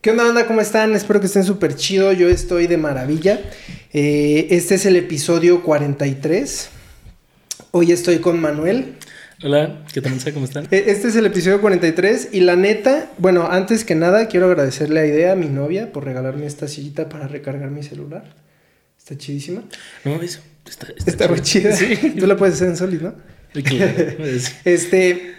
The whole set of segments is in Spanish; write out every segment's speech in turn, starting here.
¿Qué onda, banda? ¿Cómo están? Espero que estén súper chido. Yo estoy de maravilla. Eh, este es el episodio 43. Hoy estoy con Manuel. Hola, ¿qué tal? ¿Cómo están? Eh, Este es el episodio 43 y la neta, bueno, antes que nada quiero agradecerle a Idea, a mi novia, por regalarme esta sillita para recargar mi celular. Está chidísima. No, eso. Está, Está muy chida. Sí. Tú la puedes hacer en Solid, ¿no? Claro, es- Este,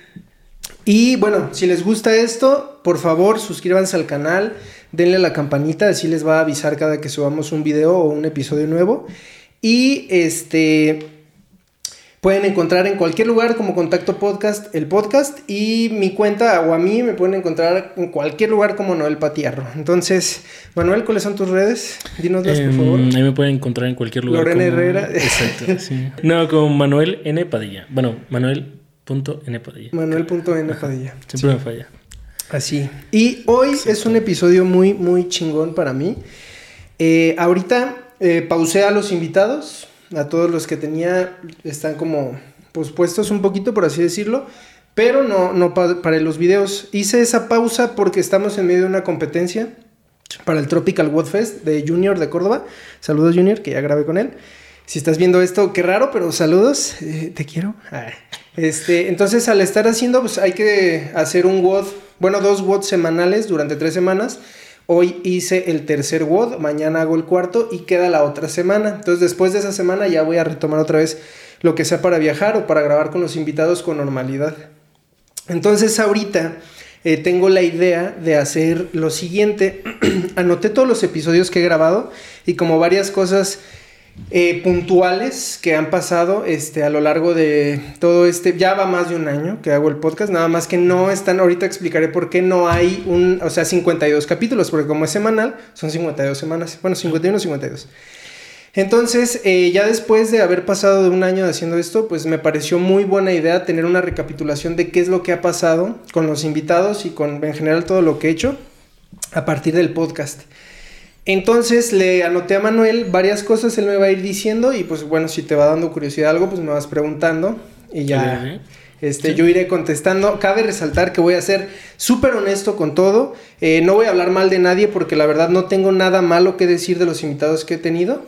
y bueno, si les gusta esto, por favor suscríbanse al canal, denle a la campanita, así les va a avisar cada que subamos un video o un episodio nuevo. Y este, pueden encontrar en cualquier lugar como Contacto Podcast el podcast y mi cuenta o a mí me pueden encontrar en cualquier lugar como Noel Patiarro. Entonces, Manuel, ¿cuáles son tus redes? Dinoslas, por Em, favor. ahí me pueden encontrar en cualquier lugar. Lorena como- Herrera. Exacto, sí. No, como Manuel N. Padilla. Bueno, Padilla. Manuel.n Padilla. Siempre me falla. Así. Y hoy es un episodio muy, muy chingón para mí. Eh, ahorita eh, pausé a los invitados, a todos los que tenía, están como pospuestos un poquito, por así decirlo, pero no, no pa- para los videos. Hice esa pausa porque estamos en medio de una competencia para el Tropical Wood Fest de Junior de Córdoba. Saludos Junior, que ya grabé con él. Si estás viendo esto, qué raro, pero saludos, eh, te quiero. Ah. Este, entonces al estar haciendo, pues hay que hacer un WOD, bueno, dos WOD semanales durante tres semanas. Hoy hice el tercer WOD, mañana hago el cuarto y queda la otra semana. Entonces después de esa semana ya voy a retomar otra vez lo que sea para viajar o para grabar con los invitados con normalidad. Entonces ahorita eh, tengo la idea de hacer lo siguiente. Anoté todos los episodios que he grabado y como varias cosas eh, puntuales que han pasado este, a lo largo de todo este, ya va más de un año que hago el podcast, nada más que no están, ahorita explicaré por qué no hay un, o sea, 52 capítulos, porque como es semanal, son 52 semanas, bueno, 51 52. Entonces, eh, ya después de haber pasado de un año haciendo esto, pues me pareció muy buena idea tener una recapitulación de qué es lo que ha pasado con los invitados y con en general todo lo que he hecho a partir del podcast. Entonces le anoté a Manuel varias cosas, él me va a ir diciendo y pues bueno, si te va dando curiosidad algo, pues me vas preguntando y ya Ujú. este, Sí. yo iré contestando. Cabe resaltar que voy a ser súper honesto con todo, Eh, no voy a hablar mal de nadie porque la verdad no tengo nada malo que decir de los invitados que he tenido,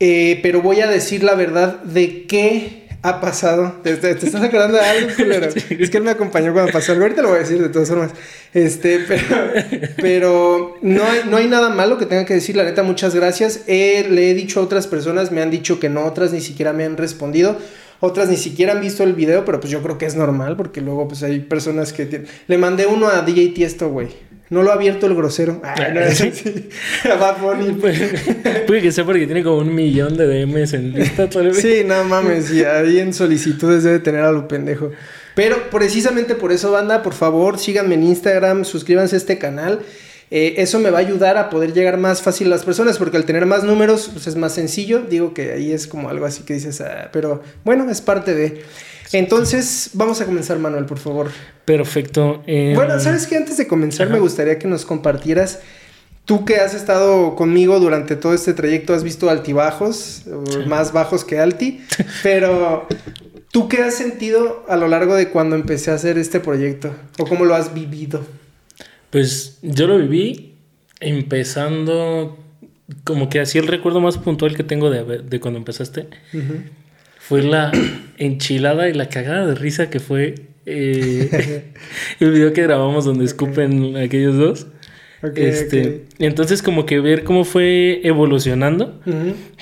Eh, pero voy a decir la verdad de qué ha pasado. ¿Te, te- te estás acordando de algo, culero? Es que él me acompañó cuando pasó algo. Ahorita lo voy a decir de todas formas. Este, pero, pero no, hay, no hay nada malo que tenga que decir. La neta, muchas gracias. Eh, le he dicho a otras personas, me han dicho que no, otras ni siquiera me han respondido. Otras ni siquiera han visto el video, pero pues yo creo que es normal porque luego pues hay personas que... tienen- Le mandé uno a DJ Tiesto, güey. No lo ha abierto el grosero. Ay, no, sí. A Bad Bunny. Puede, puede que sea porque tiene como un millón de DMs en lista. tal vez. Sí, no mames, y ahí en solicitudes debe tener a lo pendejo. Pero precisamente por eso, banda, por favor, síganme en Instagram, suscríbanse a este canal. Eh, eso me va a ayudar a poder llegar más fácil a las personas, porque al tener más números, pues es más sencillo. Digo que ahí es como algo así que dices, ah, pero bueno, es parte de. Entonces, vamos a comenzar, Manuel, por favor. Perfecto. em, Bueno, ¿sabes qué? Antes de comenzar, Ajá. me gustaría que nos compartieras. Tú que has estado conmigo durante todo este trayecto, has visto altibajos, Sí. más bajos que alti, pero ¿tú qué has sentido a lo largo de cuando empecé a hacer este proyecto? ¿O cómo lo has vivido? Pues yo lo viví empezando, como que así el recuerdo más puntual que tengo de, cuando empezaste Ujú. Fue la enchilada y la cagada de risa que fue eh, el video que grabamos donde escupen aquellos dos. Este, Entonces como que ver cómo fue evolucionando,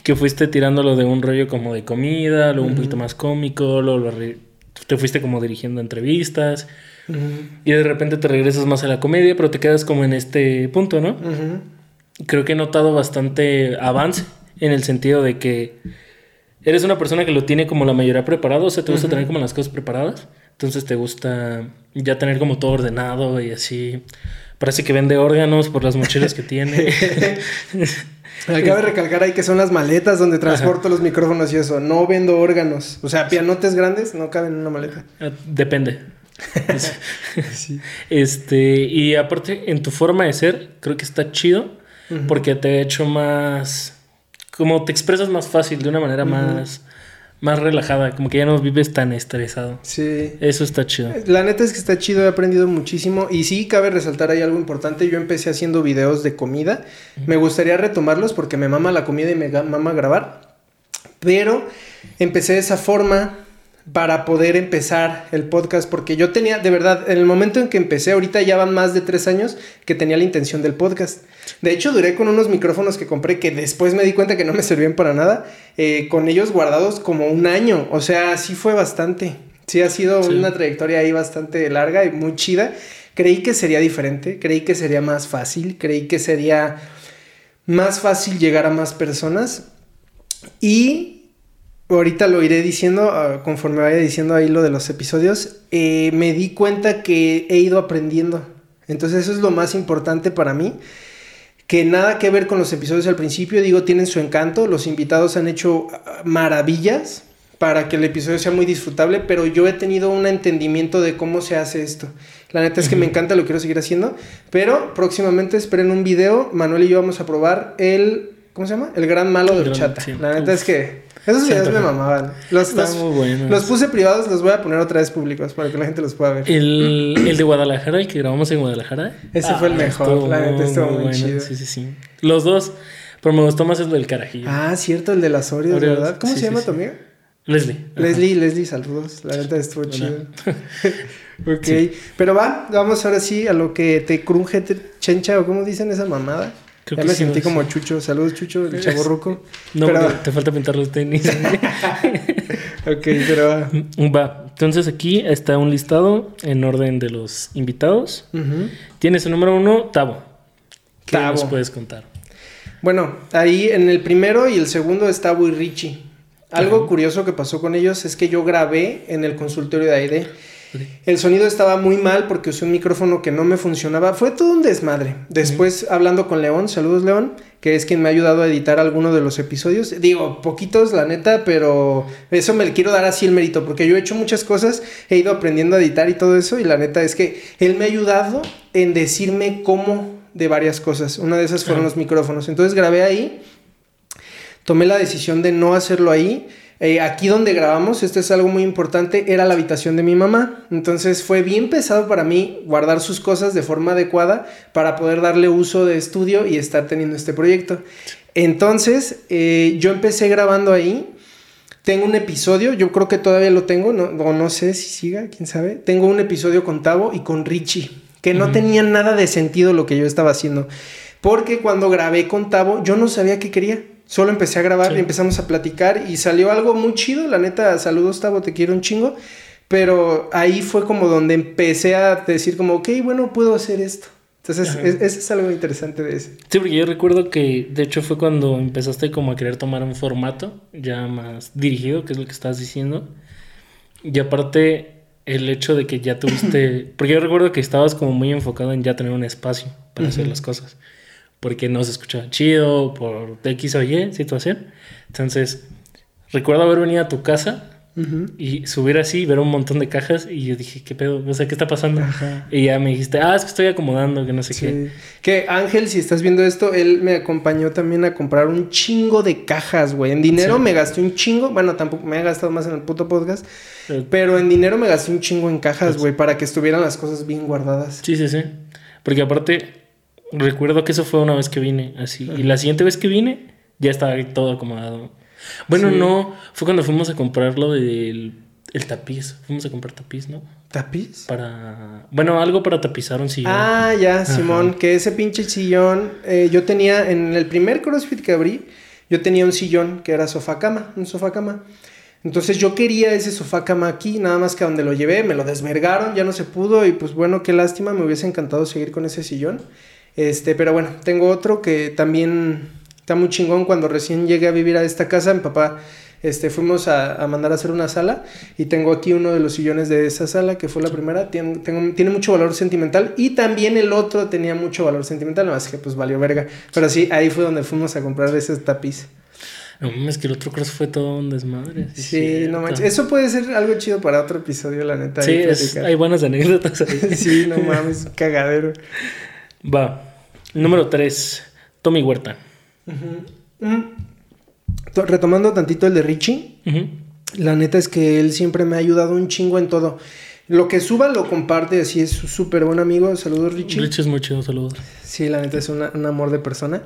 que fuiste tirándolo de un rollo como de comida, luego un poquito más cómico, luego te fuiste como dirigiendo entrevistas. Y de repente te regresas más a la comedia, pero te quedas como en este punto, ¿no? Creo que he notado bastante avance en el sentido de que eres una persona que lo tiene como la mayoría preparado, o sea, te gusta tener como las cosas preparadas, entonces te gusta ya tener como todo ordenado y así. Parece que vende órganos por las mochilas que tiene. Cabe recalcar ahí que son las maletas donde transporto los micrófonos y eso. No vendo órganos. O sea, pianotes grandes no caben en una maleta. Ah, Depende. Sí. Este, y aparte, en tu forma de ser, creo que está chido porque te ha hecho más. Como te expresas más fácil, de una manera más. más relajada, como que ya no vives tan estresado. Sí. Eso está chido. La neta es que está chido, he aprendido muchísimo y sí cabe resaltar ahí algo importante, yo empecé haciendo videos de comida, me gustaría retomarlos porque me mama la comida y me mama grabar, pero empecé de esa forma para poder empezar el podcast porque yo tenía, de verdad, en el momento en que empecé, ahorita ya van más de tres años que tenía la intención del podcast. De hecho, duré con unos micrófonos que compré que después me di cuenta que no me servían para nada, eh, con ellos guardados como un año, o sea, sí fue bastante. Sí, ha sido Sí. una trayectoria ahí bastante larga y muy chida. Creí que sería diferente, creí que sería más fácil, creí que sería más fácil llegar a más personas. Y ahorita lo iré diciendo, ah, conforme vaya diciendo ahí lo de los episodios, eh, me di cuenta que he ido aprendiendo. Entonces eso es lo más importante para mí. Que nada que ver con los episodios al principio, digo, tienen su encanto, los invitados han hecho ah, maravillas para que el episodio sea muy disfrutable, pero yo he tenido un entendimiento de cómo se hace esto. La neta es que me encanta, lo quiero seguir haciendo, pero próximamente esperen un video, Manuel y yo vamos a probar el, ¿cómo se llama? El gran malo de sí. La neta Uf. es que esos videos me mamaban. Los, Está los- muy bueno. los puse privados, los voy a poner otra vez públicos para que la gente los pueda ver. El, el de Guadalajara, el que grabamos en Guadalajara. Ese fue el mejor, estuvo la neta, estuvo muy chido. Sí, sí, sí. Los dos, pero me gustó más el del carajillo. Ah, cierto, el de las Oreos, ¿verdad? ¿Cómo sí, se llama sí. tu amiga? Leslie. Ajá. Leslie, Leslie, saludos. La neta estuvo Hola. chido. ok, Sí. pero va, vamos ahora sí a lo que te cruje, te chencha, o cómo dicen esa mamada. Creo ya me sí, sentí no como sé. Chucho. Saludos, Chucho, el chavo ruco. No, pero, te falta pintar los tenis. ok, pero va. Va. Entonces aquí está un listado en orden de los invitados. Ujú. Tienes el número uno, Tavo. ¿Qué Tavo. nos puedes contar? Bueno, ahí en el primero y el segundo está Bui Richie. Algo curioso que pasó con ellos es que yo grabé en el consultorio de Aide. El sonido estaba muy mal porque usé un micrófono que no me funcionaba. Fue todo un desmadre. Después, hablando con León, saludos León, que es quien me ha ayudado a editar alguno de los episodios. Digo, poquitos, la neta, pero eso me quiero dar así el mérito, porque yo he hecho muchas cosas, he ido aprendiendo a editar y todo eso, y la neta es que él me ha ayudado en decirme cómo de varias cosas. Una de esas fueron los micrófonos. Entonces grabé ahí, tomé la decisión de no hacerlo ahí. Eh, aquí donde grabamos, esto es algo muy importante, era la habitación de mi mamá. Entonces fue bien pesado para mí guardar sus cosas de forma adecuada para poder darle uso de estudio y estar teniendo este proyecto. Entonces eh, yo empecé grabando ahí. Tengo un episodio, yo creo que todavía lo tengo, no, o no sé si siga, quién sabe. Tengo un episodio con Tavo y con Richie, que no tenía nada de sentido lo que yo estaba haciendo. Porque cuando grabé con Tavo, yo no sabía qué quería. Solo empecé a grabar Sí. y empezamos a platicar y salió algo muy chido. La neta, saludos Tavo, te quiero un chingo. Pero ahí fue como donde empecé a decir como, ok, bueno, puedo hacer esto. Entonces, es- eso es algo interesante de ese. Sí, porque yo recuerdo que de hecho fue cuando empezaste como a querer tomar un formato ya más dirigido, que es lo que estás diciendo. Y aparte el hecho de que ya tuviste, porque yo recuerdo que estabas como muy enfocado en ya tener un espacio para hacer las cosas, porque no se escuchaba chido por X o Y situación. Entonces, recuerdo haber venido a tu casa y subir así y ver un montón de cajas y yo dije, ¿qué pedo? O sea, ¿qué está pasando? Ajá. Y ya me dijiste, ah, es que estoy acomodando, que no sé qué. Sí. Que Ángel, si estás viendo esto, él me acompañó también a comprar un chingo de cajas, güey. En dinero Sí. me gasté un chingo. Bueno, tampoco me he gastado más en el puto podcast. Pero- Pero en dinero me gasté un chingo en cajas, güey, para que estuvieran las cosas bien guardadas. Sí, sí, sí. Porque aparte, recuerdo que eso fue una vez que vine, así. Y la siguiente vez que vine, ya estaba todo acomodado. Bueno, Sí. no, fue cuando fuimos a comprar lo del el tapiz. Fuimos a comprar tapiz, ¿no? ¿Tapiz? Para. Bueno, algo para tapizar un sillón. Ah, ya, Simón, que ese pinche sillón, eh, yo tenía, en el primer CrossFit que abrí, yo tenía un sillón que era sofá cama, un sofá cama. Entonces yo quería ese sofá cama aquí, nada más que a donde lo llevé, me lo desmergaron, ya no se pudo y pues bueno, qué lástima, me hubiese encantado seguir con ese sillón. Este, pero bueno, tengo otro que también está muy chingón. Cuando recién llegué a vivir a esta casa, mi papá, este, fuimos a, a mandar a hacer una sala y tengo aquí uno de los sillones de esa sala, que fue la primera, tiene, tengo- tiene mucho valor sentimental y también el otro tenía mucho valor sentimental, nada más que pues valió verga. Pero sí, ahí fue donde fuimos a comprar ese tapiz. No mames, que el otro cross fue todo un desmadre. Sí, no manches. Eso puede ser algo chido para otro episodio, la neta. Sí, es- hay buenas anécdotas ahí. sí, no mames, cagadero. Va. Número 3. Tommy Huerta. Ujú. Mm. To- Retomando tantito el de Richie. La neta es que él siempre me ha ayudado un chingo en todo. Lo que suba lo comparte, así es súper buen amigo. Saludos, Richie. Richie es muy chido, saludos. Sí, la neta es una- un amor de persona.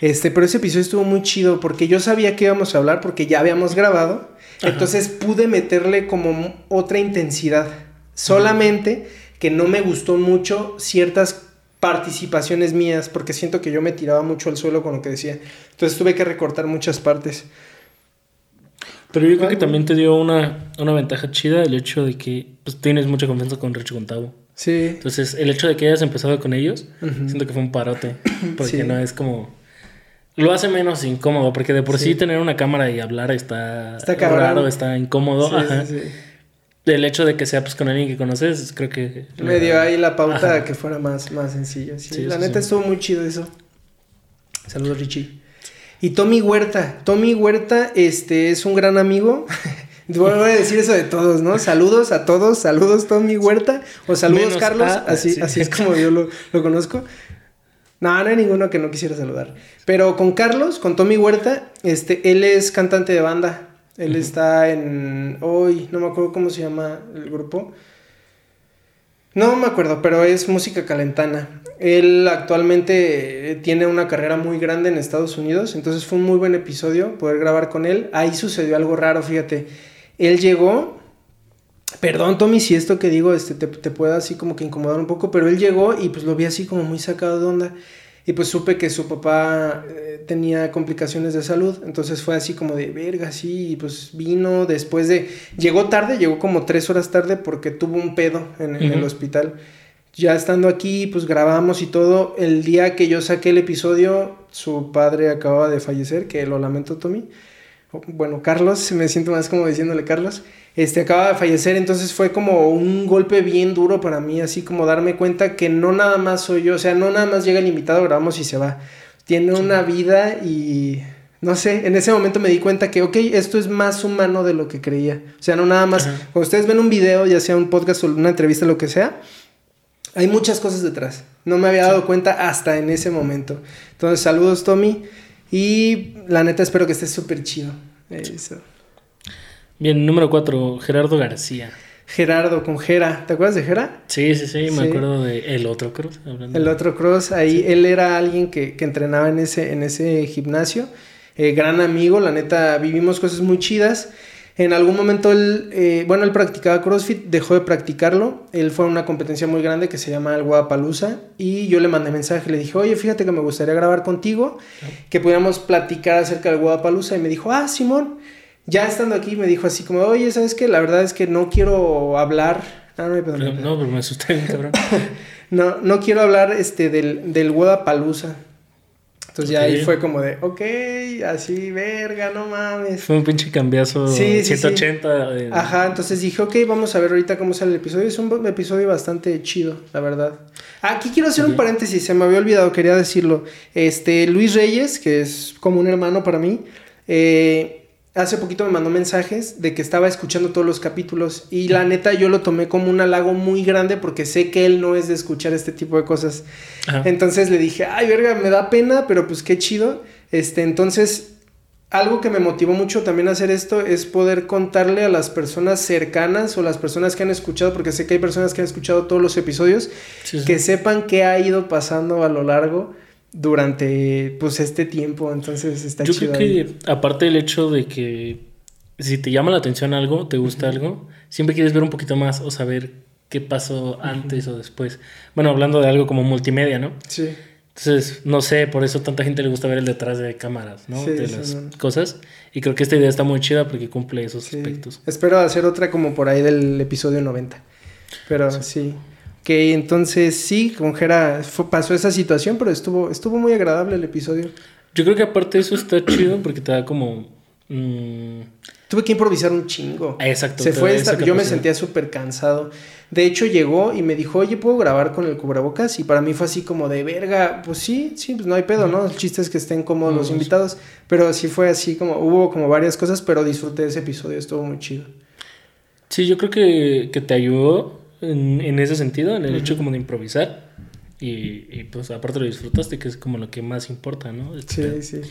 Este, pero ese episodio estuvo muy chido porque yo sabía que íbamos a hablar porque ya habíamos grabado. Ajá. Entonces pude meterle como otra intensidad. Solamente que no me gustó mucho ciertas participaciones mías porque siento que yo me tiraba mucho al suelo con lo que decía. Entonces tuve que recortar muchas partes. Pero yo creo que también te dio una, una ventaja chida el hecho de que pues, tienes mucha confianza con Richie Contavo. Sí. Entonces, el hecho de que hayas empezado con ellos, siento que fue un parote. Porque Sí. no es como. Lo hace menos incómodo, porque de por sí, Sí. tener una cámara y hablar está, Está raro, está incómodo. Sí, Ajá. El hecho de que sea pues, con alguien que conoces, creo que. Me dio ahí la pauta Ajá. a que fuera más, más sencillo. Sí, Sí, la neta sí. estuvo muy chido eso. Saludos, Richie. Y Tommy Huerta. Tommy Huerta este, es un gran amigo. Voy a decir eso de todos, ¿no? Saludos a todos. Saludos, Tommy Huerta. O saludos, Menos Carlos. a- así, sí. así es como yo lo, lo conozco. No, no hay ninguno que no quisiera saludar. Pero con Carlos, con Tommy Huerta, este, él es cantante de banda. Él está en. Hoy, no me acuerdo cómo se llama el grupo. No me acuerdo, pero es música calentana. Él actualmente eh, tiene una carrera muy grande en Estados Unidos, entonces fue un muy buen episodio poder grabar con él. Ahí sucedió algo raro, fíjate. Él llegó, perdón Tommy si esto que digo este, te, te pueda así como que incomodar un poco, pero él llegó y pues lo vi así como muy sacado de onda. Y pues supe que su papá eh, tenía complicaciones de salud, entonces fue así como de verga, sí, y pues vino después de... Llegó tarde, llegó como tres horas tarde porque tuvo un pedo en, en el hospital. Ya estando aquí, pues grabamos y todo. El día que yo saqué el episodio, su padre acababa de fallecer, que lo lamento, Tommy. Bueno, Carlos, me siento más como diciéndole Carlos. Este acaba de fallecer, entonces fue como un golpe bien duro para mí, así como darme cuenta que no nada más soy yo, o sea, no nada más llega el invitado, grabamos y se va. Tiene una vida y no sé, en ese momento me di cuenta que, ok, esto es más humano de lo que creía. O sea, no nada más, Ajá. cuando ustedes ven un video, ya sea un podcast o una entrevista, lo que sea, hay muchas cosas detrás. No me había dado cuenta hasta en ese momento. Entonces, saludos, Tommy. Y la neta, espero que estés súper chido. Eso. Bien, número 4, Gerardo García. Gerardo con Gera. ¿Te acuerdas de Gera? Sí, sí, sí, me Sí. acuerdo de el otro cruz. hablando. El otro cross, ahí él era alguien que, que entrenaba en ese, en ese gimnasio. Eh, gran amigo, la neta, vivimos cosas muy chidas. En algún momento él, eh, bueno, él practicaba CrossFit, dejó de practicarlo. Él fue a una competencia muy grande que se llama el Guadalajara y yo le mandé mensaje, le dije, oye, fíjate que me gustaría grabar contigo, que pudiéramos platicar acerca del Guadalajara y me dijo, ah, Simón. Ya estando aquí me dijo así como, oye, ¿sabes qué? La verdad es que no quiero hablar... Ah, no, perdón, Pero- no, pero me asusté cabrón. no, no quiero hablar este, del, del. Entonces ya ahí fue como de, ok, así, verga, no mames. Fue un pinche cambiazo Sí, sí, sí. 180. de- Ajá, entonces dije, ok, vamos a ver ahorita cómo sale el episodio. Es un episodio bastante chido, la verdad. Aquí quiero hacer un paréntesis, se me había olvidado, quería decirlo. Este, Luis Reyes, que es como un hermano para mí, eh, hace poquito me mandó mensajes de que estaba escuchando todos los capítulos y la neta yo lo tomé como un halago muy grande porque sé que él no es de escuchar este tipo de cosas. Ajá. Entonces le dije, ay, verga, me da pena, pero pues qué chido. Este, entonces, algo que me motivó mucho también a hacer esto es poder contarle a las personas cercanas o las personas que han escuchado, porque sé que hay personas que han escuchado todos los episodios, Sí, sí. que sepan qué ha ido pasando a lo largo durante pues este tiempo. Entonces está Yo chido. creo ahí. que, aparte del hecho de que si te llama la atención algo, te gusta algo, siempre quieres ver un poquito más o saber qué pasó antes o después. Bueno, hablando de algo como multimedia, ¿no? Sí. Entonces, no sé, por eso tanta gente le gusta ver el detrás de cámaras, ¿no? Sí, de sí, las no. cosas. Y creo que esta idea está muy chida porque cumple esos sí. aspectos. Espero hacer otra como por ahí del episodio 90. Pero sí. Que entonces sí, con Jera fue- pasó esa situación, pero estuvo, estuvo muy agradable el episodio. Yo creo que aparte de eso está chido porque te da como... mm, Tuve que improvisar un chingo. exacto. Se fue esta- yo me sentía súper cansado. De hecho, llegó y me dijo, oye, ¿puedo grabar con el cubrebocas? Y para mí fue así como de verga. Pues sí, sí, pues no hay pedo, ¿no? El chiste es que estén cómodos los Mm, invitados. Pero sí fue así como, hubo como varias cosas, pero disfruté ese episodio, estuvo muy chido. Sí, yo creo que, que te ayudó en, en ese sentido, en el hecho como de improvisar. Y, y, pues aparte lo disfrutaste, que es como lo que más importa, ¿no? Este pedo. Sí, sí.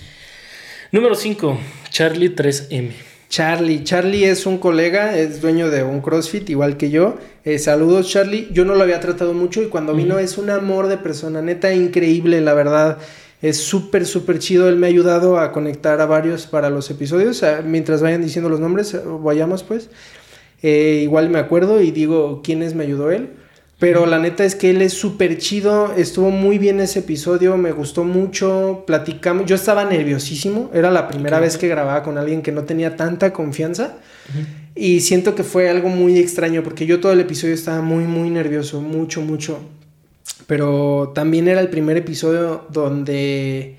Número 5, Charlie 3M. Charlie. Charlie es un colega, es dueño de un CrossFit, igual que yo. Eh, saludos, Charlie. Yo no lo había tratado mucho y cuando vino es un amor de persona, neta, increíble, la verdad. Es súper, súper chido. Él me ha ayudado a conectar a varios para los episodios. Mientras vayan diciendo los nombres, vayamos pues. Eh, igual me acuerdo y digo quiénes me ayudó él. Pero la neta es que él es súper chido, estuvo muy bien ese episodio, me gustó mucho, platicamos, yo estaba nerviosísimo, era la primera vez que grababa con alguien que no tenía tanta confianza y siento que fue algo muy extraño porque yo todo el episodio estaba muy, muy nervioso, mucho, mucho. Pero también era el primer episodio donde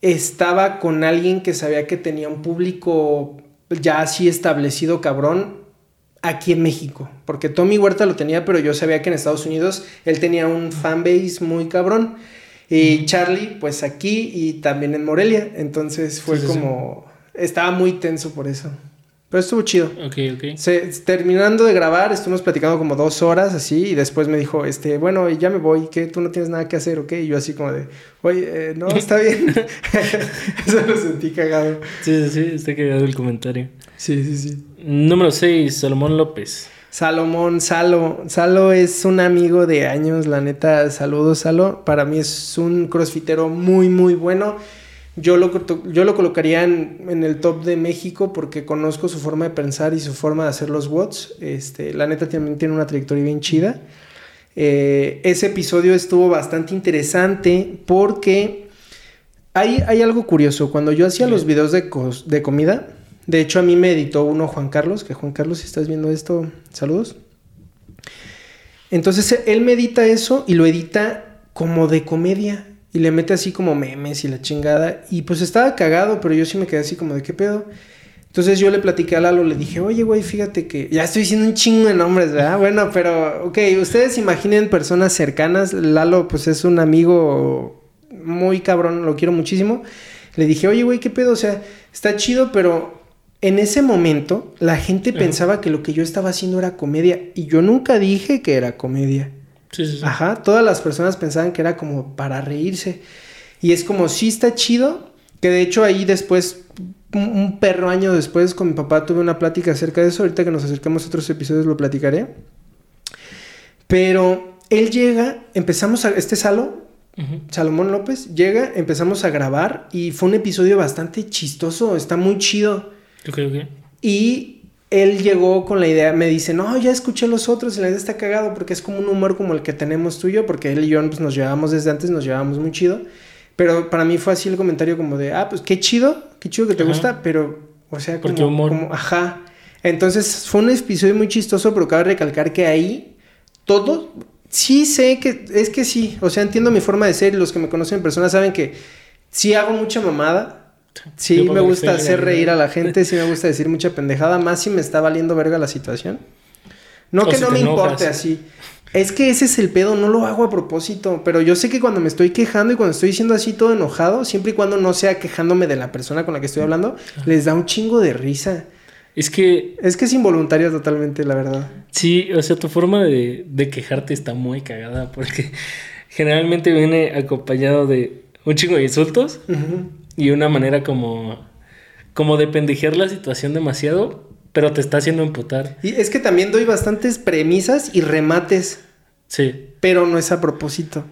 estaba con alguien que sabía que tenía un público ya así establecido cabrón aquí en México. Porque Tommy Huerta lo tenía, pero yo sabía que en Estados Unidos él tenía un fanbase muy cabrón. Y Charlie, pues aquí y también en Morelia. Entonces fue como. Estaba muy tenso por eso. Pero estuvo chido. Ok, ok. Se, terminando de grabar, estuvimos platicando como dos horas así. Y después me dijo, este, bueno, ya me voy, que tú no tienes nada que hacer, ¿ok? Y yo así como de, oye, eh, no, está bien. eso lo sentí cagado. Sí, sí, sí, está cagado el comentario. Sí, sí, sí. Número 6, Salomón López. Salomón, Salo. Salo es un amigo de años, la neta. Saludos, Salo. Para mí es un crossfitero muy, muy bueno. Yo lo, yo lo colocaría en, el top de México porque conozco su forma de pensar y su forma de hacer los watts. Este, la neta también tiene una trayectoria bien chida. Eh, ese episodio estuvo bastante interesante porque hay, hay algo curioso. Cuando yo hacía los videos de, de comida, de hecho, a mí me editó uno Juan Carlos, que Juan Carlos, si estás viendo esto, saludos. Entonces, él me edita eso y lo edita como de comedia. Y le mete así como memes y la chingada. Y pues estaba cagado, pero yo sí me quedé así como de qué pedo. Entonces yo le platiqué a Lalo, le dije, oye, güey, fíjate que ya estoy diciendo un chingo de nombres, ¿verdad? Bueno, pero, ok, ustedes imaginen personas cercanas. Lalo, pues es un amigo muy cabrón, lo quiero muchísimo. Le dije, oye, güey, ¿qué pedo? O sea, está chido, pero en ese momento la gente pensaba que lo que yo estaba haciendo era comedia y yo nunca dije que era comedia. Sí, sí, sí. Ajá, todas las personas pensaban que era como para reírse. Y es como, sí está chido, que de hecho ahí después, un, perro año después, con mi papá tuve una plática acerca de eso, ahorita que nos acercamos a otros episodios lo platicaré. Pero él llega, empezamos a, este Salo, Salomón López, llega, empezamos a grabar y fue un episodio bastante chistoso, está muy chido y él llegó con la idea, me dice, no, ya escuché los otros y la idea está cagado porque es como un humor como el que tenemos tú y yo, porque él y yo pues, nos llevábamos desde antes, nos llevábamos muy chido. Pero para mí fue así el comentario como de, ah, pues qué chido, qué chido que te gusta, pero, o sea, como, humor. como, ajá. Entonces fue un episodio muy chistoso, pero cabe recalcar que ahí todo, sí sé que, es que sí, o sea, entiendo mi forma de ser, los que me conocen en persona saben que sí hago mucha mamada, Sí, me gusta hacer reír a la gente, sí me gusta decir mucha pendejada, más si me está valiendo verga la situación. No que no me importe así. Es que ese es el pedo, no lo hago a propósito, pero yo sé que cuando me estoy quejando y cuando estoy diciendo así todo enojado, siempre y cuando no sea quejándome de la persona con la que estoy hablando, les da un chingo de risa. Es que... Es que es involuntario totalmente, la verdad. Sí, o sea, tu forma de, de quejarte está muy cagada porque generalmente viene acompañado de un chingo de insultos y una manera como, como de pendejear la situación demasiado, pero te está haciendo emputar. Y es que también doy bastantes premisas y remates. Sí. Pero no es a propósito.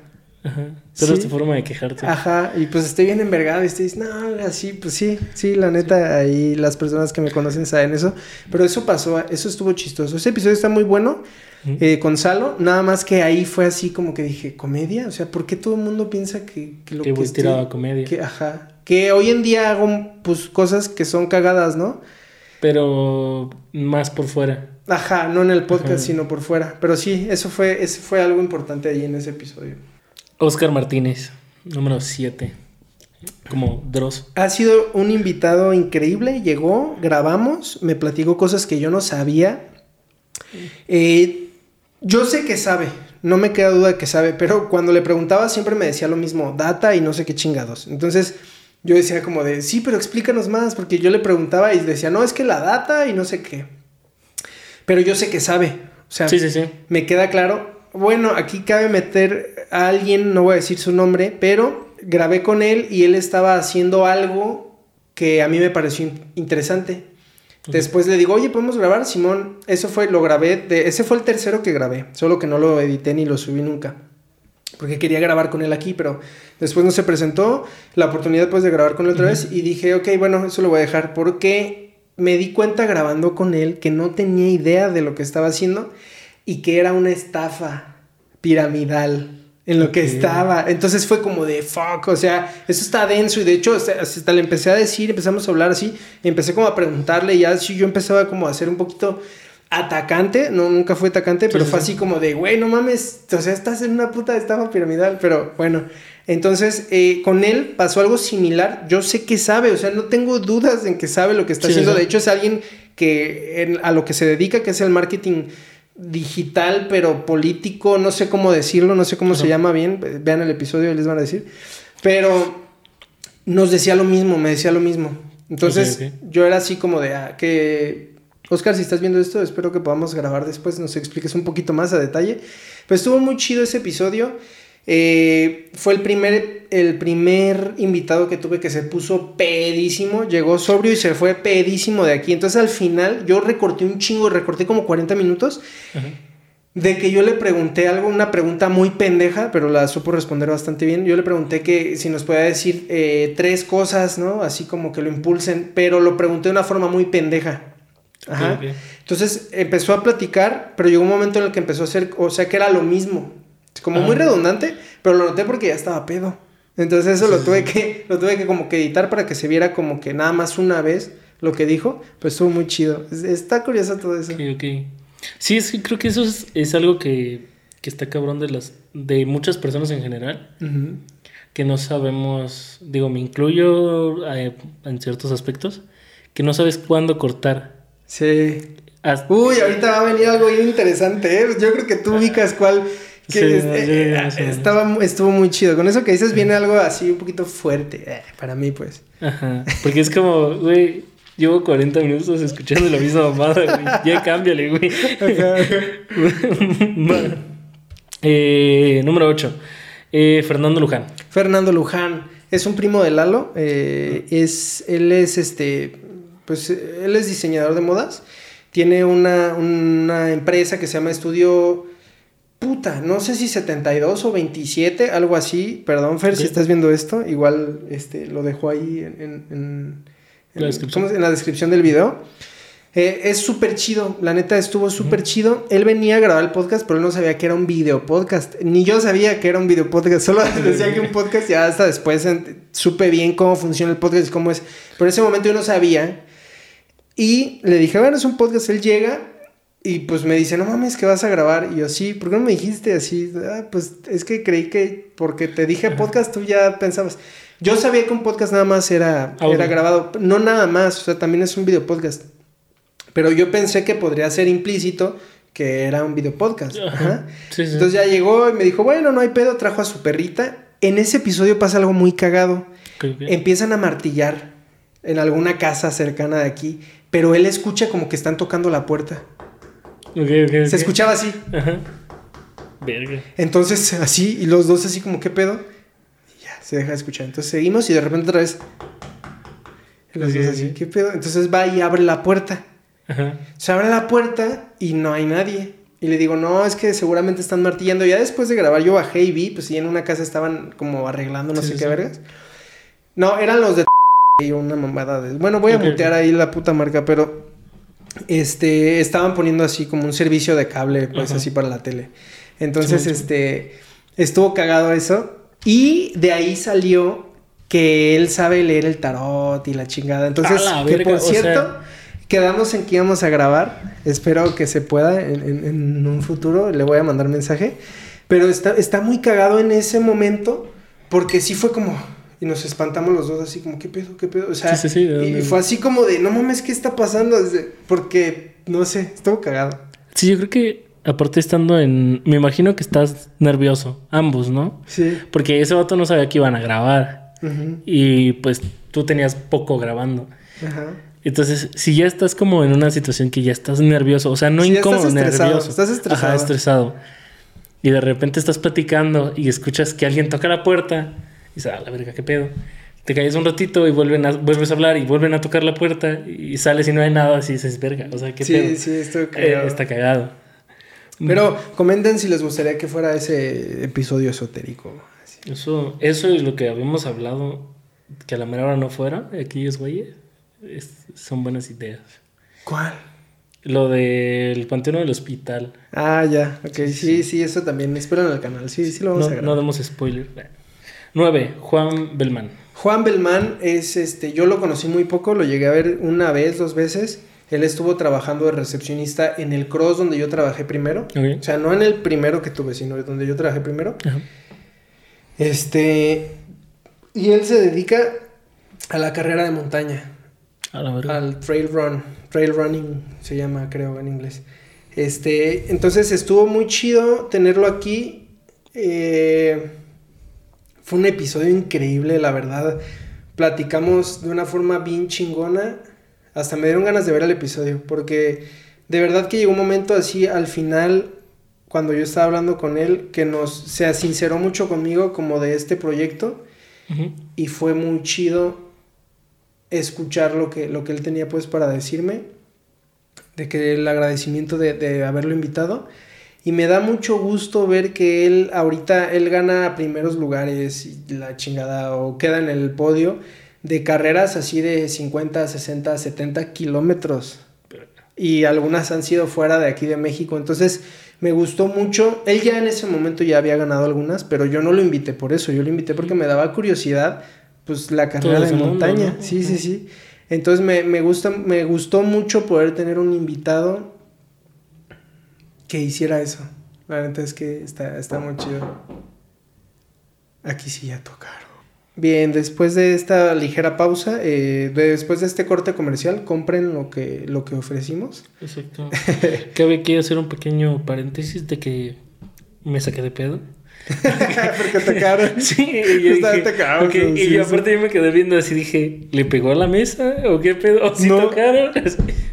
Ajá. Pero es tu forma de quejarte. Ajá. Y pues estoy bien envergado y estoy no, así, pues sí, sí, la neta, ahí las personas que me conocen saben eso. Pero eso pasó, eso estuvo chistoso. Ese episodio está muy bueno. Eh, con Salo, nada más que ahí fue así como que dije, ¿comedia? O sea, ¿por qué todo el mundo piensa que, que lo que... Que tirado a comedia. Que, ajá. Que hoy en día hago pues cosas que son cagadas, ¿no? Pero más por fuera. Ajá, no en el podcast, sino por fuera. Pero sí, eso fue, eso fue algo importante ahí en ese episodio. Oscar Martínez, número 7. Como Dross. Ha sido un invitado increíble. Llegó, grabamos, me platicó cosas que yo no sabía. Eh, yo sé que sabe, no me queda duda que sabe, pero cuando le preguntaba siempre me decía lo mismo, data y no sé qué chingados. Entonces yo decía como de, sí, pero explícanos más, porque yo le preguntaba y decía, no, es que la data y no sé qué. Pero yo sé que sabe, o sea, sí, sí, sí. me queda claro. Bueno, aquí cabe meter a alguien, no voy a decir su nombre, pero grabé con él y él estaba haciendo algo que a mí me pareció interesante. Después le digo, oye, ¿podemos grabar? Simón, eso fue, lo grabé, de, ese fue el tercero que grabé, solo que no lo edité ni lo subí nunca. Porque quería grabar con él aquí, pero después no se presentó la oportunidad pues de grabar con él otra vez y dije, ok, bueno, eso lo voy a dejar porque me di cuenta grabando con él que no tenía idea de lo que estaba haciendo y que era una estafa piramidal en lo que estaba. Entonces fue como de fuck, o sea, eso está denso y de hecho hasta, le empecé a decir, empezamos a hablar así, empecé como a preguntarle y ya así yo empezaba como a hacer un poquito atacante, no, nunca fue atacante, pero fue así como de, güey, no mames, o sea, estás en una puta estafa piramidal, pero bueno, entonces eh, con él pasó algo similar, yo sé que sabe, o sea, no tengo dudas en que sabe lo que está haciendo, de hecho es alguien que a lo que se dedica, que es el marketing digital, pero político, no sé cómo decirlo, no sé cómo se llama bien, vean el episodio y les van a decir, pero nos decía lo mismo, me decía lo mismo. Entonces yo era así como de ah, que, Oscar, si estás viendo esto, espero que podamos grabar después, nos expliques un poquito más a detalle. Pues estuvo muy chido ese episodio. Eh, fue el primer, el primer invitado que tuve que se puso pedísimo, llegó sobrio y se fue pedísimo de aquí. Entonces al final yo recorté un chingo, recorté como 40 minutos. De que yo le pregunté algo, una pregunta muy pendeja, pero la supo responder bastante bien. Yo le pregunté que si nos podía decir eh, tres cosas, ¿no? Así como que lo impulsen, pero lo pregunté de una forma muy pendeja. Ajá. Entonces empezó a platicar, pero llegó un momento en el que empezó a hacer, o sea, que era lo mismo. Como muy redundante, pero lo noté porque ya estaba pedo. Entonces eso lo tuve que, lo tuve que como que editar para que se viera como que nada más una vez lo que dijo, pues estuvo muy chido. Está curioso todo eso. Ok, ok. Sí, es que creo que eso es, algo que, que, está cabrón de las, de muchas personas en general. Que no sabemos, digo, me incluyo eh, en ciertos aspectos, que no sabes cuándo cortar. Sí. Uy, ahorita va a venir algo bien interesante, ¿eh? Yo creo que tú ubicas cuál que eh, estaba, estuvo muy chido. Con eso que dices viene algo así un poquito fuerte. Eh, para mí, pues. Ajá. Porque es como, güey, llevo 40 minutos escuchando la misma mamada, güey. Ya cámbiale, güey. eh, número 8. Eh, Fernando Luján. Fernando Luján. Es un primo de Lalo. es, él es este. Pues él es diseñador de modas. Tiene una, una empresa que se llama Estudio puta, no sé si 72 o 27, algo así. Perdón, Fer, si estás viendo esto, igual este, lo dejo ahí en, la, descripción. del video. Eh, es súper chido, la neta estuvo súper chido. Él venía a grabar el podcast, pero él no sabía que era un video podcast. Ni yo sabía que era un video podcast, solo decía que un podcast, ya hasta después supe bien cómo funciona el podcast y cómo es. Pero en ese momento yo no sabía. Y le dije, bueno, es un podcast, él llega y pues me dice, no mames, que vas a grabar. Y yo, sí, ¿por qué no me dijiste así? Ah, pues es que creí que porque te dije podcast, tú ya pensabas. Yo sabía que un podcast nada más era, era grabado. No nada más, o sea, también es un video podcast. Pero yo pensé que podría ser implícito que era un video podcast. Entonces ya llegó y me dijo, bueno, no hay pedo, trajo a su perrita. En ese episodio pasa algo muy cagado. Empiezan a martillar en alguna casa cercana de aquí, pero él escucha como que están tocando la puerta. Se escuchaba así. Ajá. Verga. Entonces, así, y los dos así como, ¿qué pedo? Y ya, se deja de escuchar. Entonces seguimos y de repente otra vez. Los dos así, ¿qué pedo? Entonces va y abre la puerta. Ajá. Se abre la puerta y no hay nadie. Y le digo, no, es que seguramente están martillando. Ya después de grabar, yo bajé y vi, pues sí, en una casa estaban como arreglando no sé qué vergas. No, eran los de una mamada de. Bueno, voy a mutear ahí la puta marca, pero este, estaban poniendo así como un servicio de cable, pues así para la tele. Entonces, este, estuvo cagado eso. Y de ahí salió que él sabe leer el tarot y la chingada. Entonces, que por cierto, quedamos en que íbamos a grabar. Espero que se pueda en, un futuro. Le voy a mandar mensaje. Pero está, está muy cagado en ese momento porque sí fue como, y nos espantamos los dos así como, ¿qué pedo? ¿Qué pedo? O sea, y fue así como de, no mames, ¿qué está pasando? Porque, no sé, estuvo cagado. Sí, yo creo que aparte estando en, me imagino que estás nervioso, ambos, ¿no? Sí. Porque ese vato no sabía que iban a grabar. Y pues tú tenías poco grabando. Ajá. Entonces, si ya estás como en una situación que ya estás nervioso, o sea, no incómodo, nervioso. Estás estresado. Ajá, estresado. Y de repente estás platicando y escuchas que alguien toca la puerta dices, ah, la verga, qué pedo. te callas un ratito y vuelven a, vuelves a hablar y vuelven a tocar la puerta y sales y no hay nada, así dices, verga, o sea, qué Sí, pedo? sí, estoy Eh, cagado. está cagado. Pero comenten si les gustaría que fuera ese episodio esotérico. así. Eso, eso y lo que habíamos hablado, que a la mera hora no fuera, aquellos güeyes, es- son buenas ideas. ¿Cuál? Lo del panteón del hospital. Ah, ya, ok, sí, sí, eso también. Espero en el canal, sí, sí lo vamos No, a grabar. no demos spoiler. 9. Juan Belmán. Juan Belmán es este, yo lo conocí muy poco, lo llegué a ver una vez, dos veces. Él estuvo trabajando de recepcionista en el cross donde yo trabajé primero. O sea, no en el primero que tuve, sino donde yo trabajé primero. Ajá. Este. Y él se dedica a la carrera de montaña, A la verga. al trail run. Trail running se llama, creo, en inglés. Este, entonces estuvo muy chido tenerlo aquí. Eh, fue un episodio increíble, la verdad. Platicamos de una forma bien chingona. Hasta me dieron ganas de ver el episodio. Porque de verdad que llegó un momento así al final, cuando yo estaba hablando con él, que nos se sinceró mucho conmigo como de este proyecto. Y fue muy chido escuchar lo que, lo que él tenía pues para decirme. De que el agradecimiento de, de haberlo invitado. Y me da mucho gusto ver que él ahorita, él gana primeros lugares y la chingada o queda en el podio de carreras así de 50, 60, 70 kilómetros. Y algunas han sido fuera de aquí de México. Entonces me gustó mucho. Él ya en ese momento ya había ganado algunas, pero yo no lo invité por eso. Yo lo invité porque me daba curiosidad, pues la carrera de mundo, montaña. ¿no? Sí, sí, sí. Entonces me, me, gusta, me gustó mucho poder tener un invitado que hiciera eso. La neta es que está, está muy chido. Aquí sí ya tocaron. Bien, después de esta ligera pausa, eh, después de este corte comercial, compren lo que, lo que ofrecimos. Exacto. Cabe que hacer un pequeño paréntesis de que me saqué de pedo. Porque tocaron. Sí, y yo dije, y yo aparte yo me quedé viendo así, dije, ¿le pegó a la mesa? ¿O qué pedo? ¿O sí No. tocaron?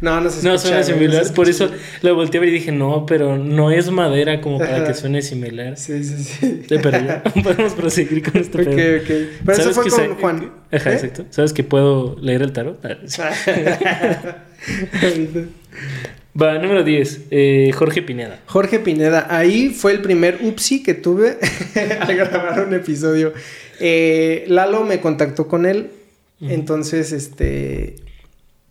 No, no se No, escucha, suena no similar. se Por eso lo volteé a ver y dije, no, pero no es madera como para que suene similar. Sí, sí, sí. Pero ya podemos proseguir con este Ok, pedo. ok. Pero eso ¿Sabes fue que con sé- Juan. Ajá, ¿Eh? exacto. ¿Sabes que puedo leer el tarot? Ah. Va, número 10. eh, Jorge Pineda. Jorge Pineda, ahí fue el primer upsi que tuve al grabar un episodio. Eh, Lalo me contactó con él, entonces, este,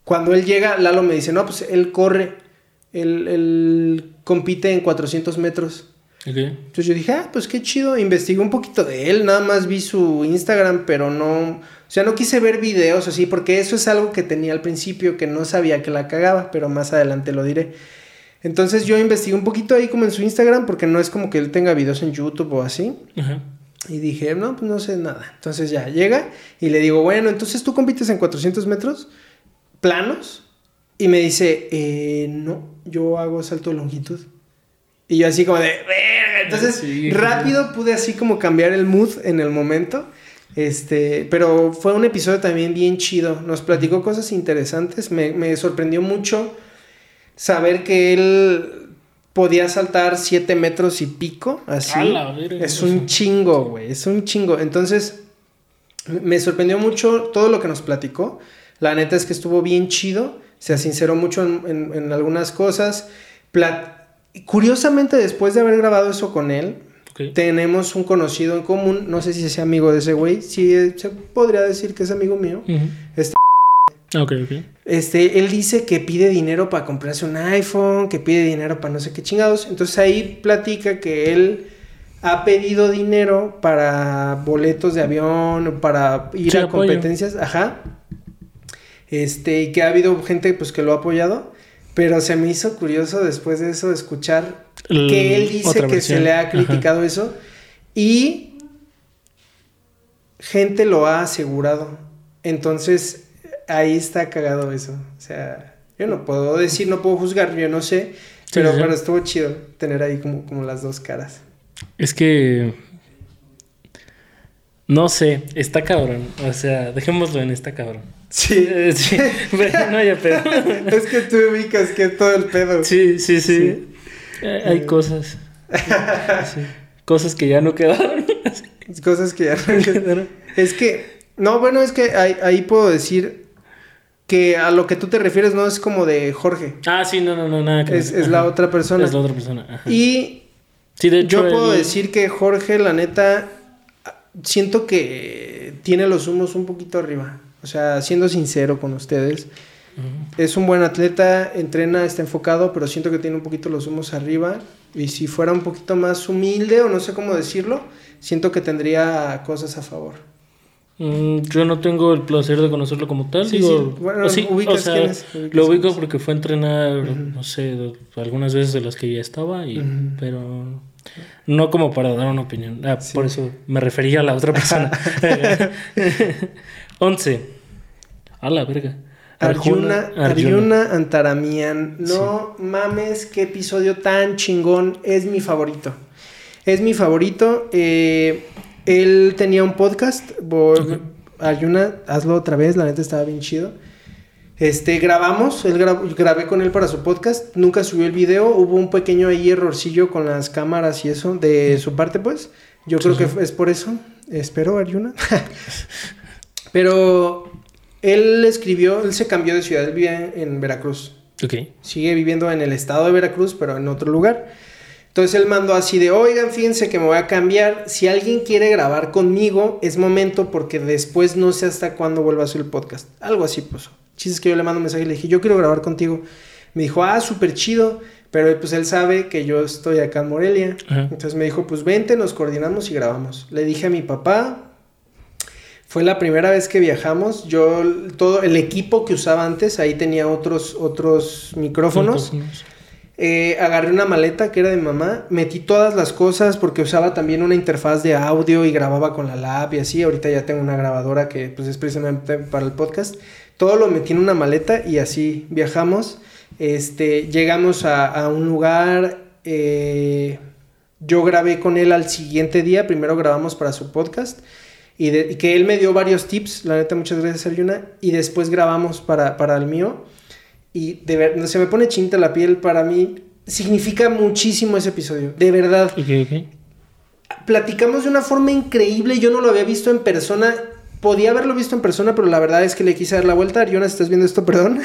cuando él llega, Lalo me dice, no, pues él corre, él, él compite en 400 metros. Entonces yo dije, ah, pues qué chido, investigué un poquito de él, nada más vi su Instagram, pero no, o sea, no quise ver videos así, porque eso es algo que tenía al principio, que no sabía que la cagaba, pero más adelante lo diré. Entonces yo investigué un poquito ahí como en su Instagram, porque no es como que él tenga videos en YouTube o así. Ajá. Y dije, no, pues no sé nada. Entonces ya llega y le digo, bueno, entonces tú compites en 400 metros planos. Y me dice, eh, no, yo hago salto de longitud. Y yo así como de, "Verga". Entonces Sí. rápido pude así como cambiar el mood en el momento. Este, pero fue un episodio también bien chido. Nos platicó cosas interesantes. Me, me sorprendió mucho saber que él podía saltar 7 metros y pico. Así. Es un chingo, güey. Es un chingo. Entonces, me sorprendió mucho todo lo que nos platicó. La neta es que estuvo bien chido. Se sinceró mucho en, en- en algunas cosas. Plat- Curiosamente, después de haber grabado eso con él, tenemos un conocido en común. No sé si sea amigo de ese güey. Sí, se podría decir que es amigo mío. Este- Ok, ok. Este, él dice que pide dinero para comprarse un iPhone, que pide dinero para no sé qué chingados. Entonces ahí platica que él ha pedido dinero para boletos de avión, para ir Sí, a apoyo. competencias, ajá. Este, y que ha habido gente pues que lo ha apoyado, pero se me hizo curioso después de eso escuchar que él dice que versión. se le ha Ajá. criticado eso y gente lo ha asegurado. Entonces, ahí está cagado eso. O sea, yo no puedo decir, no puedo juzgar, yo no sé, pero, sí. pero estuvo chido tener ahí como, como las dos caras. Es que. No sé, está cabrón. O sea, dejémoslo en está cabrón. Sí. Eh, sí, pero no haya pedo. es que tú ubicas que todo el pedo. Sí, sí, sí. Sí. Eh, hay cosas. Sí. Cosas que ya no quedaron. Cosas que ya no- Quedaron. Es que No, bueno, es que ahí, ahí puedo decir que a lo que tú te refieres no es como de Jorge. Ah, sí, no, no, no, nada que Es, es la otra persona. Es la otra persona. ajá. Y sí, de hecho, yo puedo decir que Jorge, la neta, siento que tiene los humos un poquito arriba. O sea, siendo sincero con ustedes, es un buen atleta, entrena, está enfocado, pero siento que tiene un poquito los humos arriba. Y si fuera un poquito más humilde, o no sé cómo decirlo, siento que tendría cosas a favor. Mm, yo no tengo el placer de conocerlo como tal. Sí, digo, sí. Bueno, o sí, ubicas o sea, es, lo ubico porque fue a entrenar, no sé, algunas veces de las que ya estaba, y, pero no como para dar una opinión. Ah, Sí. Por eso me refería a la otra persona. 11. A la verga. Arjuna, Arjuna Antaramian. No mames, qué episodio tan chingón. Es mi favorito. Es mi favorito. Eh, él tenía un podcast. Voy- Ok. Arjuna, hazlo otra vez. La neta estaba bien chido. Este, grabamos, él grab- grabé con él para su podcast, nunca subió el video, hubo un pequeño ahí errorcillo con las cámaras y eso de su parte, pues. Yo Sí, creo sí. que es por eso. Espero, Arjuna. Pero él escribió, él se cambió de ciudad, él vivía en, Veracruz. Ok. Sigue viviendo en el estado de Veracruz, pero en otro lugar. Entonces él mandó así de, oigan, fíjense que me voy a cambiar. Si alguien quiere grabar conmigo, es momento porque después no sé hasta cuándo vuelva a subir el podcast. Algo así puso. Chistes que yo le mando un mensaje y le dije, yo quiero grabar contigo. Me dijo, ah, súper chido. Pero pues él sabe que yo estoy acá en Morelia. Entonces me dijo, pues vente, nos coordinamos y grabamos. Le dije a mi papá, fue la primera vez que viajamos. Yo, todo el equipo que usaba antes, ahí tenía otros, otros micrófonos. Eh, agarré una maleta que era de mamá, metí todas las cosas porque usaba también una interfaz de audio y grababa con la lab y así. Ahorita ya tengo una grabadora que pues es precisamente para el podcast. Todo lo metí en una maleta y así viajamos. Este, llegamos a, a un lugar. eh, yo grabé con él al siguiente día. Primero grabamos para su podcast. Y, de- y que él me dio varios tips. La neta, muchas gracias, Arjuna. Y después grabamos para, para el mío. Y de verdad, se me pone chinta la piel para mí. Significa muchísimo ese episodio. De verdad. Ok, ok. Platicamos de una forma increíble. Yo no lo había visto en persona. Podía haberlo visto en persona, pero la verdad es que le quise dar la vuelta. Jonas, estás viendo esto, perdón.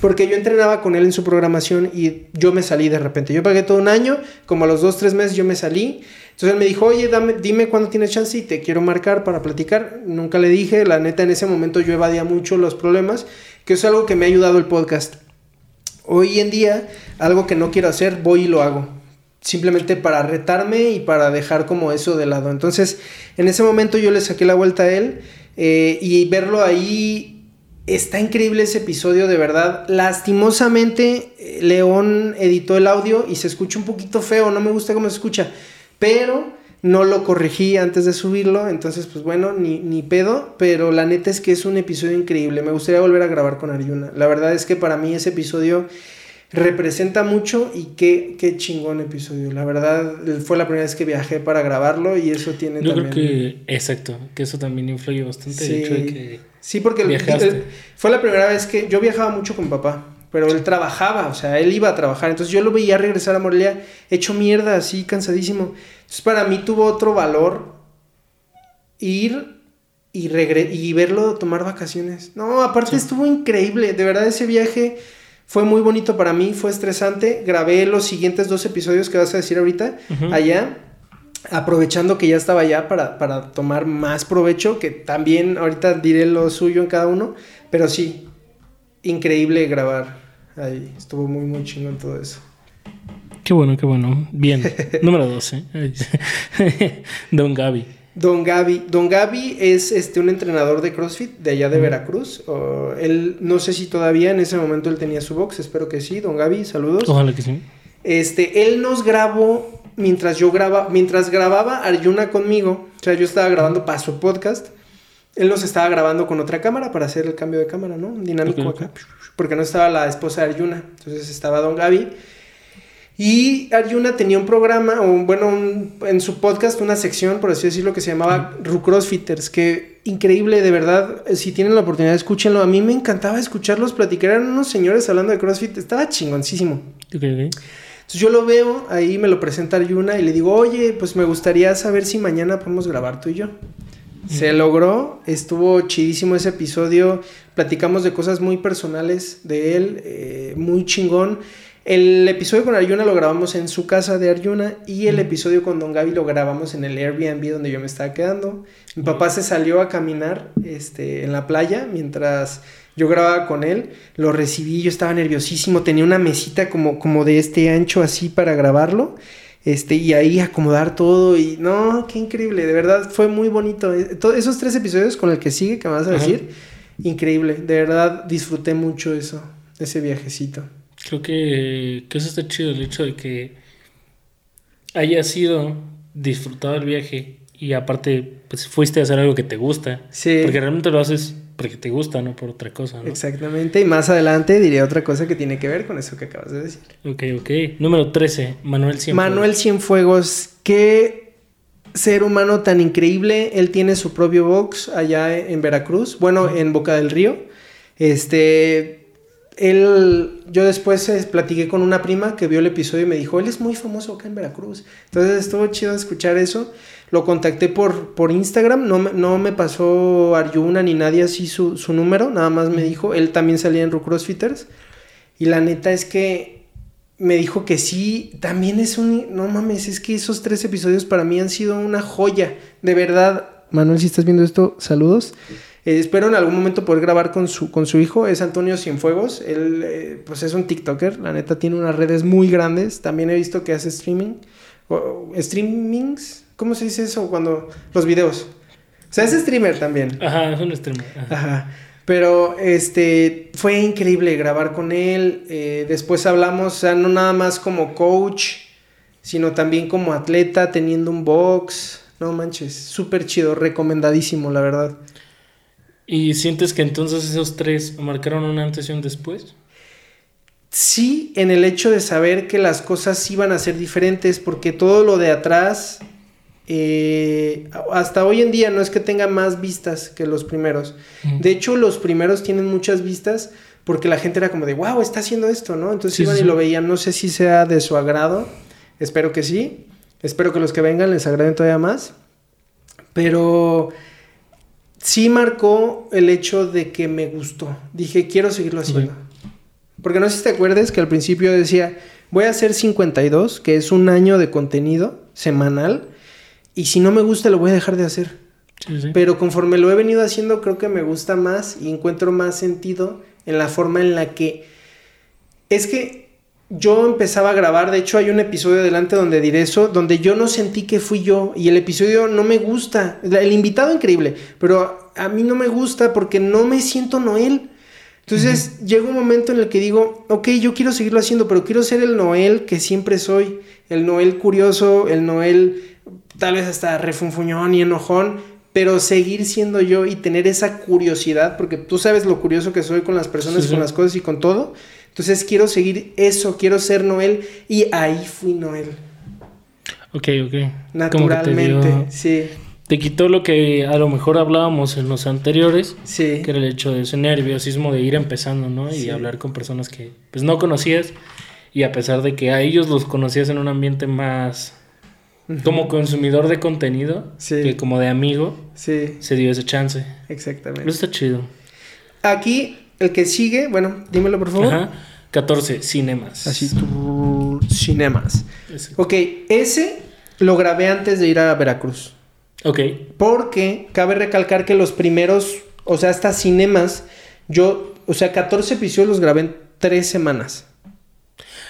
Porque yo entrenaba con él en su programación y yo me salí de repente. Yo pagué todo un año, como a los dos, tres meses yo me salí. Entonces él me dijo, oye, dame, dime cuándo tienes chance y te quiero marcar para platicar. Nunca le dije, la neta en ese momento yo evadía mucho los problemas, que es algo que me ha ayudado el podcast. Hoy en día, algo que no quiero hacer, voy y lo hago. Simplemente para retarme y para dejar como eso de lado. Entonces, en ese momento yo le saqué la vuelta a él eh, y verlo ahí está increíble ese episodio, de verdad. Lastimosamente, eh, León editó el audio y se escucha un poquito feo, no me gusta cómo se escucha, pero no lo corregí antes de subirlo, entonces pues bueno, ni, ni pedo, pero la neta es que es un episodio increíble, me gustaría volver a grabar con Arjuna. La verdad es que para mí ese episodio representa mucho y qué, qué chingón episodio. La verdad fue la primera vez que viajé para grabarlo y eso tiene Yo también... creo que, exacto, que eso también influye bastante. El hecho de que. Sí, porque viajaste. fue la primera vez que yo viajaba mucho con papá, pero él trabajaba, o sea, él iba a trabajar, entonces yo lo veía regresar a Morelia hecho mierda, así cansadísimo. Entonces para mí tuvo otro valor ir y, regre- y verlo tomar vacaciones. No, aparte Sí. estuvo increíble, de verdad ese viaje fue muy bonito para mí, fue estresante. Grabé los siguientes dos episodios que vas a decir ahorita allá, aprovechando que ya estaba allá para, para tomar más provecho, que también ahorita diré lo suyo en cada uno, pero sí, increíble grabar ahí, estuvo muy, muy chingón todo eso. Qué bueno, qué bueno. Bien. Número 12. Don Gaby. Don Gaby, Don Gaby es este un entrenador de CrossFit de allá de. Veracruz. o él no sé si todavía en ese momento él tenía su box, espero que sí. Don Gaby, saludos. Ojalá que sí. Este, él nos grabó mientras yo grababa, mientras grababa Arjuna conmigo, o sea, yo estaba grabando para su podcast. Él nos estaba grabando con otra cámara para hacer el cambio de cámara, ¿no? Dinámico acá. Porque no estaba la esposa de Arjuna. Entonces estaba Don Gaby. Y Arjuna tenía un programa, o bueno, un- en su podcast, una sección, por así decirlo, que se llamaba Ru Crossfitters, que increíble, de verdad, si tienen la oportunidad, escúchenlo. A mí me encantaba escucharlos platicar, eran unos señores hablando de CrossFit, estaba chingoncísimo. Ok, ok. Entonces yo lo veo, ahí me lo presenta Arjuna y le digo, oye, pues me gustaría saber si mañana podemos grabar tú y yo. Se logró, estuvo chidísimo ese episodio, platicamos de cosas muy personales de él, eh, muy chingón. El episodio con Arjuna lo grabamos en su casa de Arjuna y el episodio con Don Gaby lo grabamos en el Airbnb donde yo me estaba quedando. Mi papá se salió a caminar este, en la playa mientras yo grababa con él. Lo recibí, yo estaba nerviosísimo, tenía una mesita como, como de este ancho así para grabarlo. Este, y ahí acomodar todo y no, qué increíble, de verdad fue muy bonito. Eh, esos tres episodios con el que sigue, que me vas a decir, increíble, de verdad disfruté mucho eso, ese viajecito. Creo que, que eso está chido, el hecho de que haya sido disfrutado el viaje y aparte pues fuiste a hacer algo que te gusta. Sí. Porque realmente lo haces porque te gusta, no por otra cosa, ¿no? Exactamente. Y más adelante diré otra cosa que tiene que ver con eso que acabas de decir. Ok, ok. Número 13, Manuel Cienfuegos. Manuel Cienfuegos, qué ser humano tan increíble. Él tiene su propio box allá en Veracruz, bueno, en Boca del Río. Este, él, yo después eh, platiqué con una prima que vio el episodio y me dijo, él es muy famoso acá en Veracruz. Entonces estuvo chido escuchar eso. Lo contacté por, por Instagram, no, no me pasó Arjuna ni nadie así su, su número, nada más me dijo, él también salía en Rucrossfitters. Y la neta es que me dijo que sí, también es un... No mames, es que esos tres episodios para mí han sido una joya. De verdad, Manuel, si estás viendo esto, saludos. Eh, espero en algún momento poder grabar con su, con su hijo, es Antonio Cienfuegos. Él, eh, pues es un TikToker, la neta tiene unas redes muy grandes. También he visto que hace streaming. O, streamings, ¿cómo se dice eso? Cuando los videos. O sea, es streamer también. Ajá, es un streamer. Ajá. Pero este fue increíble grabar con él. Eh, después hablamos, o sea, no nada más como coach, sino también como atleta, teniendo un box. No manches, súper chido, recomendadísimo, la verdad. ¿Y sientes que entonces esos tres marcaron un antes y un después? Sí, en el hecho de saber que las cosas iban a ser diferentes, porque todo lo de atrás, eh, hasta hoy en día no es que tenga más vistas que los primeros. De hecho, los primeros tienen muchas vistas porque la gente era como de, wow, está haciendo esto, ¿no? Entonces iban y lo veían, no sé si sea de su agrado, espero que sí, espero que los que vengan les agraden todavía más, pero sí marcó el hecho de que me gustó. Dije, quiero seguirlo haciendo. Porque no sé si te acuerdas que al principio decía, voy a hacer 52, que es un año de contenido semanal, y si no me gusta lo voy a dejar de hacer. Pero conforme lo he venido haciendo, creo que me gusta más y encuentro más sentido en la forma en la que... Es que yo empezaba a grabar, de hecho hay un episodio adelante donde diré eso, donde yo no sentí que fui yo y el episodio no me gusta, el invitado increíble, pero a mí no me gusta porque no me siento Noel. Entonces llega un momento en el que digo, ok, yo quiero seguirlo haciendo, pero quiero ser el Noel que siempre soy, el Noel curioso, el Noel tal vez hasta refunfuñón y enojón, pero seguir siendo yo y tener esa curiosidad, porque tú sabes lo curioso que soy con las personas, con las cosas y con todo. Entonces quiero seguir eso, quiero ser Noel y ahí fui Noel. Ok, ok. Naturalmente, te sí. Te quitó lo que a lo mejor hablábamos en los anteriores, sí. que era el hecho de ese nerviosismo de ir empezando, ¿no? Y hablar con personas que pues no conocías y a pesar de que a ellos los conocías en un ambiente más como consumidor de contenido que como de amigo, sí. se dio ese chance. Exactamente. Eso está chido. Aquí el que sigue, bueno, dímelo por favor. Ajá. 14, cinemas. Así, tú, cinemas. Ok, ese lo grabé antes de ir a Veracruz. Ok. Porque cabe recalcar que los primeros, o sea, hasta cinemas, yo, o sea, 14 episodios los grabé en 3 semanas.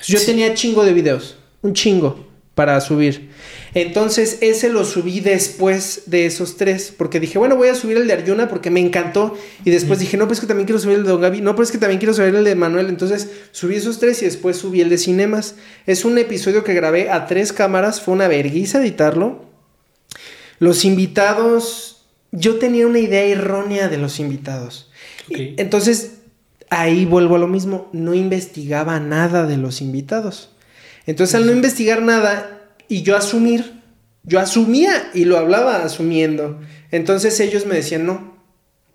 Yo tenía chingo de videos, un chingo para subir. Entonces ese lo subí después de esos tres, porque dije, bueno, voy a subir el de Arjuna porque me encantó. Y después dije, no, pues que también quiero subir el de Don Gaby, no, pues que también quiero subir el de Manuel. Entonces subí esos tres y después subí el de Cinemas. Es un episodio que grabé a tres cámaras, fue una vergüenza editarlo. Los invitados, yo tenía una idea errónea de los invitados. Entonces ahí vuelvo a lo mismo, no investigaba nada de los invitados. Entonces al no investigar nada, y yo asumir, yo asumía y lo hablaba asumiendo. Entonces ellos me decían, no,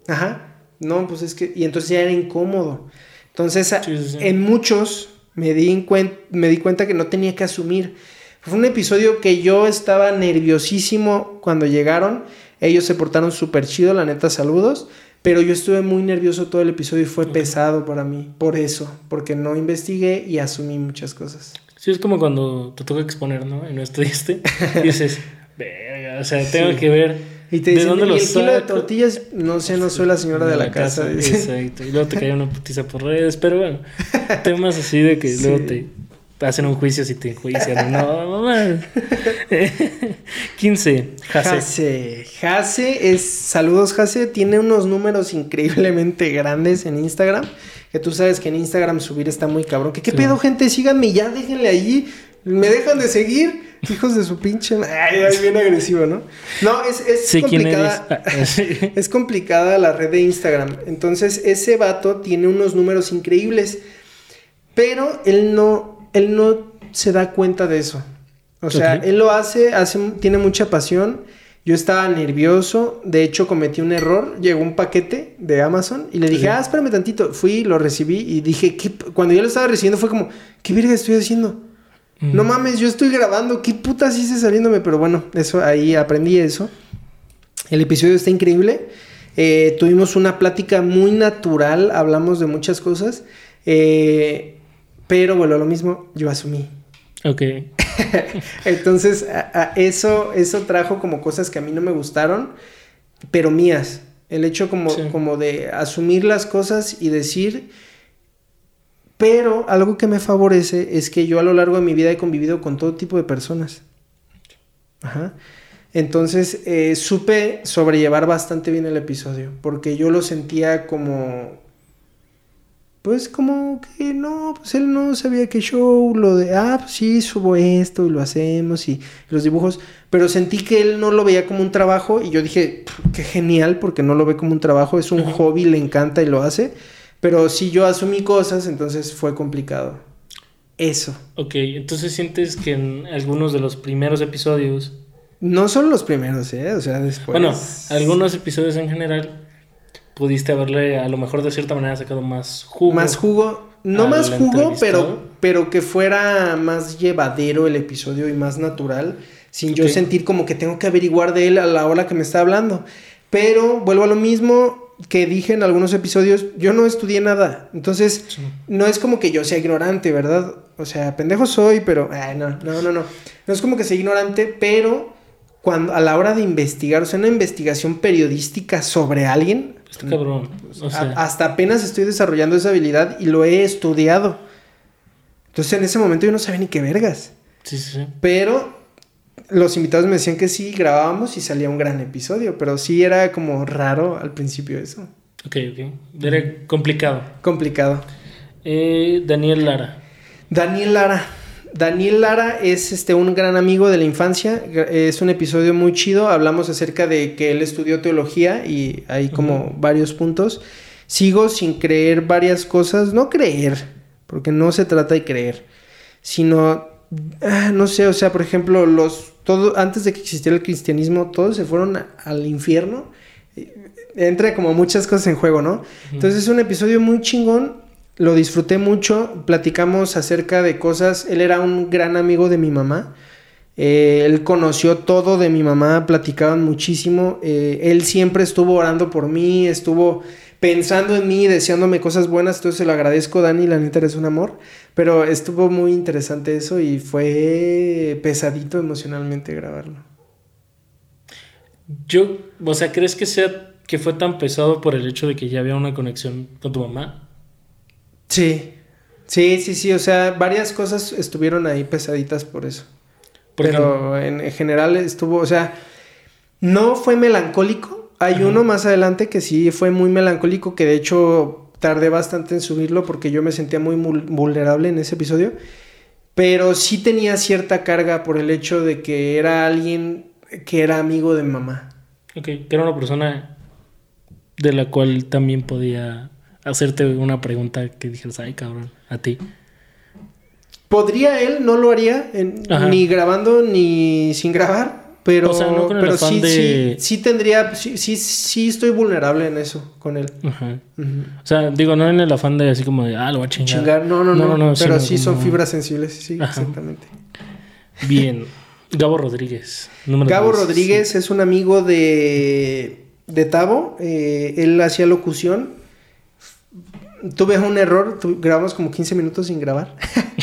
ajá, no, pues es que, y entonces ya era incómodo. Entonces en muchos me di, me di cuenta que no tenía que asumir. Fue un episodio que yo estaba nerviosísimo cuando llegaron. Ellos se portaron súper chido, la neta, saludos. Pero yo estuve muy nervioso todo el episodio y fue pesado para mí. Por eso, porque no investigué y asumí muchas cosas. Sí, es como cuando te toca exponer, ¿no? Y no estudiaste. Y dices, verga, o sea, tengo que ver. Y te ¿De dicen, dónde "¿Y lo el kilo de saco?" tortillas? No sé, no soy la señora de la, casa. Exacto. Y luego te cae una putiza por redes. Pero bueno, temas así de que luego te hacen un juicio si te enjuician. No, mamá. 15. Jase. Jase. Jase es. Saludos, Jase. Tiene unos números increíblemente grandes en Instagram. Que tú sabes que en Instagram subir está muy cabrón. ¿Qué, qué Sí. pedo, gente? Síganme ya, déjenle allí. Me dejan de seguir. Hijos de su pinche. Ay, ay, bien agresivo, ¿no? No, es, es complicada. Ah. Es complicada la red de Instagram. Entonces, ese vato tiene unos números increíbles. Pero él no, él no se da cuenta de eso. O sea, él lo hace, hace, tiene mucha pasión. Yo estaba nervioso. De hecho, cometí un error. Llegó un paquete de Amazon y le dije, Ok. ah, espérame tantito. Fui, lo recibí y dije, ¿qué? cuando yo lo estaba recibiendo fue como, ¿qué verga estoy haciendo? Mm. No mames, yo estoy grabando. ¿Qué putas hice saliéndome? Pero bueno, eso ahí aprendí eso. El episodio está increíble. Eh, tuvimos una plática muy natural. Hablamos de muchas cosas. Eh, pero bueno, lo mismo, yo asumí. Ok. Entonces, a- a- eso, eso trajo como cosas que a mí no me gustaron, pero mías. El hecho como, Sí. como de asumir las cosas y decir... Pero algo que me favorece es que yo a lo largo de mi vida he convivido con todo tipo de personas. Ajá. Entonces, eh, supe sobrellevar bastante bien el episodio, porque yo lo sentía como... Pues como que no, pues él no sabía qué show, lo de, ah, pues sí, subo esto y lo hacemos y los dibujos, pero sentí que él no lo veía como un trabajo y yo dije, "Pff, qué genial porque no lo ve como un trabajo, es un hobby, le encanta y lo hace, pero si yo asumí cosas, entonces fue complicado. Eso. Ok, entonces sientes que en algunos de los primeros episodios, No son los primeros, ¿eh? O sea, después... bueno, algunos episodios en general, pudiste haberle a lo mejor de cierta manera sacado más jugo. Más jugo, no más jugo, pero, pero que fuera más llevadero el episodio y más natural, sin yo sentir como que tengo que averiguar de él a la hora que me está hablando. Pero vuelvo a lo mismo que dije en algunos episodios, yo no estudié nada, entonces Sí. no es como que yo sea ignorante, ¿verdad? O sea, pendejo soy, pero ay, no, no, no, no. No es como que sea ignorante, pero cuando a la hora de investigar, o sea, una investigación periodística sobre alguien, Está cabrón. O a- sea, hasta apenas estoy desarrollando esa habilidad y lo he estudiado. Entonces en ese momento yo no sabía ni qué vergas. sí, sí, sí. Pero los invitados me decían que sí, grabábamos y salía un gran episodio. Pero sí era como raro al principio eso. Ok, ok. Era complicado. Complicado. Eh, Daniel Lara. Daniel Lara. Daniel Lara es este, un gran amigo de la infancia. Es un episodio muy chido. Hablamos acerca de que él estudió teología y hay como varios puntos. Sigo sin creer varias cosas. No creer, porque no se trata de creer, sino, ah, no sé, o sea, por ejemplo, los, todo, antes de que existiera el cristianismo, todos se fueron a- al infierno. Entra como muchas cosas en juego, ¿no? Entonces es un episodio muy chingón. Lo disfruté mucho. Platicamos acerca de cosas. Él era un gran amigo de mi mamá. Eh, él conoció todo de mi mamá. Platicaban muchísimo. Eh, él siempre estuvo orando por mí. Estuvo pensando en mí, deseándome cosas buenas. Entonces se lo agradezco, Dani. La neta eres un amor. Pero estuvo muy interesante eso y fue pesadito emocionalmente grabarlo. Yo, o sea, ¿crees que sea que fue tan pesado por el hecho de que ya había una conexión con tu mamá? Sí. Sí, sí, sí. O sea, varias cosas estuvieron ahí pesaditas por eso. Pero en, en general estuvo, o sea, no fue melancólico. Hay Ajá. uno más adelante que sí fue muy melancólico, que de hecho tardé bastante en subirlo porque yo me sentía muy vulnerable en ese episodio. Pero sí tenía cierta carga por el hecho de que era alguien que era amigo de mamá. Ok, que era una persona de la cual también podía hacerte una pregunta que dijeras, ay cabrón, a ti. Podría él, no lo haría, en- ni grabando ni sin grabar, pero, O sea, no con el pero sí, de- sí, sí tendría, sí, sí, sí estoy vulnerable en eso con él. Ajá. Ujú. O sea, digo, no en el afán de así como de, ah, lo voy a chingar. Chingar, no, no, no, pero sino sí son fibras sensibles, sí, Ajá. exactamente. Bien. Gabo Rodríguez. Gabo Rodríguez es un amigo de, de Tavo. Eh, él hacía locución. Tuve un error. grabamos como 15 minutos sin grabar.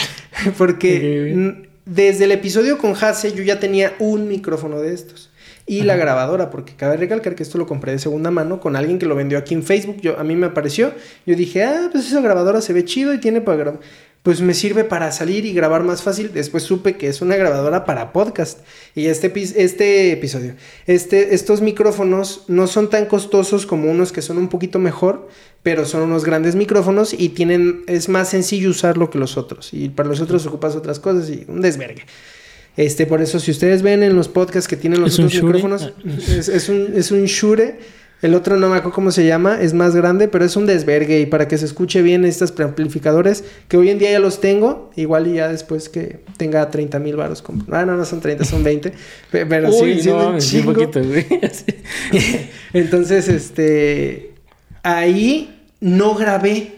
Porque desde el episodio con Hase yo ya tenía un micrófono de estos. Y la grabadora, porque cabe recalcar que esto lo compré de segunda mano con alguien que lo vendió aquí en Facebook. Yo, a mí me apareció. Yo dije, ah, pues esa grabadora se ve chido y tiene para grabar pues me sirve para salir y grabar más fácil. Después supe que es una grabadora para podcast. Y este, este episodio, este, estos micrófonos no son tan costosos como unos que son un poquito mejor, pero son unos grandes micrófonos y tienen, es más sencillo usarlo que los otros. Y para los otros ocupas otras cosas y un desvergue. Este, por eso, si ustedes ven en los podcasts que tienen los otros micrófonos, es, es, un, es un Shure el otro no me acuerdo cómo se llama, es más grande, pero es un desvergue y para que se escuche bien estos preamplificadores, que hoy en día ya los tengo, igual y ya después que tenga 30 mil baros. Ah, no, no son 30, son 20, pero sí, siendo un chingo. Poquito, Entonces, este, ahí no grabé.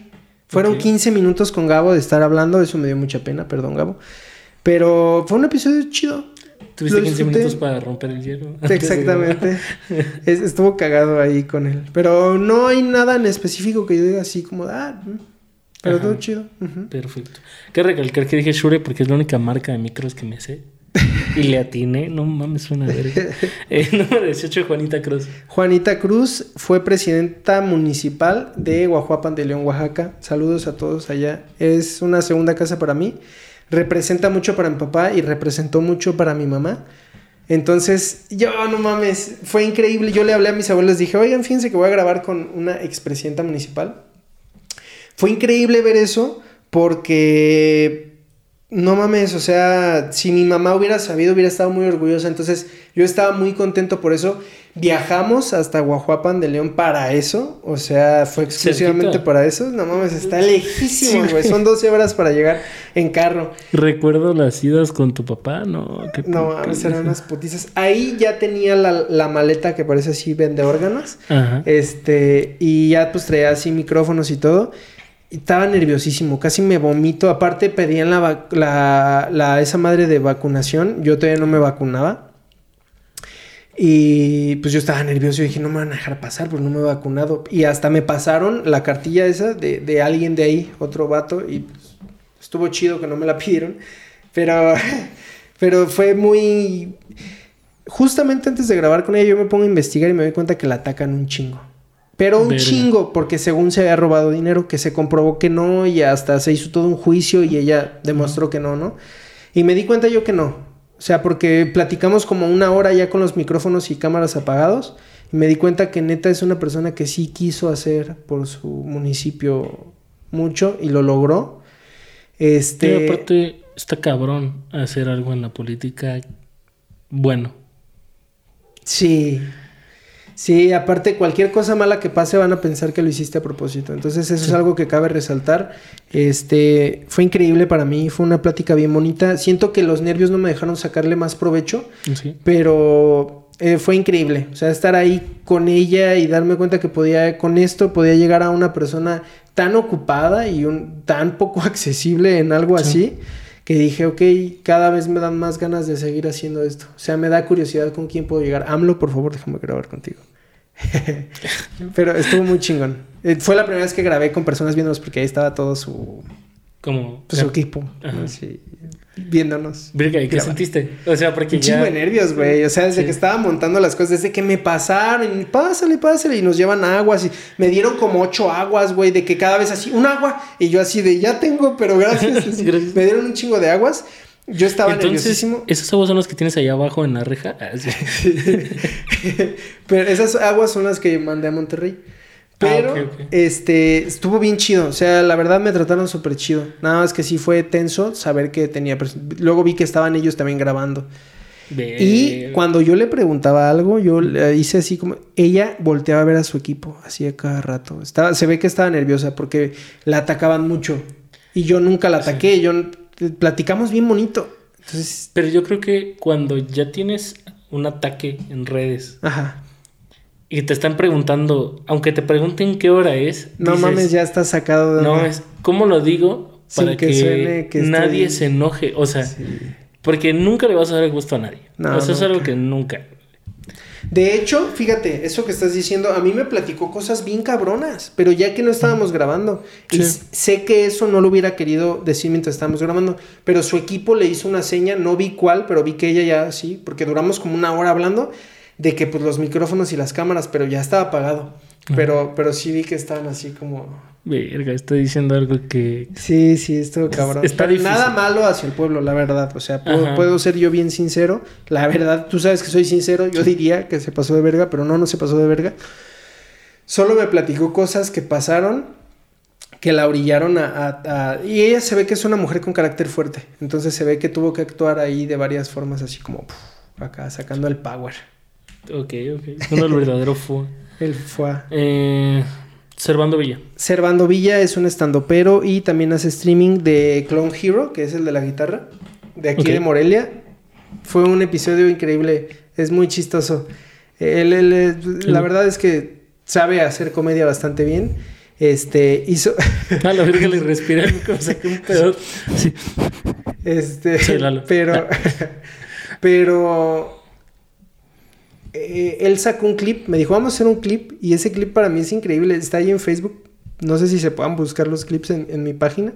Fueron 15 minutos con Gabo de estar hablando, eso me dio mucha pena, perdón Gabo. Pero fue un episodio chido. Tuviste 15 minutos para romper el hielo. Exactamente. estuvo cagado ahí con él. Pero no hay nada en específico que yo diga así como, ah, mm", pero todo chido. Perfecto. Que recalcar que dije Shure porque es la única marca de micros que me sé. y le atiné, no mames, suena verga. Eh, número 18, Juanita Cruz. Juanita Cruz fue presidenta municipal de Guajuapan de León, Oaxaca. Saludos a todos allá. Es una segunda casa para mí representa mucho para mi papá y representó mucho para mi mamá. Entonces, yo no mames, fue increíble. Yo le hablé a mis abuelos, dije, oigan, fíjense que voy a grabar con una expresidenta municipal. Fue increíble ver eso porque, no mames, o sea, si mi mamá hubiera sabido, hubiera estado muy orgullosa. Entonces, yo estaba muy contento por eso. Viajamos hasta Guajuapan de León para eso. O sea, fue exclusivamente para eso. No mames, está lejísimo, güey. Son 12 horas para llegar en carro. Recuerdo las idas con tu papá, ¿no? no mames, eran unas putizas. Ahí ya tenía la, maleta que parece así, vende órganos. Ajá. Este, y ya pues traía así micrófonos y todo. Y estaba nerviosísimo, casi me vomito. Aparte pedían la, la, la, esa madre de vacunación. Yo todavía no me vacunaba. Y pues yo estaba nervioso y dije, no me van a dejar pasar, pues no me he vacunado. Y hasta me pasaron la cartilla esa de, de alguien de ahí, otro vato, y pues, estuvo chido que no me la pidieron. Pero, pero fue muy... Justamente antes de grabar con ella yo me pongo a investigar y me doy cuenta que la atacan un chingo. Pero un chingo, porque según se había robado dinero, que se comprobó que no y hasta se hizo todo un juicio y ella demostró que no, ¿no? Y me di cuenta yo que no. O sea, porque platicamos como una hora ya con los micrófonos y cámaras apagados. Y me di cuenta que neta es una persona que sí quiso hacer por su municipio mucho y lo logró. Este. aparte, está cabrón hacer algo en la política bueno. Sí. Sí, aparte cualquier cosa mala que pase van a pensar que lo hiciste a propósito. Entonces eso es algo que cabe resaltar. Este, fue increíble para mí, fue una plática bien bonita. Siento que los nervios no me dejaron sacarle más provecho, pero eh, fue increíble. O sea, estar ahí con ella y darme cuenta que podía, con esto podía llegar a una persona tan ocupada y un, tan poco accesible en algo así que dije, ok, cada vez me dan más ganas de seguir haciendo esto. O sea, me da curiosidad con quién puedo llegar. AMLO, por favor, déjame grabar contigo. Pero estuvo muy chingón. Eh, fue la primera vez que grabé con personas viéndonos porque ahí estaba todo su... Como... Pues, su equipo. Así, viéndonos. ¿y qué sentiste? O sea, porque Un chingo de nervios, güey. O sea, desde que estaba montando las cosas, desde que me pasaron, y pásale, pásale, y nos llevan aguas, y me dieron como ocho aguas, güey, de que cada vez así, un agua, y yo así de, ya tengo, pero gracias. Me dieron un chingo de aguas. Yo estaba Entonces, nerviosísimo. ¿Esas aguas son las que tienes allá abajo en la reja? Ah, pero esas aguas son las que mandé a Monterrey. Pero, ah, este, estuvo bien chido. O sea, la verdad me trataron súper chido. Nada más que sí fue tenso saber que tenía. Luego vi que estaban ellos también grabando. Y cuando yo le preguntaba algo, yo le hice así como. Ella volteaba a ver a su equipo, así a cada rato. Estaba, se ve que estaba nerviosa porque la atacaban mucho. Y yo nunca la ataqué. Yo platicamos bien bonito. Entonces... Pero yo creo que cuando ya tienes un ataque en redes. Ajá y te están preguntando, aunque te pregunten qué hora es. No mames, ya estás sacado de. No es. ¿Cómo lo digo? Para que, nadie se enoje. O sea, Porque nunca le vas a dar el gusto a nadie. No, o sea, es algo que nunca. De hecho, fíjate, eso que estás diciendo, a mí me platicó cosas bien cabronas, pero ya que no estábamos grabando, y Sí. s- sé que eso no lo hubiera querido decir mientras estábamos grabando, pero su equipo le hizo una seña, no vi cuál, pero vi que ella ya sí, porque duramos como una hora hablando de que pues los micrófonos y las cámaras, pero ya estaba apagado. Pero, pero sí vi que estaban así como... Verga, estoy diciendo algo que. Sí, sí, esto cabrón. está difícil. Nada malo hacia el pueblo, la verdad. O sea, puedo, puedo ser yo bien sincero. La verdad, tú sabes que soy sincero. Yo diría que se pasó de verga, pero no, no se pasó de verga. Solo me platicó cosas que pasaron que la orillaron a, a- a- Y ella se ve que es una mujer con carácter fuerte. Entonces se ve que tuvo que actuar ahí de varias formas, así como puf, acá sacando el power. Ok, ok. Siendo el verdadero fue. El fue. Eh, Servando Villa. Servando Villa es un estandopero y también hace streaming de Clone Hero, que es el de la guitarra, de aquí de Morelia. Fue un episodio increíble, es muy chistoso. Él, la verdad es que sabe hacer comedia bastante bien. Este hizo, A la verga le saqué un pedo. Sí. este, Sí, Lalo. pero, pero eh, él sacó un clip, me dijo vamos a hacer un clip y ese clip para mí es increíble, está ahí en Facebook, no sé si se puedan buscar los clips en, en mi página,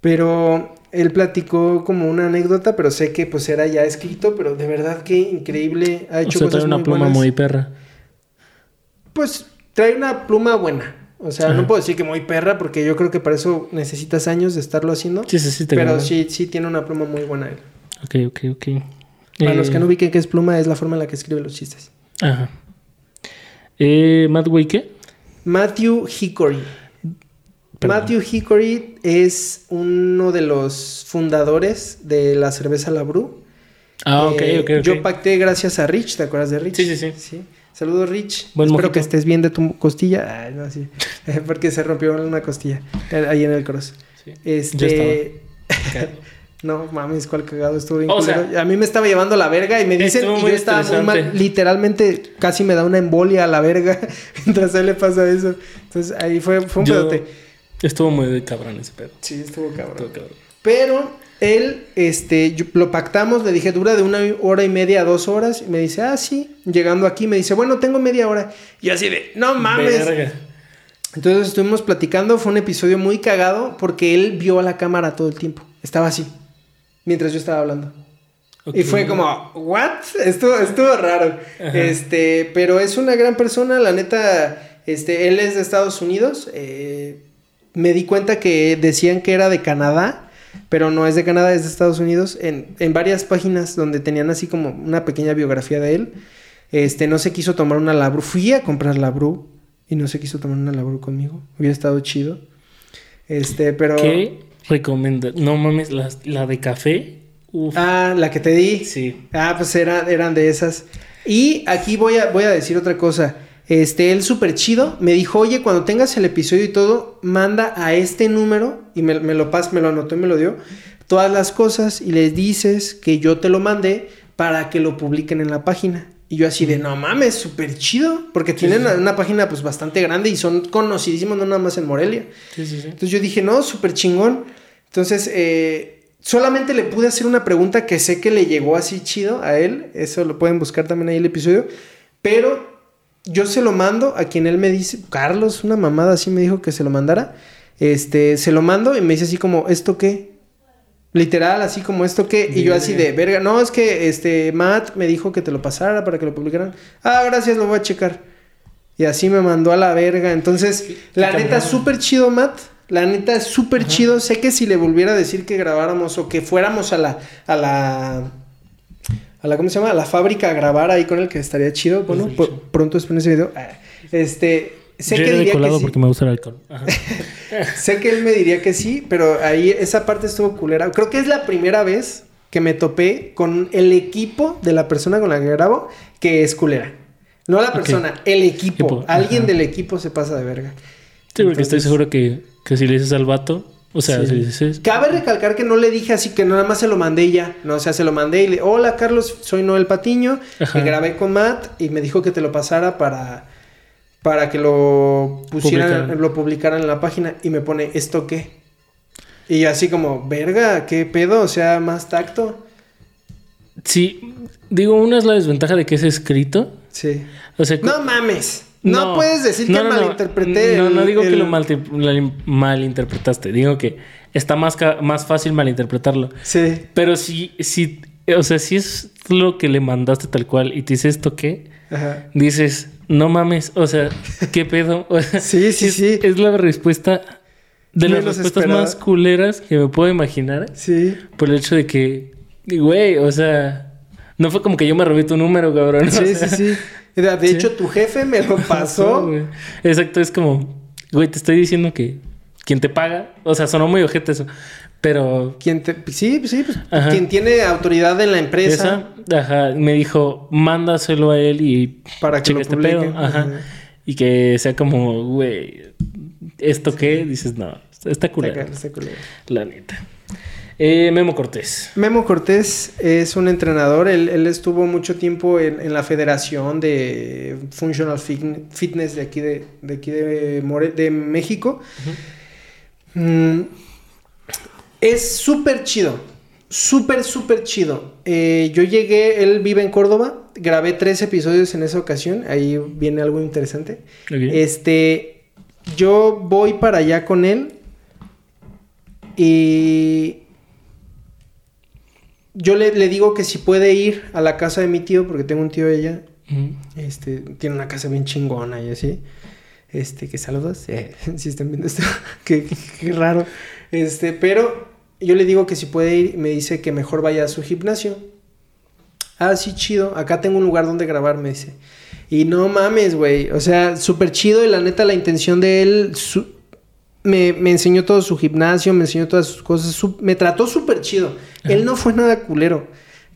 pero él platicó como una anécdota, pero sé que pues era ya escrito, pero de verdad que increíble, ha O hecho sea, cosas trae una muy pluma buenas. muy perra. Pues trae una pluma buena. O sea, Ajá. no puedo decir que muy perra, porque yo creo que para eso necesitas años de estarlo haciendo. Sí, sí, sí. te pero sí, sí tiene una pluma muy buena él. Ok, ok, ok. Para Eh, los que no ubiquen qué es pluma, es la forma en la que escribe los chistes. Ajá. Eh, Matt Way, ¿qué? Matthew Hickory. Perdón. Matthew Hickory es uno de los fundadores de la cerveza Labru. Ah, ok, Eh, ok, ok. Yo pacté gracias a Rich, ¿te acuerdas de Rich? Sí, sí, sí. Saludos, Rich. Buen Espero mojito. que estés bien de tu costilla. Ay, no, sí. Porque se rompió una costilla eh, ahí en el cross. Sí. Este. no mames, cuál cagado estuvo bien. O sea, a mí me estaba llevando la verga y me dicen, y yo estaba muy mal. Literalmente casi me da una embolia a la verga mientras a él le pasa eso. Entonces ahí fue, fue un Yo- pedote. Estuvo muy cabrón ese pedo. Sí, estuvo cabrón. Estuvo cabrón. Pero él, este, yo- lo pactamos, le dije, dura de una hora y media a dos horas. Y me dice, ah, sí. Llegando aquí, me dice, bueno, tengo media hora. Y yo así de, no mames. Verga. Entonces estuvimos platicando, fue un episodio muy cagado porque él vio a la cámara todo el tiempo. Estaba así, mientras yo estaba hablando. Y fue como, ¿what? Estuvo, estuvo raro. Ajá. Este, pero es una gran persona, la neta. Este, él es de Estados Unidos. eh, me di cuenta que decían que era de Canadá, pero no es de Canadá, es de Estados Unidos. En, en varias páginas donde tenían así como una pequeña biografía de él. Este, no se quiso tomar una labru. Fui a comprar labru y no se quiso tomar una labru conmigo. Hubiera estado chido. Este, pero. ¿Qué recomienda? No mames, la, la de café. Uf. Ah, la que te di. Sí. Ah, pues era- eran de esas. Y aquí voy a, voy a decir otra cosa. Este, él súper chido, me dijo, oye, cuando tengas el episodio y todo, manda a este número, y me, me lo pas, me lo anotó y me lo dio, todas las cosas, y les dices que yo te lo mandé para que lo publiquen en la página. Y yo así de, no mames, súper chido, porque tienen una, una página pues bastante grande y son conocidísimos, no nada más en Morelia. Sí, sí, sí. Entonces yo dije, no, súper chingón. Entonces, eh, solamente le pude hacer una pregunta que sé que le llegó así chido a él. Eso lo pueden buscar también ahí el episodio. Pero yo se lo mando a quien él me dice, Carlos, una mamada así me dijo que se lo mandara. Este, se lo mando y me dice así como, ¿esto qué? Literal, así como esto qué. Y yo así de, verga, no, es que este, Matt me dijo que te lo pasara para que lo publicaran. Ah, gracias, lo voy a checar. Y así me mandó a la verga. Entonces, la neta, súper chido, Matt. La neta, es súper chido. Sé que si le volviera a decir que grabáramos o que fuéramos a la, a la, a la, ¿cómo se llama? A la fábrica a grabar ahí con el que estaría chido. Bueno, pronto esperen ese video. Ah, Este, sé Yo que diría que colado sí. porque me gusta el alcohol. Ajá. Sé que él me diría que sí, pero ahí esa parte estuvo culera. Creo que es la primera vez que me topé con el equipo de la persona con la que grabo que es culera. No la persona, el equipo. Equipo, Alguien ajá. del equipo se pasa de verga. Sí, porque estoy seguro que, que si le dices al vato, o sea, Sí. si le dices. Cabe recalcar que no le dije así que nada más se lo mandé y ya. No, o sea, se lo mandé y le, hola Carlos, soy Noel Patiño. Me grabé con Matt y me dijo que te lo pasara para, para que lo pusieran, Publicaran. lo publicaran en la página. Y me pone, ¿esto qué? Y así como, verga, ¿qué pedo? O sea, más tacto. Sí, digo, una es la desventaja de que es escrito. Sí. O sea, No mames. No, puedes decir no, que no, malinterpreté. No, el- no digo que lo malinterpretaste. Digo que está más, más fácil malinterpretarlo. Sí. Pero si, si, o sea, si es lo que le mandaste tal cual y te dice esto qué, Ajá. dices, no mames, o sea, ¿qué pedo? O sea, Sí, sí, es, sí. Es la respuesta de las respuestas esperada. más culeras que me puedo imaginar Sí. por el hecho de que, güey, o sea, no fue como que yo me robé tu número, cabrón. o Sí, sea, sí, sí. De Sí. hecho, tu jefe me lo pasó. Exacto, es como, güey, te estoy diciendo que quien te paga, o sea, sonó muy ojete eso, pero Quien te, sí, sí, pues, Ajá. quien tiene autoridad en la empresa esa, ajá, me dijo, mándaselo a él y para que lo este publique. pedo, ajá, y que sea como, güey, ¿esto qué? Dices, no, está culero, está culero. la neta. Eh, Memo Cortés. Memo Cortés es un entrenador. Él, él estuvo mucho tiempo en, en la Federación de Functional Fit- Fitness de aquí de, de aquí de, More- de México. Mm, es súper chido. Súper, súper chido. Eh, yo llegué, él vive en Córdoba. Grabé tres episodios en esa ocasión. Ahí viene algo interesante. Este, yo voy para allá con él y yo le, le digo que si puede ir a la casa de mi tío, porque tengo un tío allá, este, tiene una casa bien chingona y así. Este, que saludos, eh, si están viendo esto, qué, raro. Este, pero yo le digo que si puede ir, me dice que mejor vaya a su gimnasio. Ah, sí, chido. Acá tengo un lugar donde grabar, me dice. Y no mames, güey. O sea, súper chido. Y la neta, la intención de él. su- me, me enseñó todo su gimnasio, me enseñó todas sus cosas. su- me trató súper chido. Él no fue nada culero.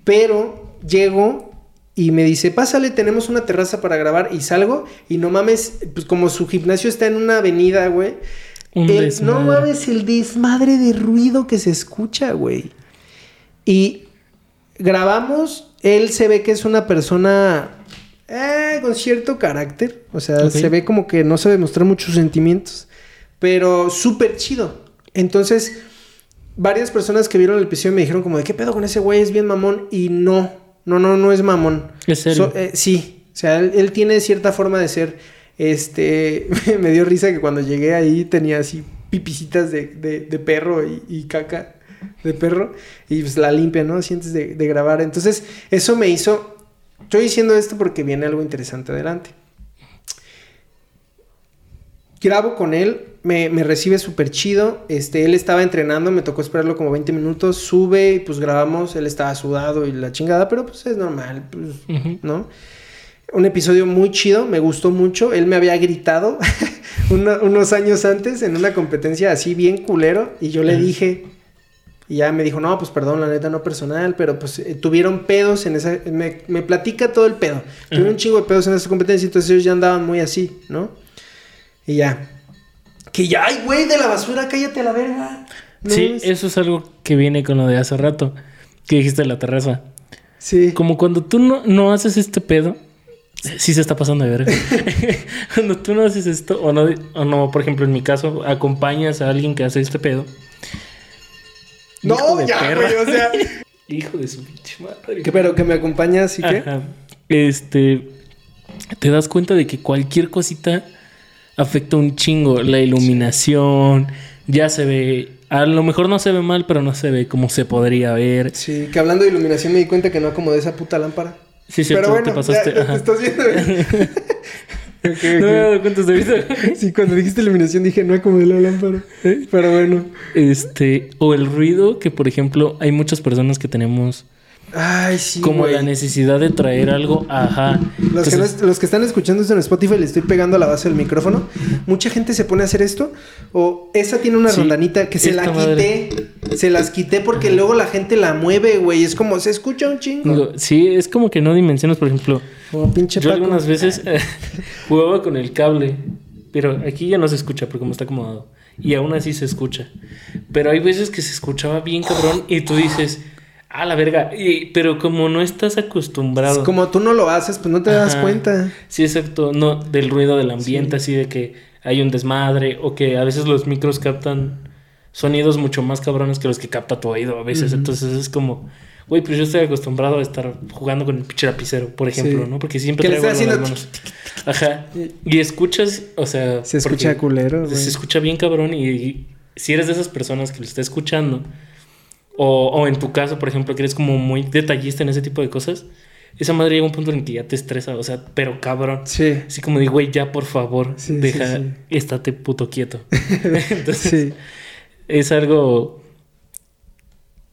Pero llego y me dice, pásale, tenemos una terraza para grabar. Y salgo. Y no mames, pues como su gimnasio está en una avenida, güey. Un el- no mames el desmadre de ruido que se escucha, güey. Y grabamos. Él se ve que es una persona eh, con cierto carácter. O sea, se ve como que no sabe mostrar muchos sentimientos. Pero súper chido. Entonces, varias personas que vieron el episodio me dijeron como de qué pedo con ese güey, es bien mamón. Y no, no, no, no es mamón. ¿Es serio? So- eh, sí, o sea, él, él tiene cierta forma de ser. Este, me dio risa que cuando llegué ahí tenía así pipicitas de, de- de perro y, y caca de perro y pues la limpia, ¿no? Así antes de, de grabar. Entonces, eso me hizo. Estoy diciendo esto porque viene algo interesante adelante. Grabo con él, me, me recibe súper chido. Este, él estaba entrenando, me tocó esperarlo como 20 minutos. Sube y pues grabamos. Él estaba sudado y la chingada, pero pues es normal, pues. ¿no? Un episodio muy chido, me gustó mucho. Él me había gritado una- unos años antes en una competencia así bien culero y yo le dije, y ya me dijo, no, pues perdón, la neta no personal, pero pues eh, tuvieron pedos en esa, me, me platica todo el pedo. Tuvieron un chingo de pedos en esa competencia, entonces ellos ya andaban muy así, ¿no? Y ya. Que ya, ay, güey, de la basura, cállate a la verga. No, sí, es- eso es algo que viene con lo de hace rato, que dijiste de la terraza. sí. Como cuando tú no, no haces este pedo, sí se está pasando de verga. cuando tú no haces esto, o no, o no, por ejemplo, en mi caso, acompañas a alguien que hace este pedo. Hijo No, de ya, güey, o sea. Hijo de su pinche madre. que, pero que me acompañas y que. Ajá. Este, te das cuenta de que cualquier cosita afecta un chingo. La iluminación, ya se ve. A lo mejor no se ve mal, pero no se ve como se podría ver. Sí, que hablando de iluminación me di cuenta que no acomodé esa puta lámpara. Sí, cierto, Pero bueno, te pasaste. ya, te estás viendo. No me he dado cuenta hasta ahorita. Sí, cuando dijiste iluminación dije no acomodé la lámpara. Pero bueno. Este, o el ruido, que por ejemplo, hay muchas personas que tenemos Ay, sí. como la necesidad de traer algo. Ajá. Los, que no Entonces, es- los que están escuchando esto en Spotify le estoy pegando a la base del micrófono. Mucha gente se pone a hacer esto. O esa tiene una Sí, rondanita que se la quité. Se las quité porque luego la gente la mueve, güey. Es como se escucha un chingo. sí, es como que no dimensionas, por ejemplo. Como pinche Yo Paco. algunas veces jugaba con el cable, pero aquí ya no se escucha porque como está acomodado. Y aún así se escucha. Pero hay veces que se escuchaba bien cabrón y tú dices, ah, la verga. Y- pero como no estás acostumbrado. Como tú no lo haces, pues no te das cuenta. Sí, exacto. No, del ruido del ambiente, así de que hay un desmadre o que a veces los micros captan sonidos mucho más cabrones que los que capta tu oído a veces. Entonces es como, Güey, pues yo estoy acostumbrado a estar jugando con el pinche lapicero, por ejemplo, Sí. ¿no? Porque siempre traigo algo en las manos. Ajá. Y escuchas, o sea... Se escucha culero, güey. Se escucha bien cabrón y, y si eres de esas personas que lo está escuchando, o, o en tu caso, por ejemplo, que eres como muy detallista en ese tipo de cosas, esa madre llega a un punto en el que ya te estresa, o sea, pero cabrón. Sí. Así como de, güey, ya por favor, Sí, sí, deja, sí. estate puto quieto. Entonces, Sí. es algo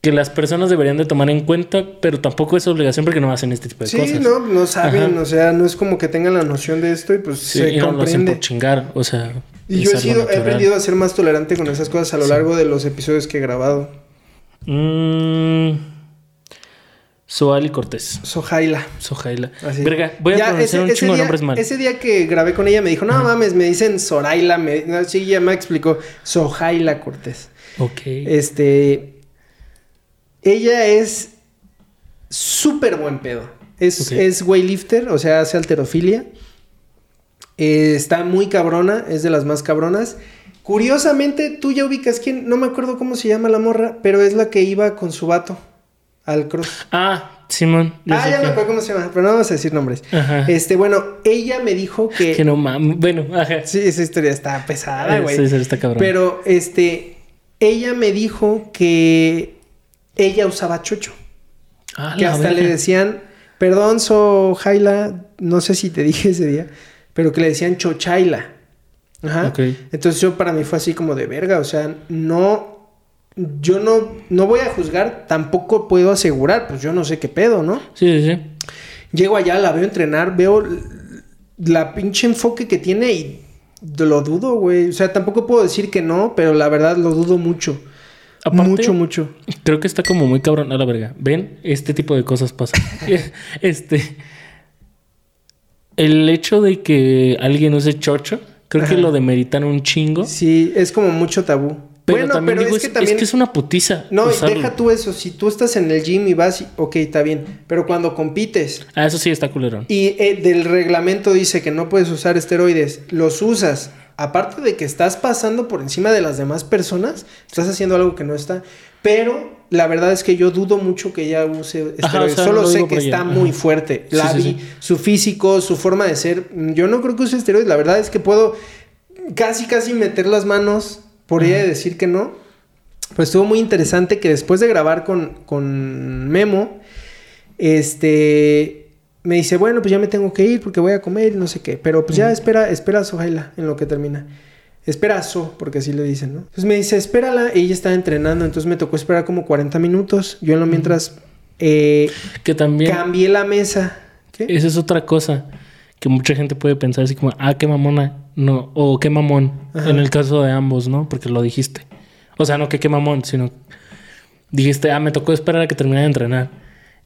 que las personas deberían de tomar en cuenta, pero tampoco es obligación porque no hacen este tipo de Sí, cosas. no, no saben, Ajá. o sea, no es como que tengan la noción de esto y pues Sí, se y no lo hacen comprende. por chingar, o sea. Y yo he, sido, he aprendido a ser más tolerante con esas cosas a lo largo de los episodios que he grabado. Mm, Soal y Cortés. Sojaila. Sojaila. Así. Verga, voy a Ya, pronunciar un ese chingo de nombres mal. Ese día que grabé con ella me dijo, no mames, me dicen Zoraila, me... no, sí, ya me explicó, Sojaila Cortés. Ok. Este, ella es súper buen pedo. Es, Ok. es weightlifter, o sea, hace alterofilia. Eh, está muy cabrona, es de las más cabronas. Curiosamente, tú ya ubicas quién, no me acuerdo cómo se llama la morra, pero es la que iba con su vato al cross. Ah, Simón. ah, ya me acuerdo cómo se llama, pero no vamos a decir nombres. Ajá. Este, bueno, ella me dijo que. Que no mames. Bueno, ajá. Sí, esa historia está pesada, güey. Sí, sí, está cabrón. Pero, este, ella me dijo que ella usaba chocho. Ah, que hasta le decían, perdón, so Jaila, no sé si te dije ese día, pero que le decían chochaila. Ajá. Ok. Entonces yo para mí fue así como de verga, o sea, no, yo no, no voy a juzgar, tampoco puedo asegurar, pues yo no sé qué pedo, ¿no? Sí, sí, sí. Llego allá, la veo entrenar, veo la pinche enfoque que tiene y lo dudo, güey. O sea, tampoco puedo decir que no, pero la verdad lo dudo mucho. Aparte, mucho, mucho. Creo que está como muy cabrón a la verga. ¿Ven? Este tipo de cosas pasan. este. El hecho de que alguien use chocho, creo que lo demeritan un chingo. Sí, es como mucho tabú. Pero bueno, también pero digo, es es, que también... es que es una putiza. No, y usarlo. deja tú eso. Si tú estás en el gym y vas, y- ok, está bien. Pero cuando compites Ah, eso sí está culerón. y eh, del reglamento dice que no puedes usar esteroides, los usas, aparte de que estás pasando por encima de las demás personas, estás haciendo algo que no está. Pero la verdad es que yo dudo mucho que ella use esteroides. Ajá, o sea, Solo lo sé que ella. está Ajá. muy fuerte. Sí, La sí, vi, sí. su físico, su forma de ser. Yo no creo que use esteroides. La verdad es que puedo casi, casi meter las manos por ella y decir que no. Pues estuvo muy interesante que después de grabar con, con Memo, este, me dice, bueno, pues ya me tengo que ir porque voy a comer y no sé qué. Pero pues ya espera, espera a Sohaila en lo que termina. Espera a So, porque así le dicen, ¿no? Entonces me dice, espérala. Ella está entrenando, entonces me tocó esperar como 40 minutos. Yo en lo mientras eh, Que también. cambié la mesa. ¿Qué? Esa es otra cosa que mucha gente puede pensar así como, ah, qué mamona. No, o qué mamón. Ajá. En el caso de ambos, ¿no? Porque lo dijiste. O sea, no que qué mamón, sino dijiste, ah, me tocó esperar a que termine de entrenar.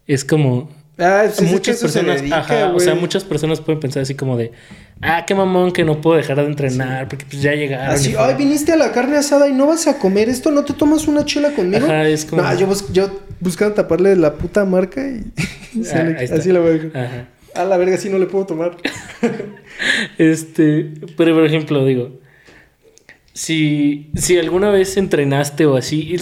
Es como Ah, pues muchas se personas, dedica, ajá, o sea, muchas personas pueden pensar así como de, ah, qué mamón que no puedo dejar de entrenar porque pues ya llegaron. Así, y fueron". ay, viniste a la carne asada y no vas a comer esto, ¿no te tomas una chela conmigo? Ajá, es como- No, yo, bus- yo buscando taparle la puta marca y Ah, así la voy a dejar. Ajá. A la verga, sí no le puedo tomar. Este, pero por ejemplo, digo, si, si alguna vez entrenaste o así,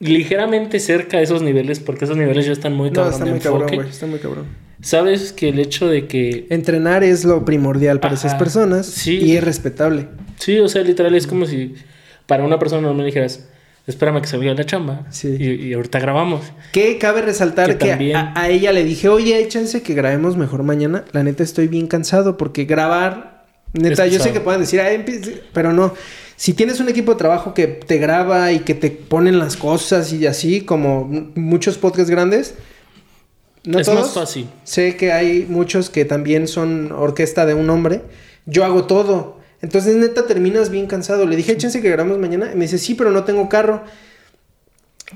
ligeramente cerca de esos niveles, porque esos niveles ya están muy No, cabrón está de muy cabrón, güey, está muy cabrón. sabes que el hecho de que, Entrenar es lo primordial para Ajá, esas personas sí. y es respetable. sí, o sea, literal es como si para una persona no me dijeras, espérame que se vaya la chamba Sí. y, y ahorita grabamos. Que cabe resaltar Que que, también- a, a ella le dije, oye, échense que grabemos mejor mañana. La neta estoy bien cansado porque grabar, neta, Es yo sé que pueden decir, pero no. Si tienes un equipo de trabajo que te graba y que te ponen las cosas y así, como muchos podcasts grandes, no es todos. más fácil. Sé que hay muchos que también son orquesta de un hombre. Yo hago todo. Entonces, neta, terminas bien cansado. Le dije, échense que grabamos mañana. Y me dice, sí, pero no tengo carro.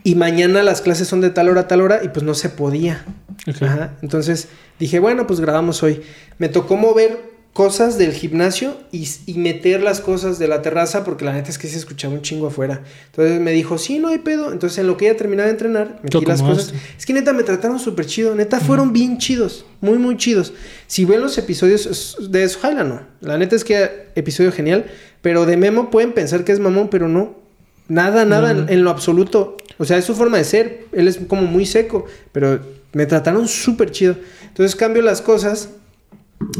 Y mañana las clases son de tal hora a tal hora y pues no se podía. Ok. Ajá. Entonces dije, bueno, pues grabamos hoy. Me tocó mover cosas del gimnasio y, y meter las cosas de la terraza porque la neta es que se escuchaba un chingo afuera. Entonces me dijo, sí, no hay pedo. Entonces en lo que ella terminaba de entrenar, metí las cosas. Es que neta me trataron súper chido. Neta fueron bien chidos. Muy, muy chidos. Si ven los episodios de Sohaila, no. La neta es que episodio genial. Pero de Memo pueden pensar que es mamón, pero no. Nada, nada, en, en lo absoluto. O sea, es su forma de ser. Él es como muy seco, pero me trataron súper chido. Entonces cambio las cosas,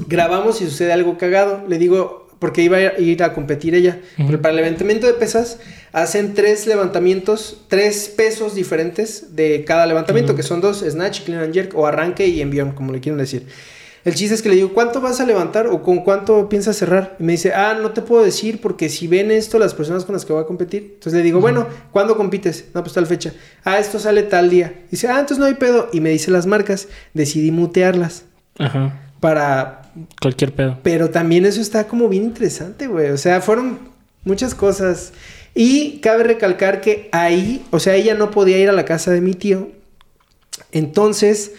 grabamos y sucede algo cagado. Le digo, porque iba a ir a competir ella. Ujú. Pero para el levantamiento de pesas, hacen tres levantamientos, tres pesos diferentes de cada levantamiento, que son dos, snatch, clean and jerk, o arranque y envión, como le quieren decir. El chiste es que le digo, ¿cuánto vas a levantar o con cuánto piensas cerrar? Y me dice, ah, no te puedo decir porque si ven esto las personas con las que voy a competir. Entonces le digo, bueno, ¿cuándo compites? No, pues tal fecha. Ah, esto sale tal día. dice, ah, entonces no hay pedo. Y me dice las marcas. Decidí mutearlas Ajá. Para... Cualquier pedo. Pero también eso está como bien interesante, güey. O sea, fueron muchas cosas. Y cabe recalcar que ahí, o sea, ella no podía ir a la casa de mi tío. Entonces,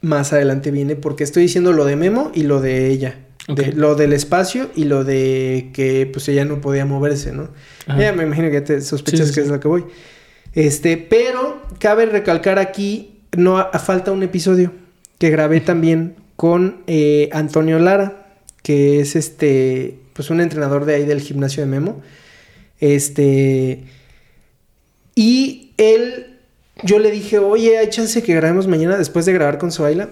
más adelante viene porque estoy diciendo lo de Memo y lo de ella. De- lo del espacio y lo de que pues ella no podía moverse, ¿no? Ajá. Ya me imagino que te sospechas Sí, sí, que es lo que voy. Este, pero cabe recalcar aquí, no falta un episodio que grabé también con eh, Antonio Lara, que es este, pues un entrenador de ahí del gimnasio de Memo. Este, y él, yo le dije, oye, hay chance que grabemos mañana después de grabar con Zoaila.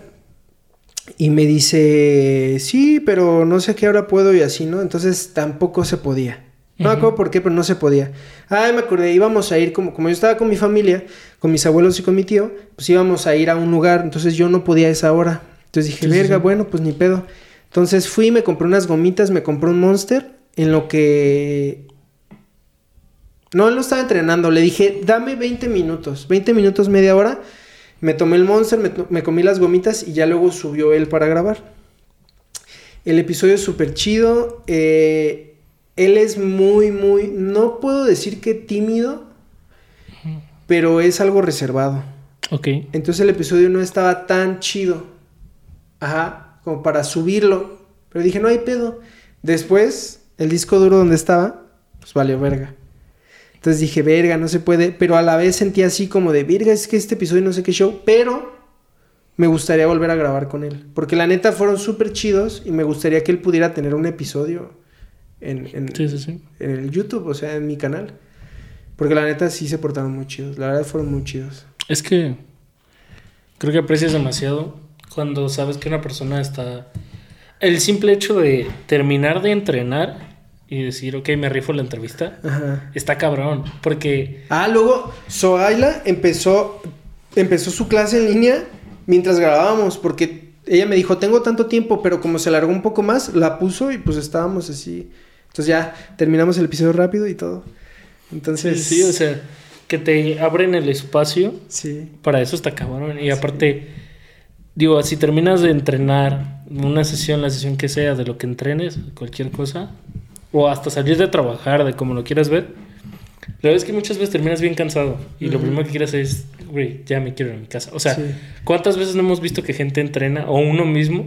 Y me dice, sí, pero no sé a qué hora puedo y así, ¿no? Entonces tampoco se podía. No me acuerdo por qué, pero no se podía. Ay, me acordé, íbamos a ir, como, como yo estaba con mi familia, con mis abuelos y con mi tío, pues íbamos a ir a un lugar, entonces yo no podía a esa hora. Entonces dije, Sí, verga, sí. bueno, pues ni pedo. Entonces fui, me compré unas gomitas, me compré un Monster, en lo que... No, él no estaba entrenando, le dije, dame 20 minutos, 20 minutos, media hora. Me tomé el Monster, me comí las gomitas y ya luego subió él para grabar. El episodio es súper chido. eh, él es muy, muy, no puedo decir que tímido, pero es algo reservado. Ok. Entonces el episodio no estaba tan chido. Ajá, como para subirlo. Pero dije, no hay pedo. Después, el disco duro donde estaba, pues valió verga. Entonces dije, verga, no se puede. Pero a la vez sentí así como de, verga, es que este episodio no sé qué show. Pero me gustaría volver a grabar con él. Porque la neta fueron súper chidos y me gustaría que él pudiera tener un episodio en, en- Sí, sí, sí. en el YouTube, o sea, en mi canal. Porque la neta sí se portaron muy chidos. La verdad fueron muy chidos. Es que creo que aprecias demasiado cuando sabes que una persona está... El simple hecho de terminar de entrenar y decir, ok, me rifo la entrevista, Ajá. está cabrón. Porque... Ah, luego Zoaila empezó, empezó su clase en línea mientras grabábamos, porque ella me dijo, tengo tanto tiempo, pero como se alargó un poco más, la puso y pues estábamos así. Entonces ya terminamos el episodio rápido y todo. Entonces, Sí, o sea, que te abren el espacio, sí. para eso está cabrón. Y aparte, digo, si terminas de entrenar una sesión, la sesión que sea, de lo que entrenes, cualquier cosa, o hasta salir de trabajar, de como lo quieras ver, la verdad es que muchas veces terminas bien cansado y lo Ujú. primero que quieres es, güey, ya me quiero ir a mi casa. O sea, Sí. ¿cuántas veces no hemos visto que gente entrena o uno mismo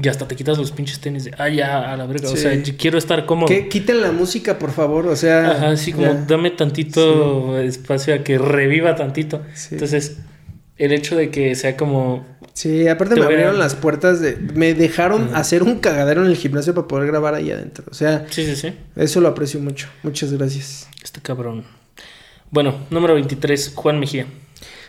y hasta te quitas los pinches tenis de, ah, ya, a la verga? O Sí. sea, yo quiero estar cómodo. Que quiten la música, por favor, o sea. Ajá, sí, como ya. dame tantito espacio a que reviva tantito. Sí. Entonces, el hecho de que sea como, Sí, aparte Te me a- abrieron las puertas de... Me dejaron hacer un cagadero en el gimnasio para poder grabar ahí adentro. O sea, sí, sí, sí, eso lo aprecio mucho. Muchas gracias. este cabrón. Bueno, número 23, Juan Mejía.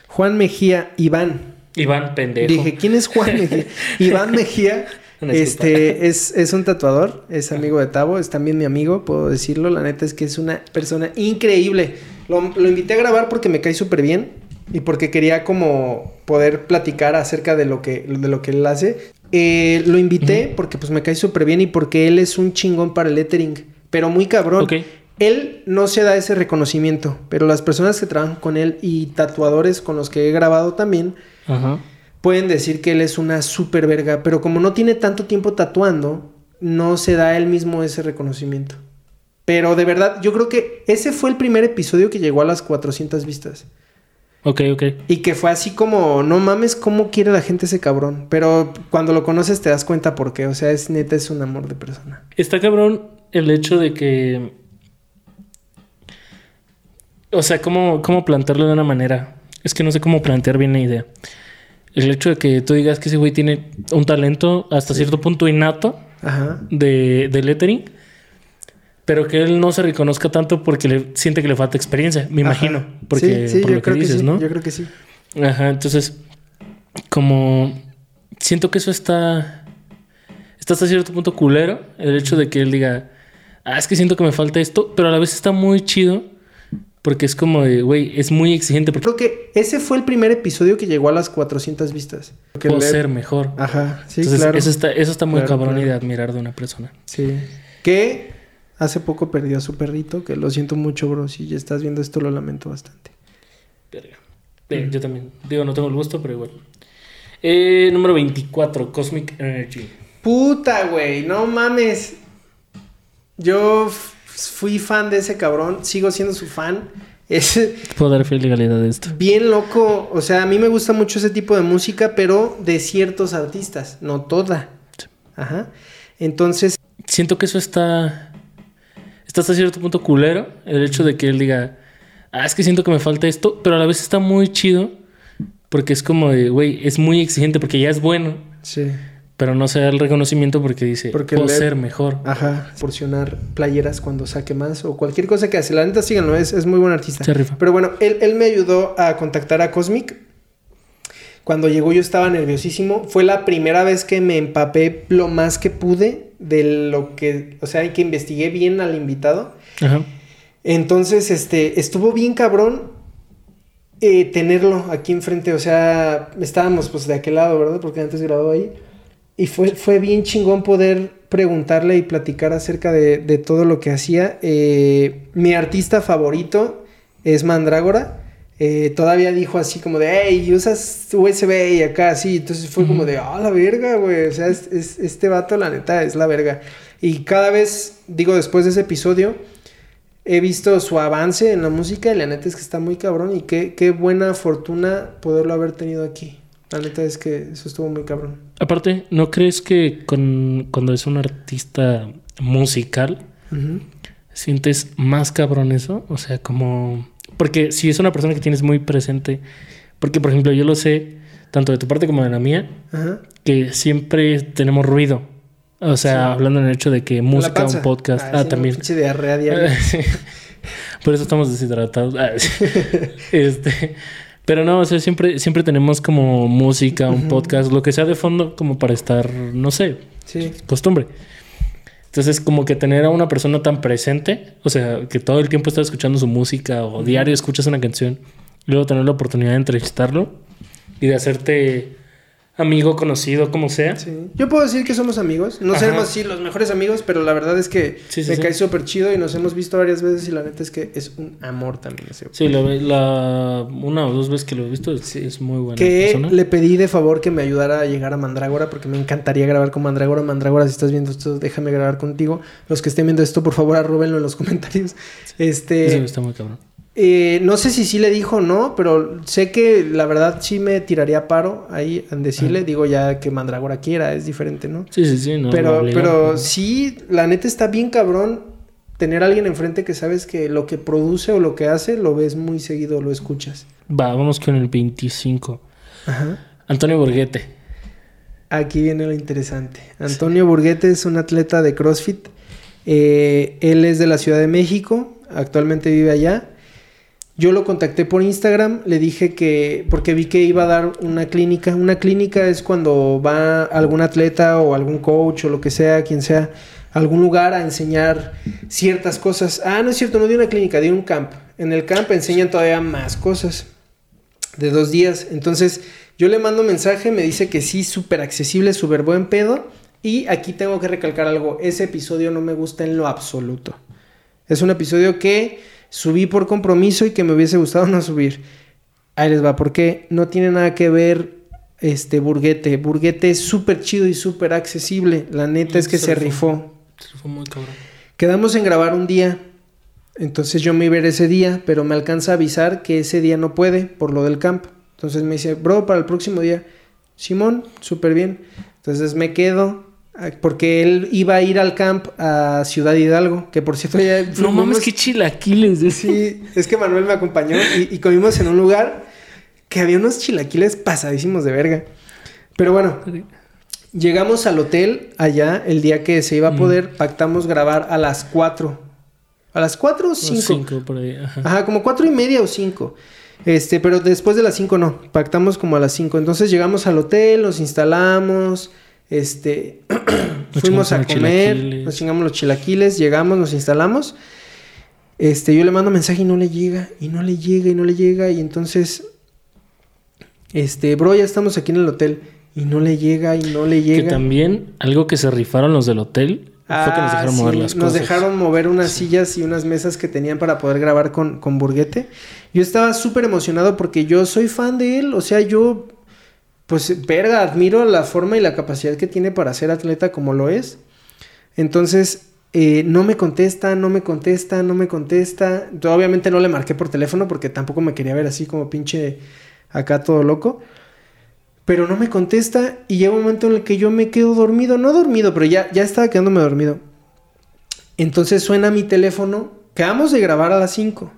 Juan Mejía, Iván. Iván Pendejo. Dije, ¿quién es Juan Mejía? Iván Mejía este, es, es un tatuador, es amigo de Tavo, es también mi amigo, puedo decirlo. La neta es que es una persona increíble. Lo, lo invité a grabar porque me cae súper bien y porque quería como poder platicar acerca de lo que, de lo que él hace. Eh, lo invité porque pues me cae súper bien y porque él es un chingón para el lettering, pero muy cabrón. Ok. Él no se da ese reconocimiento, pero las personas que trabajan con él y tatuadores con los que he grabado también pueden decir que él es una super verga, pero como no tiene tanto tiempo tatuando, no se da él mismo ese reconocimiento. Pero de verdad, yo creo que ese fue el primer episodio que llegó a las 400 vistas. Ok, ok. Y que fue así como, no mames, cómo quiere la gente ese cabrón. Pero cuando lo conoces te das cuenta por qué. O sea, es neta, es un amor de persona. Está cabrón el hecho de que. O sea, ¿cómo, cómo plantearlo de una manera? Es que no sé cómo plantear bien la idea. El hecho de que tú digas que ese güey tiene un talento hasta cierto punto innato Ajá. de, de lettering, pero que él no se reconozca tanto porque le siente que le falta experiencia, me Ajá. imagino, porque Sí, sí, por yo lo que dices, sí, ¿no? Yo creo que sí. Ajá, entonces, como siento que eso está, está hasta cierto punto culero, el hecho de que él diga, ah, es que siento que me falta esto, pero a la vez está muy chido, porque es como de, güey, es muy exigente, porque Creo que ese fue el primer episodio que llegó a las 400 vistas. Que puedo ser mejor. Ajá, sí, Entonces, claro. eso está, eso está muy Claro, cabrón y claro. de admirar de una persona. Sí. Que hace poco perdió a su perrito, que lo siento mucho, bro. Si ya estás viendo esto, lo lamento bastante. Verga. Eh, Yo también. Digo, no tengo el gusto, pero igual. Eh, número 24, Cosmic Energy. Puta, güey, no mames. Yo fui fan de ese cabrón, sigo siendo su fan. Es Puedo dar fe y legalidad de esto. bien loco, o sea, a mí me gusta mucho ese tipo de música, pero de ciertos artistas, no toda. Ajá. Entonces, Siento que eso está. Está hasta cierto punto culero. El hecho de que él diga. Ah, es que siento que me falta esto. Pero a la vez está muy chido. Porque es como de, güey, es muy exigente porque ya es bueno. sí. Pero no se da el reconocimiento porque dice, Porque puedo ser mejor. Ajá, proporcionar playeras cuando saque más o cualquier cosa que hace. La neta, síganlo, es, es muy buen artista. Se rifa. Pero bueno, él, él me ayudó a contactar a Cosmic. Cuando llegó yo estaba nerviosísimo. Fue la primera vez que me empapé lo más que pude de lo que, o sea, que investigué bien al invitado. Ajá. Entonces, este, estuvo bien cabrón eh, tenerlo aquí enfrente. O sea, estábamos pues de aquel lado, ¿verdad? Porque antes grababa ahí. Y fue, fue bien chingón poder preguntarle y platicar acerca de, de todo lo que hacía. Eh, mi artista favorito es Mandrágora. Eh, todavía dijo así como de, hey, usas USB y acá así. Entonces fue como de, ah, la verga, güey. O sea, es- es- este vato, la neta, es la verga. Y cada vez, digo, después de ese episodio, he visto su avance en la música y la neta es que está muy cabrón. Y qué, qué buena fortuna poderlo haber tenido aquí. La neta es que eso estuvo muy cabrón. Aparte, ¿no crees que con, cuando es un artista musical sientes más cabrón eso? O sea, como... Porque si es una persona que tienes muy presente, porque por ejemplo yo lo sé, tanto de tu parte como de la mía, Ajá. que siempre tenemos ruido. O sea, Sí. hablando en el hecho de que música, un podcast, Ah, ah, sí, también. Pinche diarrea diaria. Sí. Por eso estamos deshidratados. Ah, este, pero no, o sea, siempre, siempre tenemos como música, un podcast, lo que sea de fondo, como para estar, no sé, Sí. costumbre. Entonces, como que tener a una persona tan presente, o sea, que todo el tiempo estás escuchando su música o diario escuchas una canción, luego tener la oportunidad de entrevistarlo y de hacerte amigo, conocido, como sea. Sí. Yo puedo decir que somos amigos. No Ajá. seremos así los mejores amigos, pero la verdad es que Sí, sí, me sí. cae súper chido y nos hemos visto varias veces y la neta es que es un amor también ese. Sí, la, la- una o dos veces que lo he visto es, Sí. es muy buena Que persona. le pedí de favor que me ayudara a llegar a Mandrágora porque me encantaría grabar con Mandrágora. Mandrágora, si estás viendo esto, déjame grabar contigo. Los que estén viendo esto, por favor, arróbenlo en los comentarios. Este, Eso está muy cabrón. Eh, no sé si sí le dijo o no, pero sé que la verdad sí me tiraría paro ahí en decirle. Ajá. Digo ya que Mandrágora quiera, es diferente, ¿no? Sí, sí, sí. No, pero, pero sí, la neta está bien cabrón tener a alguien enfrente que sabes que lo que produce o lo que hace lo ves muy seguido, lo escuchas. Va, vamos con el 25. Ajá. Antonio Borghetti. Aquí viene lo interesante. Antonio Burguete es un atleta de CrossFit. Eh, él es de la Ciudad de México, actualmente vive allá. Yo lo contacté por Instagram, le dije que, porque vi que iba a dar una clínica. Una clínica es cuando va algún atleta o algún coach o lo que sea, quien sea, a algún lugar a enseñar ciertas cosas. Ah, no es cierto, no dio una clínica, dio un camp. En el camp enseñan todavía más cosas de dos días. Entonces yo le mando mensaje, me dice que sí, súper accesible, súper buen pedo. Y aquí tengo que recalcar algo, ese episodio no me gusta en lo absoluto. Es un episodio que subí por compromiso y que me hubiese gustado no subir. Ahí les va, porque no tiene nada que ver este Burguete. Burguete es súper chido y súper accesible. La neta es que Se se rifó. rifó. Se fue muy cabrón. Quedamos en grabar un día. Entonces yo me iba a ir ese día, pero me alcanza a avisar que ese día no puede por lo del camp. Entonces me dice, bro, para el próximo día. Simón, súper bien. Entonces me quedo, porque él iba a ir al camp a Ciudad Hidalgo, que por cierto ya... No mames, qué chilaquiles. de ese. Sí, es que Manuel me acompañó y, y comimos en un lugar que había unos chilaquiles pasadísimos de verga. Pero bueno, Llegamos al hotel allá el día que se iba a Mm. poder, pactamos grabar a las 4 A las 4 o 5. 5 por ahí. Ajá. Ajá, como cuatro y media o 5. Este, pero después de las 5 no, pactamos como a las 5. Entonces llegamos al hotel, nos instalamos, este, Nos fuimos a comer, nos chingamos los chilaquiles, llegamos, nos instalamos. Este, yo le mando mensaje y no le llega, y no le llega, y no le llega, y entonces, este, bro, ya estamos aquí en el hotel, y no le llega, y no le Que llega. también algo que se rifaron los del hotel fue que nos Ah, dejaron mover las Nos cosas. dejaron mover unas sillas y unas mesas que tenían para poder grabar con, con Burguete. Yo estaba súper emocionado porque yo soy fan de él. O sea, yo, pues, verga, admiro la forma y la capacidad que tiene para ser atleta como lo es. Entonces, eh, no me contesta, no me contesta, no me contesta. Yo, obviamente no le marqué por teléfono porque tampoco me quería ver así como pinche acá todo loco. Pero no me contesta y llega un momento en el que yo me quedo dormido. No dormido, pero ya, ya estaba quedándome dormido. Entonces suena mi teléfono. Quedamos de grabar a las 5.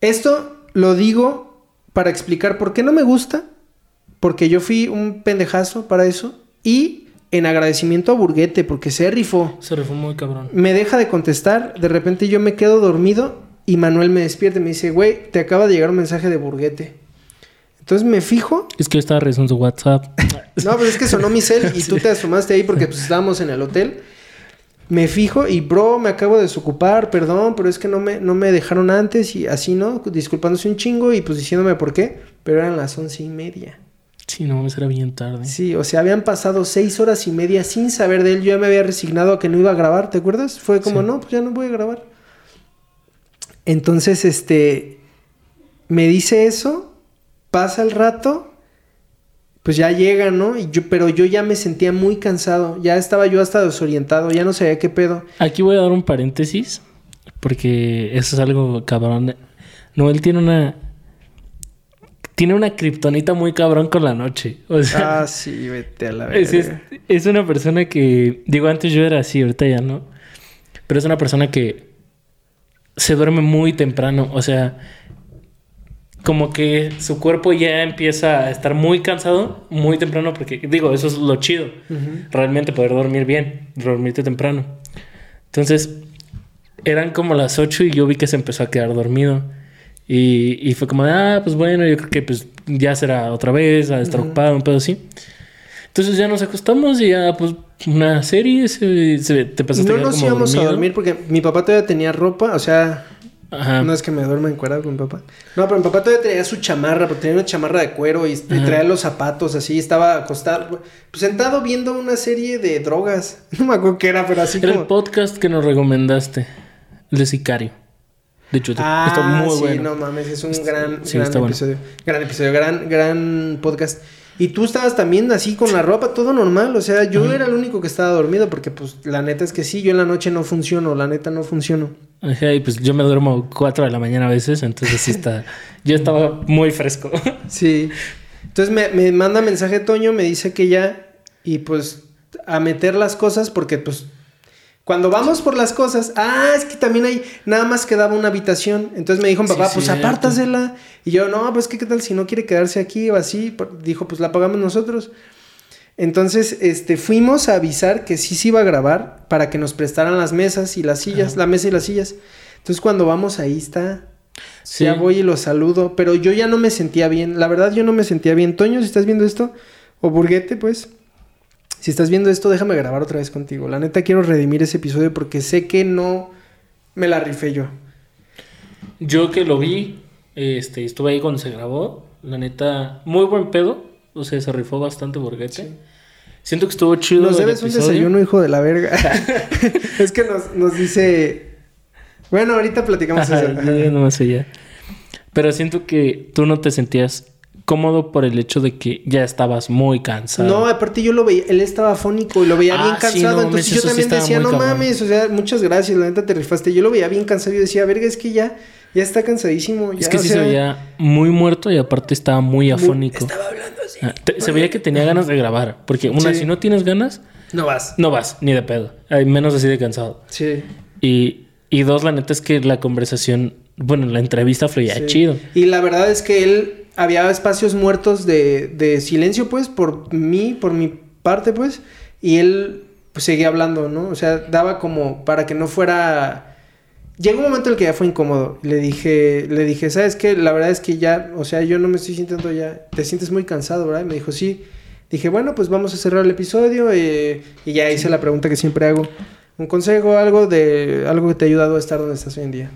Esto lo digo para explicar por qué no me gusta. Porque yo fui un pendejazo para eso. Y en agradecimiento a Burguete, porque se rifó. Se rifó muy cabrón. Me deja de contestar. De repente yo me quedo dormido. Y Manuel me despierta y me dice, güey, te acaba de llegar un mensaje de Burguete. Entonces me fijo Es que yo estaba revisando su WhatsApp. no, pero es que sonó mi cel y tú te asomaste ahí porque pues, estábamos en el hotel. Me fijo y, bro, me acabo de desocupar, perdón, pero es que no me, no me dejaron antes y así, ¿no? Disculpándose un chingo y pues diciéndome por qué, pero eran las once y media. Sí, no mames, era bien tarde. Sí, o sea, habían pasado seis horas y media sin saber de él. Yo ya me había resignado a que no iba a grabar, ¿te acuerdas? Fue como, Sí. no, pues ya no voy a grabar. Entonces, este, me dice eso, pasa el rato, pues ya llega, ¿no? Y yo, pero yo ya me sentía muy cansado, ya estaba yo hasta desorientado, ya no sabía qué pedo. Aquí voy a dar un paréntesis. Porque eso es algo cabrón. Noel tiene una. Tiene una kriptonita muy cabrón con la noche. O sea, Ah, sí, vete a la es, es, verga. es una persona que. Digo, antes yo era así, ahorita ya no. Pero es una persona que se duerme muy temprano. O sea, como que su cuerpo ya empieza a estar muy cansado muy temprano. Porque, digo, eso es lo chido. Realmente poder dormir bien, dormirte temprano. Entonces, eran como las 8 y yo vi que se empezó a quedar dormido. Y, y fue como, de, ah, pues bueno, yo creo que pues ya será otra vez, a estar ocupado, un pedo así. Entonces ya nos acostamos y ya, pues, una serie, se, se- te pasaste No nos como íbamos a dormir porque mi papá todavía tenía ropa, o sea, Ajá. No es que me duerma encuadrado con mi papá. No, pero mi papá todavía tenía su chamarra, porque tenía una chamarra de cuero y, traía los zapatos así, estaba acostado, pues sentado viendo una serie de drogas. No me acuerdo qué era, pero así Era el como... podcast que nos recomendaste, el de Sicario. De hecho, Ah, está muy sí, bueno. no mames, es un Está- gran, sí, gran bueno. episodio. Gran episodio, gran, gran podcast. Y tú estabas también así con la ropa, todo normal. O sea, yo Ajá. era el único que estaba dormido porque, pues, la neta es que sí, yo en la noche no funciono, la neta no funciono. Ajá, y pues yo me duermo 4 de la mañana a veces, entonces sí está. yo estaba muy fresco. Sí. Entonces me, me manda mensaje Toño, me dice que ya, y pues a meter las cosas, porque pues cuando vamos por las cosas, ah, es que también hay, nada más quedaba una habitación. Entonces me dijo mi Sí, papá, pues cierto. apártasela. Y yo, no, pues que qué tal si no quiere quedarse aquí o así. Dijo, pues la pagamos nosotros. Entonces, este, fuimos a avisar que sí se iba a grabar para que nos prestaran las mesas y las sillas, Ajá. la mesa y las sillas. Entonces cuando vamos ahí está, Sí. ya voy y lo saludo, pero yo ya no me sentía bien. La verdad, yo no me sentía bien. Toño, si estás viendo esto, o Burguete, pues, si estás viendo esto, déjame grabar otra vez contigo. La neta, quiero redimir ese episodio porque sé que no me la rifé yo. Yo que lo vi, este, estuve ahí cuando se grabó. La neta, muy buen pedo. O sea, se rifó bastante Borguete. Siento que estuvo chido. Nos el debes un desayuno, hijo de la verga. es que nos, nos dice. Bueno, ahorita platicamos eso. no me sé ya. Pero siento que tú no te sentías cómodo por el hecho de que ya estabas muy cansado. No, aparte yo lo veía, él estaba afónico y lo veía Ah, bien sí, cansado, no entonces yo sí también decía, no cabrón". mames, o sea, muchas gracias, la neta te rifaste. Yo lo veía bien cansado y decía, verga, es que ya, ya está cansadísimo. es que sí sea, se veía muy muerto y aparte estaba muy muy- afónico. Estaba hablando así. Ah, te- se veía que tenía ganas de grabar. Porque una, Sí. si no tienes ganas, No vas. no vas, ni de pedo. Ay, menos así de cansado. Sí. Y, y dos, la neta es que la conversación, bueno, la entrevista fluía chido. Y la verdad es que él había espacios muertos de, de silencio, pues, por mí, por mi parte, pues, y él pues, seguía hablando, ¿no? O sea, daba como para que no fuera llegó un momento en el que ya fue incómodo. Le dije, le dije, ¿sabes qué? La verdad es que ya, o sea, yo no me estoy sintiendo ya, te sientes muy cansado, ¿verdad? Y me dijo, sí. Dije, bueno, pues vamos a cerrar el episodio eh, y ya hice la pregunta que siempre hago. Un consejo, algo de algo que te ha ayudado a estar donde estás hoy en día.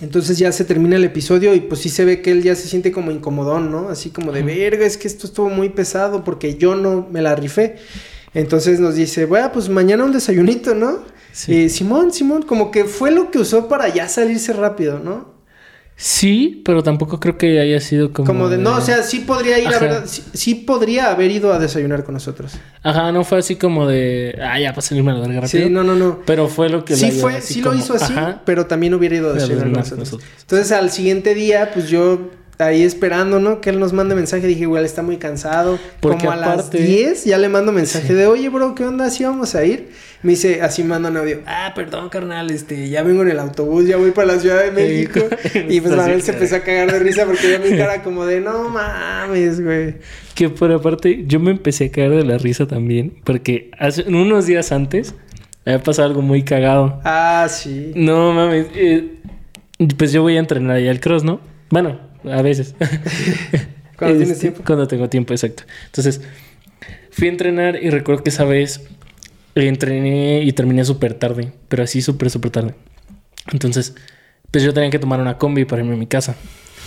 Entonces ya se termina el episodio y pues sí se ve que él ya se siente como incomodón, ¿no? Así como de verga, es que esto estuvo muy pesado porque yo no me la rifé. Entonces nos dice, bueno, pues mañana un desayunito, ¿no? Sí. Simón, Simón, como que fue lo que usó para ya salirse rápido, ¿no? Sí, pero tampoco creo que haya sido como. Como de, no, o sea, sí podría ir, a verdad, sí, podría haber ido a desayunar con nosotros. Ajá, no fue así como de, ah, ya para salirme a la verga rápido. Sí, no, no, no. Pero fue lo que Sí, fue, sí lo hizo así, pero también hubiera ido a desayunar con nosotros. Entonces, al siguiente día, pues yo ahí esperando, ¿no? Que él nos mande mensaje. Dije, igual está muy cansado. Porque Como a las 10 ya le mando mensaje de, oye, bro, ¿qué onda? ¿Así vamos a ir? Me dice, así manda un audio. Ah, perdón, carnal, este, ya vengo en el autobús, ya voy para la Ciudad de México. y pues Manuel se empezó a cagar de risa porque yo mi cara como de, no mames, güey. Que por aparte, yo me empecé a caer de la risa también. Porque hace unos días antes había pasado algo muy cagado. Ah, sí. No mames. Eh, pues yo voy a entrenar allá al cross, ¿no? Bueno, a veces. cuando tienes este, tiempo. Cuando tengo tiempo, exacto. Entonces, fui a entrenar y recuerdo que esa vez entrené y terminé súper tarde, pero así súper, súper tarde. Entonces, pues yo tenía que tomar una combi para irme a mi casa.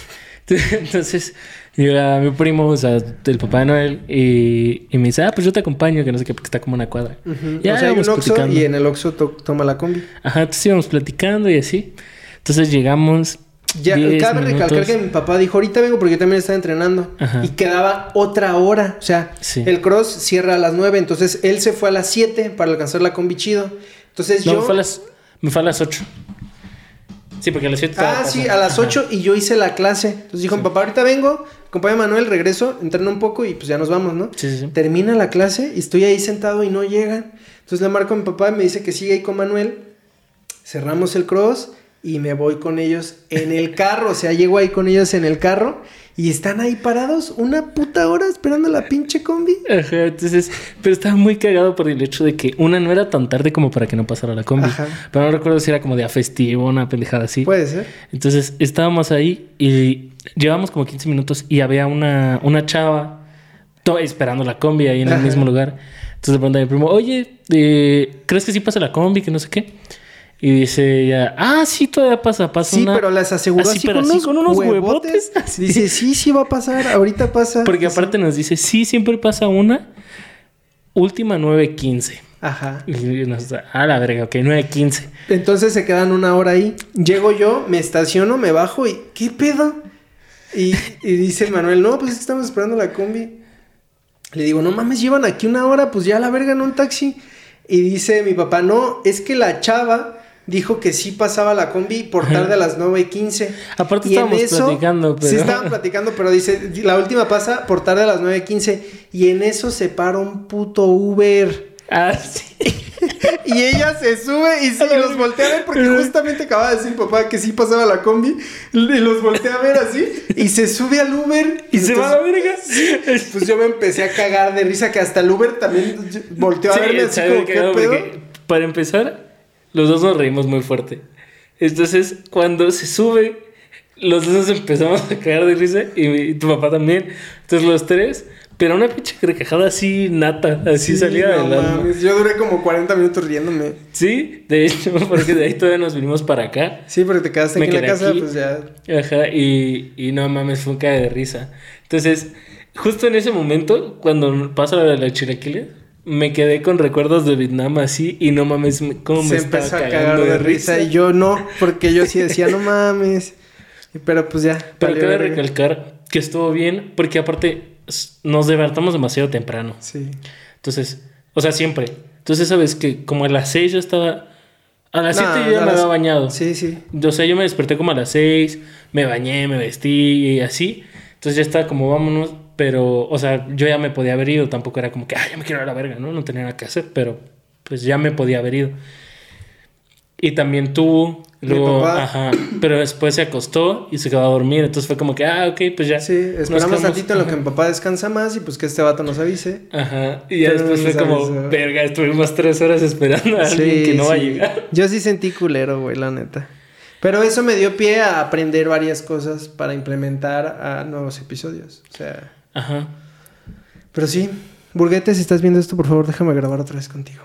Entonces, llega mi primo, o sea, el papá de Noel, y, me dice, ah, pues yo te acompaño, que no sé qué, porque está como una cuadra. Ya, o sea, hay un Oxxo y en el Oxxo toma la combi. Ajá, entonces íbamos platicando y así. Entonces llegamos ya, cabe recalcar que mi papá dijo, ahorita vengo porque yo también estaba entrenando. Y quedaba otra hora. O sea, el cross cierra a las 9. Entonces él se fue a las 7 para alcanzar la combi chido. Entonces yo... Me fue, a las, me fue a las 8. Sí, porque a las 7 Ah, sí, a las 8 y yo hice la clase. Entonces dijo, mi papá, ahorita vengo, acompaña a Manuel, regreso, entreno un poco y pues ya nos vamos, ¿no? Sí, sí, Termina la clase y estoy ahí sentado y no llegan. Entonces le marco a mi papá y me dice que sigue ahí con Manuel. Cerramos el cross y me voy con ellos en el carro. O sea, llego ahí con ellos en el carro y están ahí parados una puta hora esperando la pinche combi. Ajá, entonces, pero estaba muy cagado por el hecho de que una no era tan tarde como para que no pasara la combi. Ajá. Pero no recuerdo si era como de a festivo, una pendejada así. Puede ser. Entonces, estábamos ahí y llevamos como 15 minutos y había una, una chava esperando la combi ahí en el mismo lugar. Entonces le pregunté a mi primo, oye, eh, ¿crees que sí pasa la combi? Que no sé qué. Y dice ella, ah, sí, todavía pasa, pasa Sí, pero las aseguró así, con, unos huevotes. Dice, sí, sí va a pasar, ahorita pasa. Porque aparte nos dice, sí, siempre pasa una, última 9.15. Ajá. Y nos da, ah, la verga, ok, 9.15. Entonces se quedan una hora ahí. Llego yo, me estaciono, me bajo y, ¿qué pedo? Y, y dice Manuel, no, pues estamos esperando la combi. Le digo, no mames, llevan aquí una hora, pues ya la verga en un taxi. Y dice mi papá, no, es que la chava dijo que sí pasaba la combi por tarde a las 9 y 15. Aparte estábamos platicando, pero... Sí estaban platicando, pero dice, la última pasa por tarde a las 9 y 15. Y en eso se para un puto Uber. Ah, sí. y ella se sube y, sí, los voltea a ver porque justamente acaba de decir papá que sí pasaba la combi. Y los voltea a ver así y se sube al Uber. Y, se va a la verga. Pues yo me empecé a cagar de risa que hasta el Uber también volteó a verme así como, ¿qué pedo? Para empezar, los dos nos reímos muy fuerte. Entonces, cuando se sube, los dos nos empezamos a caer de risa y, tu papá también. Entonces, los tres, pero una pinche carcajada así nata, así salía no, mames. Yo duré como 40 minutos riéndome. Sí, de hecho, porque de ahí todavía nos vinimos para acá. Sí, porque te quedaste aquí en la casa, pues ya. Ajá, y, y no mames, fue un cae de risa. Entonces, justo en ese momento, cuando pasa la de la chilaquiles, me quedé con recuerdos de Vietnam así y no mames, cómo me estaba empezó a cagar de risa. Y yo no, porque yo sí decía, no mames. Pero pues ya. Pero cabe recalcar que estuvo bien, porque aparte nos divertamos demasiado temprano. Sí. Entonces, o sea, siempre. Entonces, sabes que como a las seis yo estaba. A las 7 yo ya me había bañado. Sí, sí. O sea, yo me desperté como a las 6, me bañé, me vestí y así. Entonces ya estaba como, vámonos. Pero, o sea, yo ya me podía haber ido, tampoco era como que, ay, ya me quiero ir a la verga, ¿no? No tenía nada que hacer, pero pues ya me podía haber ido. Y también tú. Luego, ajá. Pero después se acostó y se quedó a dormir. Entonces fue como que, ah, ok, pues ya. Sí, esperamos tantito en lo que mi papá descansa más y pues que este vato nos avise. Ajá. Y ya después fue como, verga, estuvimos tres horas esperando a alguien que no va a llegar. Yo sí sentí culero, güey, la neta. Pero eso me dio pie a aprender varias cosas para implementar a nuevos episodios. O sea. Ajá. Pero sí, Burguete, si estás viendo esto, por favor, déjame grabar otra vez contigo.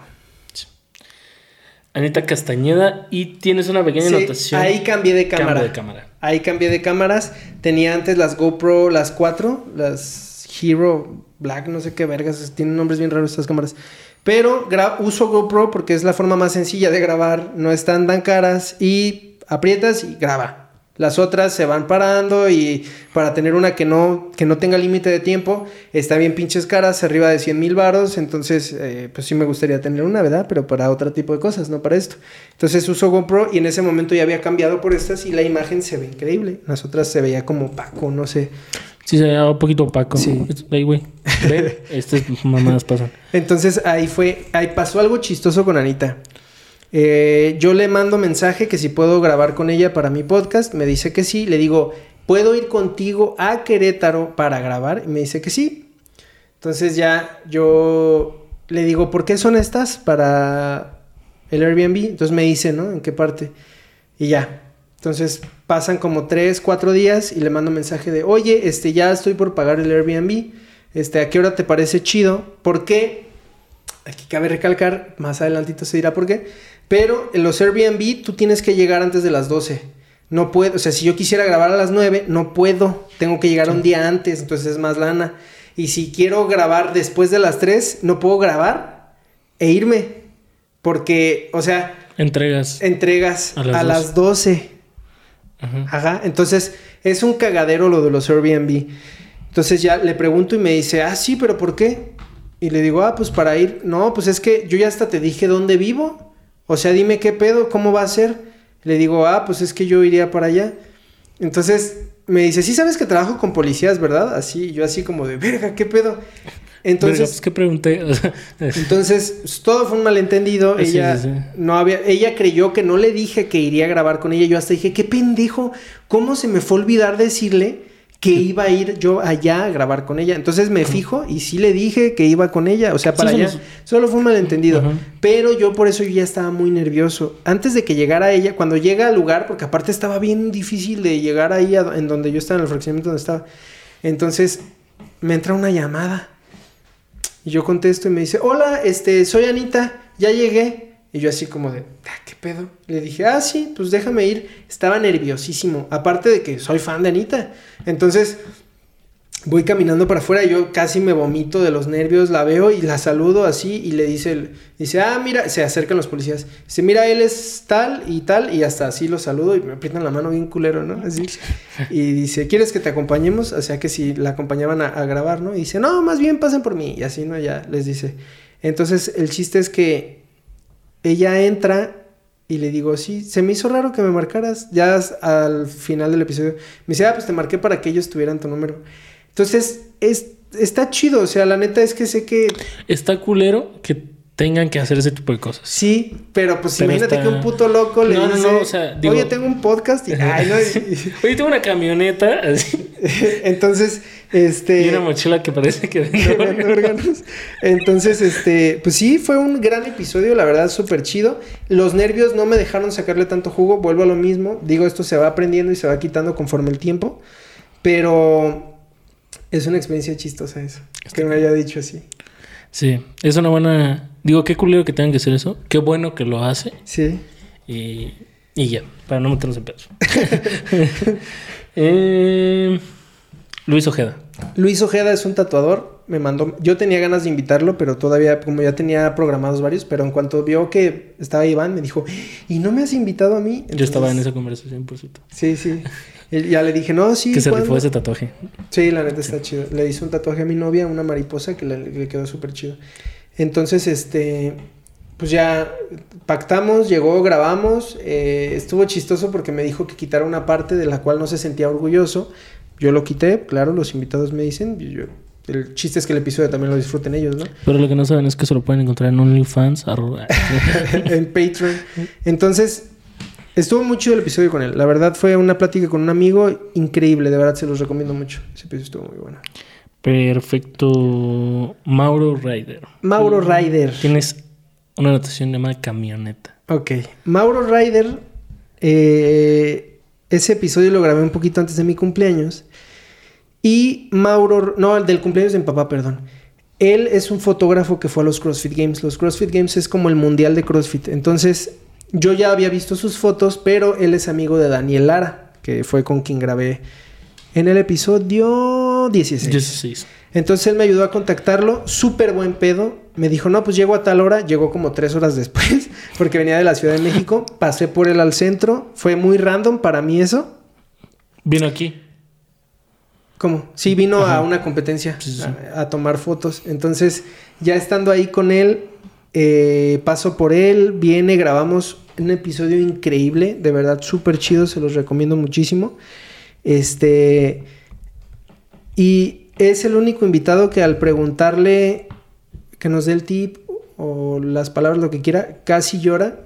Anita Castañeda y tienes una pequeña anotación. Ahí cambié de cámara. de cámara. Ahí cambié de cámaras. Tenía antes las GoPro, las cuatro, las Hero Black, no sé qué vergas, tienen nombres bien raros estas cámaras. Pero uso GoPro porque es la forma más sencilla de grabar, no están tan caras y aprietas y graba. Las otras se van parando y para tener una que no, que no tenga límite de tiempo, está bien pinches caras, arriba de 100 mil varos, entonces eh, pues sí me gustaría tener una, ¿verdad? Pero para otro tipo de cosas, no para esto. Entonces uso GoPro y en ese momento ya había cambiado por estas y la imagen se ve increíble. Las otras se veía como opaco, no sé. Sí, se veía un poquito opaco. Sí. Ahí, güey. Estas mamadas pasan. Entonces ahí fue, ahí pasó algo chistoso con Anita. Eh, yo le mando mensaje que si puedo grabar con ella para mi podcast, me dice que sí, le digo, ¿puedo ir contigo a Querétaro para grabar? Y me dice que sí. Entonces ya yo le digo, ¿por qué son estas para el Airbnb? Entonces me dice, ¿no? ¿En qué parte? Y ya. Entonces pasan como tres, cuatro días y le mando mensaje de, oye, este, ya estoy por pagar el Airbnb. Este, ¿a qué hora te parece chido? ¿Por qué? Aquí cabe recalcar, más adelantito se dirá por qué pero en los Airbnb tú tienes que llegar antes de las 12. No puedo, o sea, si yo quisiera grabar a las 9, no puedo. Tengo que llegar un día antes, entonces es más lana. Y si quiero grabar después de las 3, no puedo grabar e irme. Porque, o sea... Entregas. Entregas a las, 12. Ajá. Ajá. Entonces, es un cagadero lo de los Airbnb. Entonces ya le pregunto y me dice, ah, sí, pero ¿por qué? Y le digo, ah, pues para ir. No, pues es que yo ya hasta te dije dónde vivo. O sea, dime qué pedo, cómo va a ser. Le digo, ah, pues es que yo iría para allá. Entonces me dice, sí sabes que trabajo con policías, ¿verdad? Así, yo así como de, verga, qué pedo. Entonces, pues, ¿qué pregunté? entonces, pues, todo fue un malentendido. ella no había, ella creyó que no le dije que iría a grabar con ella. Yo hasta dije, qué pendejo, ¿cómo se me fue a olvidar decirle que iba a ir yo allá a grabar con ella. Entonces me fijo y sí le dije que iba con ella, o sea, para allá. Solo fue un malentendido. Pero yo por eso ya estaba muy nervioso. Antes de que llegara ella, cuando llega al lugar, porque aparte estaba bien difícil de llegar ahí en donde yo estaba, en el fraccionamiento donde estaba. Entonces me entra una llamada. Y yo contesto y me dice, hola, este, soy Anita, ya llegué. Y yo así como de, ah, ¿qué pedo? Le dije, ah, sí, pues déjame ir. Estaba nerviosísimo. Aparte de que soy fan de Anita. Entonces, voy caminando para afuera y yo casi me vomito de los nervios. La veo y la saludo así y le dice, dice, ah, mira, se acercan los policías. Dice, mira, él es tal y tal. Y hasta así lo saludo y me aprietan la mano bien culero, ¿no? Así. Y dice, ¿quieres que te acompañemos? O sea, que si la acompañaban a, a grabar, ¿no? Y dice, no, más bien pasen por mí. Y así, ¿no? Ya les dice. Entonces, el chiste es que ella entra y le digo, sí, se me hizo raro que me marcaras. Ya al final del episodio me dice, ah, pues te marqué para que ellos tuvieran tu número. Entonces, es, está chido. O sea, la neta es que sé que. Está culero que tengan que hacer ese tipo de cosas. Sí, pero pues imagínate que un puto loco le no, dice, no, no, o sea, oye, tengo un podcast y, ay, no, oye, tengo una camioneta. Entonces, este... Y una mochila que parece que vende órganos. Entonces, este, pues sí, fue un gran episodio, la verdad, súper chido. Los nervios no me dejaron sacarle tanto jugo, vuelvo a lo mismo. Digo, esto se va aprendiendo y se va quitando conforme el tiempo, pero es una experiencia chistosa eso, que me haya dicho así. Sí, es una buena Digo, qué culero que tengan que hacer eso. Qué bueno que lo hace. Sí. Y, y ya, para no meternos en pedos. eh, Luis Ojeda. Luis Ojeda es un tatuador. Me mandó. Yo tenía ganas de invitarlo, pero todavía, como ya tenía programados varios, pero en cuanto vio que estaba Iván, me dijo, ¿y no me has invitado a mí? Yo estaba en esa conversación, por cierto. Sí, sí. ya le dije, no, sí. Que se rifó ese tatuaje. Sí, la neta está chido. Le hice un tatuaje a mi novia, una mariposa, que le quedó súper chido. Entonces, este, pues ya pactamos, llegó, grabamos. Eh, estuvo chistoso porque me dijo que quitara una parte de la cual no se sentía orgulloso. Yo lo quité, claro, los invitados me dicen. Yo, El chiste es que el episodio también lo disfruten ellos, ¿no? Pero lo que no saben es que se lo pueden encontrar en OnlyFans. en Patreon. Entonces, estuvo muy chido el episodio con él. La verdad fue una plática con un amigo increíble. De verdad se los recomiendo mucho. Ese episodio estuvo muy bueno. Perfecto. Mauro Ryder. Mauro Ryder. Tienes una anotación llamada camioneta. Ok. Mauro Ryder. eh, ese episodio lo grabé un poquito antes de mi cumpleaños. Y Mauro. No, el del cumpleaños de mi papá, perdón. Él es un fotógrafo que fue a los CrossFit Games. Los CrossFit Games es como el mundial de CrossFit. Entonces, yo ya había visto sus fotos, pero él es amigo de Daniel Lara, que fue con quien grabé en el episodio 16. 16. Entonces él me ayudó a contactarlo, súper buen pedo. Me dijo, no, pues llego a tal hora, llegó como tres horas después, porque venía de la Ciudad de México. Pasé por él al centro, fue muy random para mí eso. Vino aquí. ¿Cómo? Sí, vino Ajá. a una competencia Sí, sí, sí. A, a tomar fotos. Entonces, ya estando ahí con él, eh, paso por él, viene, grabamos un episodio increíble, de verdad súper chido, se los recomiendo muchísimo. Este. Y es el único invitado que al preguntarle que nos dé el tip o las palabras, lo que quiera, casi llora.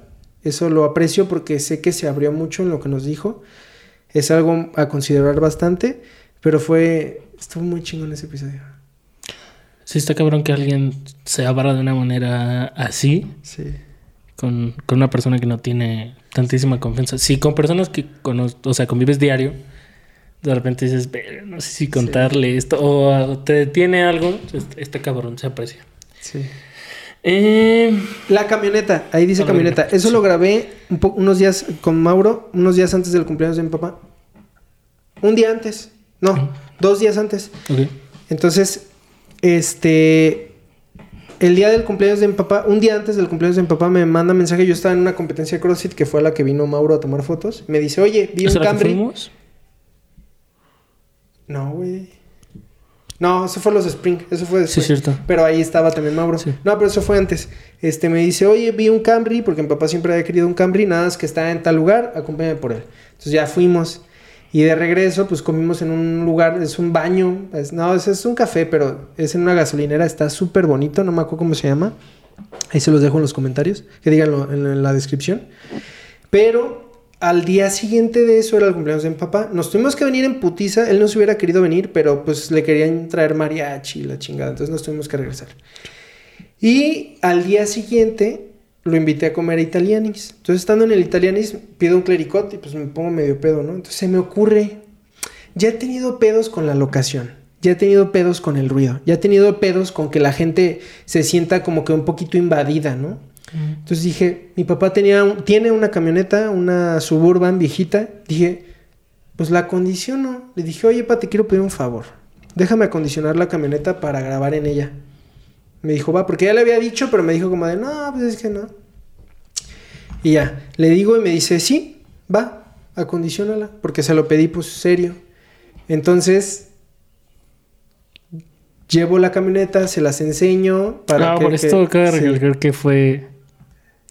Eso lo aprecio porque sé que se abrió mucho en lo que nos dijo. Es algo a considerar bastante. Pero fue. Estuvo muy chingón ese episodio. Sí, está cabrón que alguien se abra de una manera así Sí. con, con una persona que no tiene tantísima confianza. Sí, con personas que cono- o sea, convives diario, de repente dices, "Verga, no sé si contarle esto, o ah, te detiene algo, está, está cabrón, se aprecia. Sí. Eh, La camioneta, ahí dice camioneta. Eso sí. lo grabé un unos días con Mauro, unos días antes del cumpleaños de mi papá. Un día antes. No, dos días antes. Entonces, este. El día del cumpleaños de mi papá, un día antes del cumpleaños de mi papá, me manda mensaje. Yo estaba en una competencia de CrossFit que fue a la que vino Mauro a tomar fotos. Me dice, oye, vi un ¿Esa la que Camry. No, güey. No, eso fue los Spring. Eso fue Sí, después. cierto. Pero ahí estaba también Mauro. Sí. No, pero eso fue antes. Este me dice, oye, vi un Camry, porque mi papá siempre había querido un Camry, nada más que está en tal lugar, acompáñame por él. Entonces ya fuimos. Y de regreso, pues comimos en un lugar, es un baño, es- no, es, es un café, pero es en una gasolinera, está súper bonito, no me acuerdo cómo se llama. Ahí se los dejo en los comentarios, que díganlo en, en la descripción. Pero al día siguiente de eso era el cumpleaños de mi papá. Nos tuvimos que venir en putiza. Él no se hubiera querido venir, pero pues le querían traer mariachi y la chingada. Entonces nos tuvimos que regresar. Y al día siguiente lo invité a comer a Italianis. Entonces estando en el Italianis pido un clericot y pues me pongo medio pedo, ¿no? Entonces se me ocurre... Ya he tenido pedos con la locación. Ya he tenido pedos con el ruido. Ya he tenido pedos con que la gente se sienta como que un poquito invadida, ¿no? Entonces dije, mi papá tenía tiene una camioneta, una suburban viejita. Dije, pues la acondiciono. Le dije, oye, pa, te quiero pedir un favor. Déjame acondicionar la camioneta para grabar en ella. Me dijo, va, porque ya le había dicho, pero me dijo como de, no, pues es que no. Y ya, le digo y me dice, sí, va, acondicionala, porque se lo pedí pues serio. Entonces, llevo la camioneta, se las enseño para no, que... por que- esto cabe sí. recalcar que fue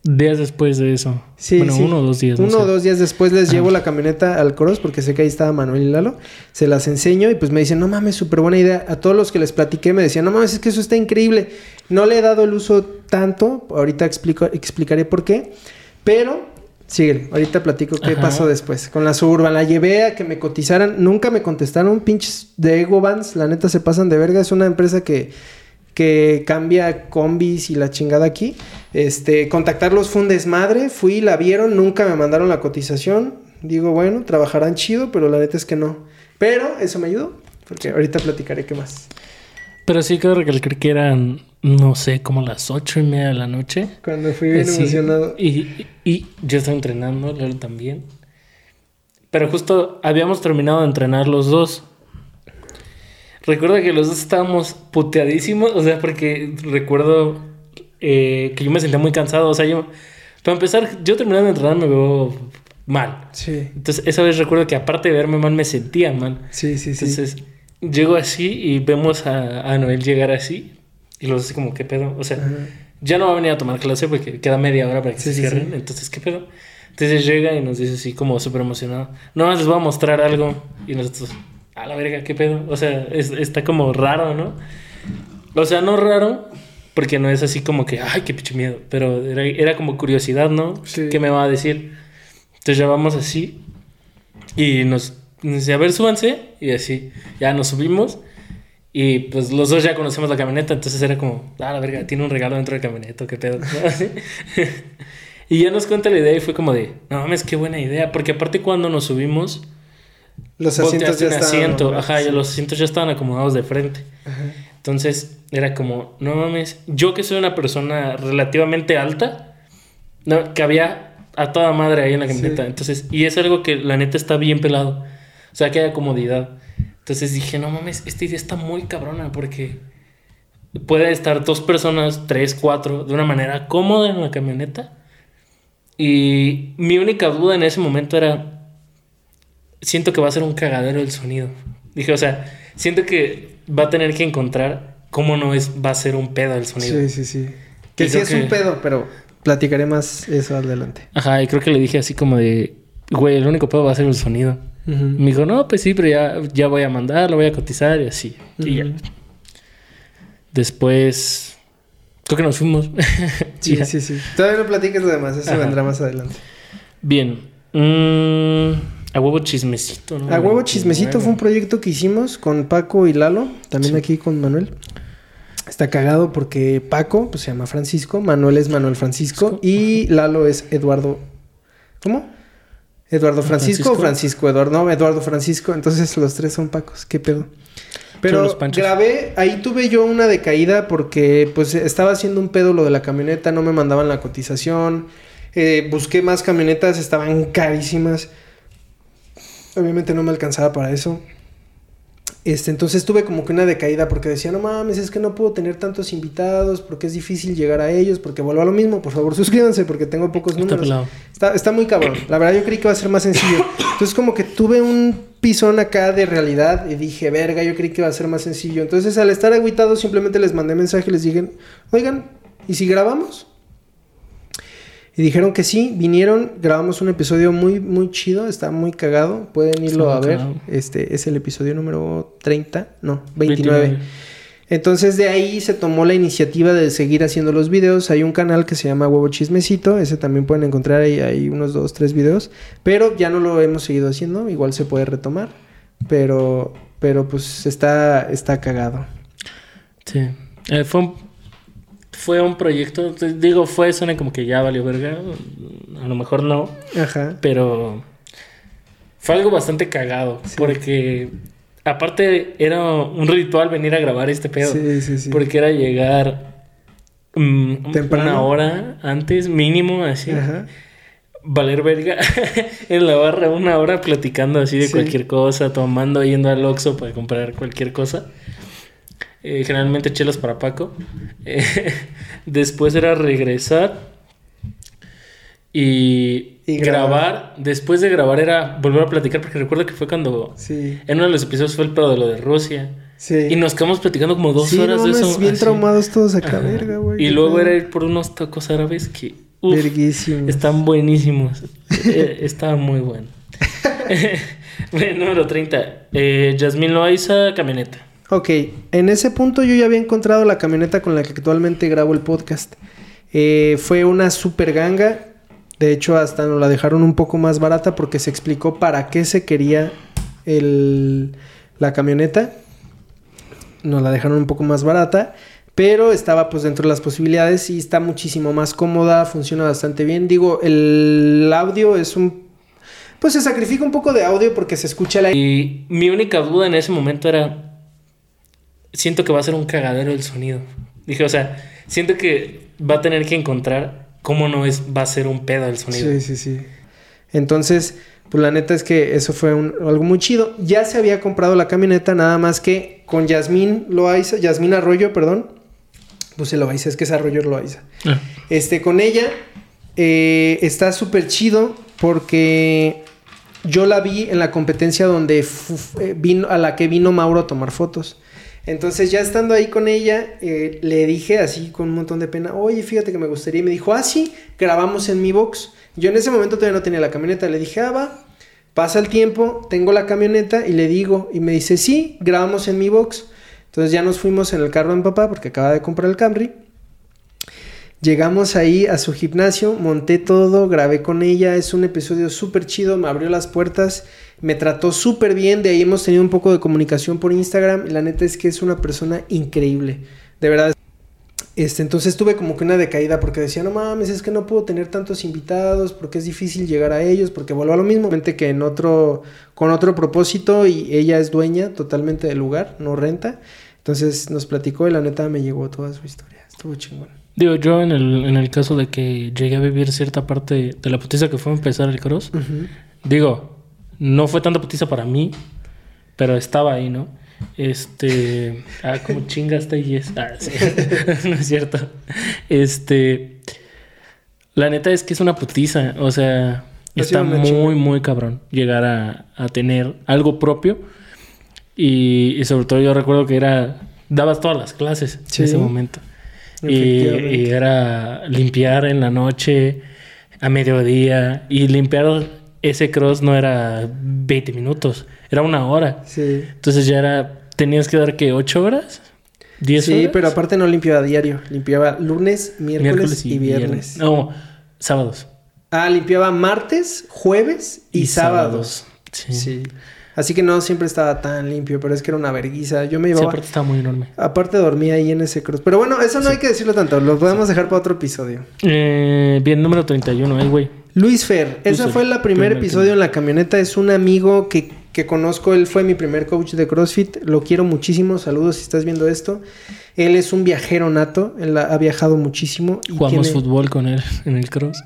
días después de eso. Sí, bueno, sí. uno o dos días. no Uno o dos días después les llevo la camioneta al cross porque sé que ahí estaba Manuel y Lalo. Se las enseño y pues me dicen, no mames, súper buena idea. A todos los que les platiqué me decían, no mames, es que eso está increíble. No le he dado el uso tanto, ahorita explico, explicaré por qué. Pero, síguele, ahorita platico qué Ajá. pasó después. Con la Suburban la llevé a que me cotizaran, nunca me contestaron, pinches de Ego Vans, la neta se pasan de verga. Es una empresa que que cambia combis y la chingada aquí. Este, contactarlos fue un desmadre, fui, la vieron, nunca me mandaron la cotización. Digo, bueno, trabajarán chido, pero la neta es que no. Pero eso me ayudó, porque ahorita platicaré qué más. Pero sí cabe recalcar que eran, no sé, como las ocho y media de la noche. Cuando fui bien Sí, emocionado. Y, y- yo estaba entrenando, Lalo también. Pero justo habíamos terminado de entrenar los dos. Recuerdo que los dos estábamos puteadísimos, o sea, porque recuerdo eh, que yo me sentía muy cansado. O sea, yo, para empezar, yo terminando de entrenar me veo mal. Sí, Entonces, esa vez recuerdo que aparte de verme mal, me sentía mal. sí, sí, sí. Entonces, llego así y vemos a, a Noel llegar así. Y los así como, ¿qué pedo? O sea, Ajá. ya no va a venir a tomar clase porque queda media hora para que Sí, se sí, cierren. sí. Entonces, ¿qué pedo? Entonces llega y nos dice así como súper emocionado. No les voy a mostrar algo. Y nosotros, a la verga, qué pedo. O sea, está como raro, ¿no? O sea, no raro, porque no es así como que, ay, qué pinche miedo. Pero era, como curiosidad, ¿no? ¿Qué me va a decir? Entonces ya vamos así. Y nos, dice, a ver, súbanse. Y así, ya nos subimos. Y pues los dos ya conocemos la camioneta, entonces era como, ah, la verga, tiene un regalo dentro de la camioneta, qué pedo. y ya nos cuenta la idea y fue como de, no mames, qué buena idea. Porque aparte cuando nos subimos, los asientos ya estaban. ajá, los asientos ya estaban acomodados de frente. Entonces era como, no mames, yo que soy una persona relativamente alta, no, que había a toda madre ahí en la camioneta. Entonces, y es algo que la neta está bien pelado. O sea, que haya comodidad. Entonces dije, no mames, esta idea está muy cabrona porque puede estar dos personas, tres, cuatro, de una manera cómoda en la camioneta. Y mi única duda en ese momento era, siento que va a ser un cagadero el sonido. Dije, o sea, siento que va a tener que encontrar cómo no es, va a ser un pedo el sonido. Sí, sí, sí. Que sí es un pedo, pero platicaré más eso adelante. Ajá, y creo que le dije así como de, güey, el único pedo va a ser el sonido. Me dijo, no, pues sí, pero ya, ya voy a mandar, lo voy a cotizar y así. Y ya. Después, creo que nos fuimos. sí, sí, sí. Todavía no platiques lo demás, eso vendrá más adelante. Bien. Mmm... A huevo chismecito, ¿no? A huevo chismecito fue un proyecto que hicimos con Paco y Lalo, también aquí con Manuel. Está cagado porque Paco pues, se llama Francisco, Manuel es Manuel Francisco y Lalo es Eduardo. ¿Cómo? Eduardo Francisco, o Francisco Eduardo. No, Eduardo Francisco. Entonces los tres son Pacos. ¿Qué pedo? Pero grabé, ahí tuve yo una decaída porque pues estaba haciendo un pedo lo de la camioneta, no me mandaban la cotización. Eh, busqué más camionetas, estaban carísimas. Obviamente no me alcanzaba para eso. Este, entonces tuve como que una decaída porque decía, no mames, es que no puedo tener tantos invitados porque es difícil llegar a ellos, porque vuelvo a lo mismo, por favor suscríbanse porque tengo pocos números. Está, está, muy cabrón. La verdad yo creí que iba a ser más sencillo. Entonces como que tuve un pisón acá de realidad y dije, verga, yo creí que iba a ser más sencillo. Entonces al estar aguitado simplemente les mandé mensaje y les dije, oigan, ¿y si grabamos? Y dijeron que sí, vinieron, grabamos un episodio muy, muy chido, está muy cagado, pueden irlo a ver. Este es el episodio número 30, no, 29. Entonces de ahí se tomó la iniciativa de seguir haciendo los videos. Hay un canal que se llama Huevo Chismecito, ese también pueden encontrar ahí, hay unos dos, tres videos, pero ya no lo hemos seguido haciendo, igual se puede retomar, pero, pero pues está, está cagado. Sí, eh, fue un fue un proyecto, digo, fue, suena como que ya valió verga, a lo mejor no, Ajá. pero fue algo bastante cagado, porque aparte era un ritual venir a grabar este pedo, sí, sí, sí. porque era llegar mm, una hora antes, mínimo, así. Ajá. Valer verga en la barra una hora platicando así de cualquier cosa, tomando, yendo al Oxxo para comprar cualquier cosa. Eh, generalmente chelas para Paco. Eh, después era regresar y, grabar. Después de grabar era volver a platicar, porque recuerdo que fue cuando en uno de los episodios fue el pedo de lo de Rusia. Y nos quedamos platicando como dos horas de eso. bien traumados todos acá, verga, güey. Y luego era ir por unos tacos árabes que. Uf, están buenísimos. Eh, estaban muy buenos. número 30. Eh, Yasmín Loaiza, camioneta. Ok, en ese punto yo ya había encontrado la camioneta con la que actualmente grabo el podcast. Eh, fue una super ganga. De hecho, hasta nos la dejaron un poco más barata porque se explicó para qué se quería la camioneta. Nos la dejaron un poco más barata. Pero estaba pues dentro de las posibilidades y está muchísimo más cómoda, funciona bastante bien. Digo, el audio es un... Pues se sacrifica un poco de audio porque se escucha la... Y mi única duda en ese momento era siento que va a ser un cagadero el sonido. Dije, o sea, siento que va a tener que encontrar cómo no es, va a ser un pedo el sonido. Sí, sí, sí. Entonces, pues la neta es que eso fue algo muy chido. Ya se había comprado la camioneta, nada más que con Yasmín Loaiza, Yasmín Arroyo, perdón. Pues el Loaiza, es que es Arroyo Loaiza. Ah. Este, con ella eh, está súper chido porque yo la vi en la competencia donde eh, vino, a la que vino Mauro a tomar fotos. Entonces ya estando ahí con ella, eh, le dije así con un montón de pena, oye, fíjate que me gustaría. Y me dijo, ah, sí, grabamos en mi box. Yo en ese momento todavía no tenía la camioneta. Le dije, ah, va. Pasa el tiempo, tengo la camioneta y le digo, y me dice, sí, grabamos en mi box. Entonces ya nos fuimos en el carro de mi papá porque acaba de comprar el Camry. Llegamos ahí a su gimnasio, monté todo, grabé con ella, es un episodio súper chido, me abrió las puertas, me trató súper bien, de ahí hemos tenido un poco de comunicación por Instagram la neta es que es una persona increíble, de verdad. Este, entonces tuve como que una decaída porque decía, no mames, es que no puedo tener tantos invitados porque es difícil llegar a ellos, porque vuelvo a lo mismo, que en otro, con otro propósito y ella es dueña totalmente del lugar, no renta. Entonces nos platicó y la neta me llegó toda su historia, estuvo chingón. Digo, yo en el, en el caso de que llegué a vivir cierta parte de la putiza que fue empezar el cross, digo, no fue tanta putiza para mí, pero estaba ahí, ¿no? Este. Ah, como chingaste y es. Ah, no es cierto. Este. La neta es que es una putiza. O sea, está muy, muy cabrón llegar a, a tener algo propio. Y, sobre todo yo recuerdo que era. Dabas todas las clases en ese momento. Y, y, era limpiar en la noche, a mediodía. Y limpiar ese cross no era 20 minutos, era una hora. Sí. Entonces ya era, tenías que dar que 8 horas. 10 sí, pero aparte no limpiaba diario, limpiaba lunes, miércoles, y, viernes. No, sábados. Ah, limpiaba martes, jueves y, sábados. Sí. sí. Así que no siempre estaba tan limpio, pero es que era una verguiza. Yo me iba. Sí, aparte estaba muy enorme. Aparte dormía ahí en ese cross. Pero bueno, eso no hay que decirlo tanto. Lo podemos dejar para otro episodio. Eh, bien, número 31, eh, güey. Luis Fer. Ese fue el primer, episodio en la camioneta. Es un amigo que, que conozco. Él fue mi primer coach de CrossFit. Lo quiero muchísimo. Saludos si estás viendo esto. Él es un viajero nato. Él ha viajado muchísimo. Jugamos fútbol con él en el cross.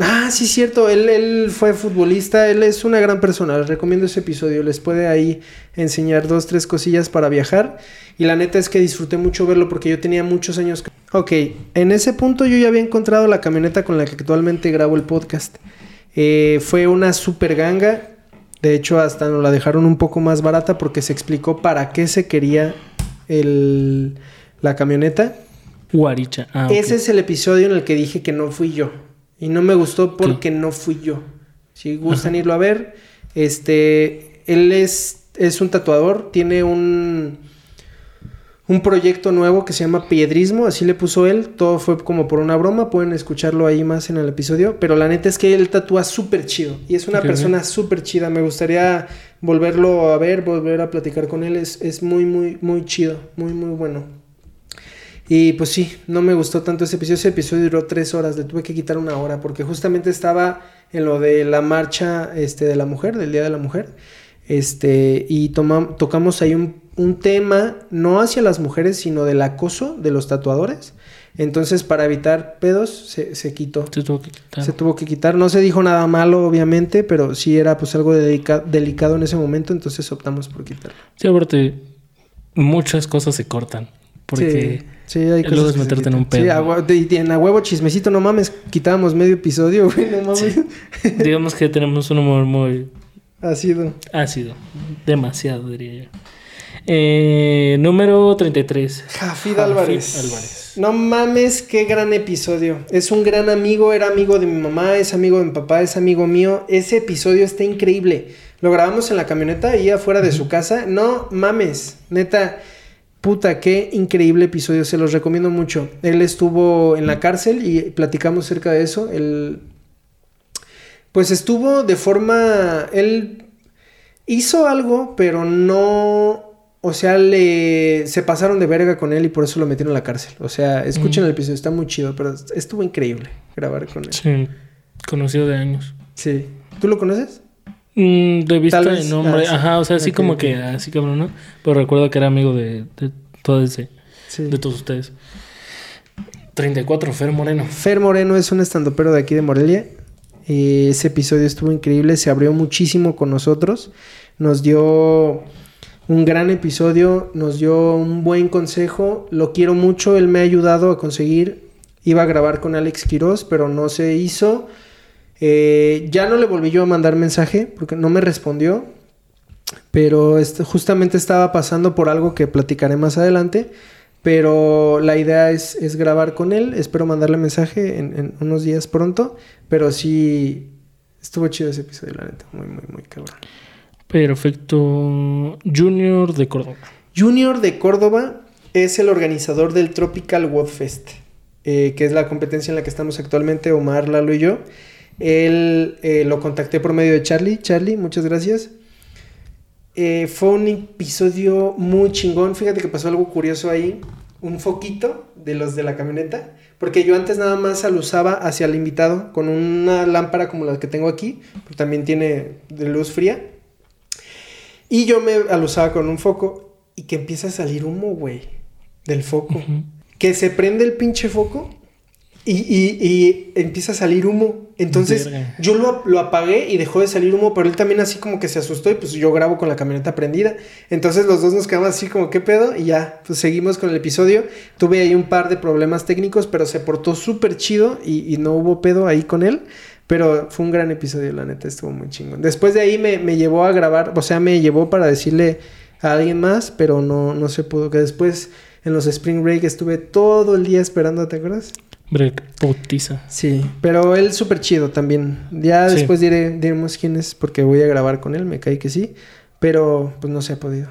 Ah, sí, cierto. Él, él fue futbolista. Él es una gran persona. Les recomiendo ese episodio. Les puede ahí enseñar dos, tres cosillas para viajar. Y la neta es que disfruté mucho verlo porque yo tenía muchos años. Ok, en ese punto yo ya había encontrado la camioneta con la que actualmente grabo el podcast. Eh, fue una super ganga. De hecho, hasta nos la dejaron un poco más barata porque se explicó para qué se quería el, la camioneta. Guaricha. Ah, Ese es el episodio en el que dije que no fui yo. Y no me gustó porque no fui yo. Si gustan irlo a ver, este, él es, es un tatuador, tiene un, un proyecto nuevo que se llama Piedrismo, así le puso él, todo fue como por una broma, pueden escucharlo ahí más en el episodio, pero la neta es que él tatúa súper chido y es una persona súper chida, me gustaría volverlo a ver, volver a platicar con él, es, es muy, muy, muy chido, muy, muy bueno. Y pues sí, no me gustó tanto ese episodio. Ese episodio duró tres horas, le tuve que quitar una hora porque justamente estaba en lo de la marcha este, de la mujer, del Día de la Mujer. Este, y tocamos ahí un, un, tema, no hacia las mujeres, sino del acoso de los tatuadores. Entonces, para evitar pedos, se, se quitó. Se tuvo que quitar. Se tuvo que quitar. No se dijo nada malo, obviamente, pero sí era pues algo delicado en ese momento, entonces optamos por quitarlo. Sí, aparte, muchas cosas se cortan. Porque... Sí Sí, hay cosas. que meterte en un pedo. Sí, en a huevo chismecito, no mames, quitábamos medio episodio, güey, no mames. Digamos que tenemos un humor muy. Ácido. Ácido. Demasiado, diría yo. Eh, número 33. Jafid Álvarez. Álvarez. No mames, qué gran episodio. Es un gran amigo, era amigo de mi mamá, es amigo de mi papá, es amigo mío. Ese episodio está increíble. Lo grabamos en la camioneta ahí afuera de su casa. No mames, neta. Puta, qué increíble episodio, se los recomiendo mucho. Él estuvo en la cárcel y platicamos acerca de eso. Él, pues estuvo de forma, él hizo algo, pero no, o sea, le, se pasaron de verga con él y por eso lo metieron a la cárcel. O sea, escuchen el episodio, está muy chido, pero estuvo increíble grabar con él. Sí, conocido de años. Sí. ¿Tú lo conoces? Mm, de vista de nombre, ah, ajá, o sea, así como que, así cabrón, ¿no? Pero recuerdo que era amigo de, de todo ese, de todos ustedes. 34, Fer Moreno. Fer Moreno es un estandopero de aquí de Morelia. Eh, ese episodio estuvo increíble, se abrió muchísimo con nosotros. Nos dio un gran episodio, nos dio un buen consejo. Lo quiero mucho, él me ha ayudado a conseguir. Iba a grabar con Alex Quiroz, pero no se hizo. Eh, ya no le volví yo a mandar mensaje porque no me respondió. Pero justamente estaba pasando por algo que platicaré más adelante. Pero la idea es, es grabar con él. Espero mandarle mensaje en, unos días pronto. Pero sí, Estuvo chido ese episodio, la neta. Muy, muy, muy cabrón. Perfecto. Junior de Córdoba. Junior de Córdoba es el organizador del Tropical World Fest, eh, que es la competencia en la que estamos actualmente, Omar, Lalo y yo. Él eh, lo contacté por medio de Charlie. Charlie, muchas gracias. Eh, fue un episodio muy chingón. Fíjate que pasó algo curioso ahí. Un foquito de los de la camioneta. Porque yo antes nada más lo usaba hacia el invitado con una lámpara como la que tengo aquí. Porque también tiene de luz fría. Y yo me alusaba con un foco. Y que empieza a salir humo, güey. Del foco. Que se prende el pinche foco. Y, y- y empieza a salir humo. Entonces Verga. yo lo, lo apagué y dejó de salir humo, pero él también así como que se asustó y pues yo grabo con la camioneta prendida. Entonces los dos nos quedamos así como, ¿qué pedo? Y ya, pues seguimos con el episodio. Tuve ahí un par de problemas técnicos, pero se portó súper chido y, y no hubo pedo ahí con él. Pero fue un gran episodio, la neta, estuvo muy chingón. Después de ahí me, me llevó a grabar, o sea, me llevó para decirle a alguien más, pero no, no se pudo. Que después en los Spring Break estuve todo el día esperando, ¿te acuerdas? Break putiza. Sí, pero él súper chido también. Ya Sí. después diré, diremos quién es porque voy a grabar con él, me cae que sí. Pero pues no se ha podido.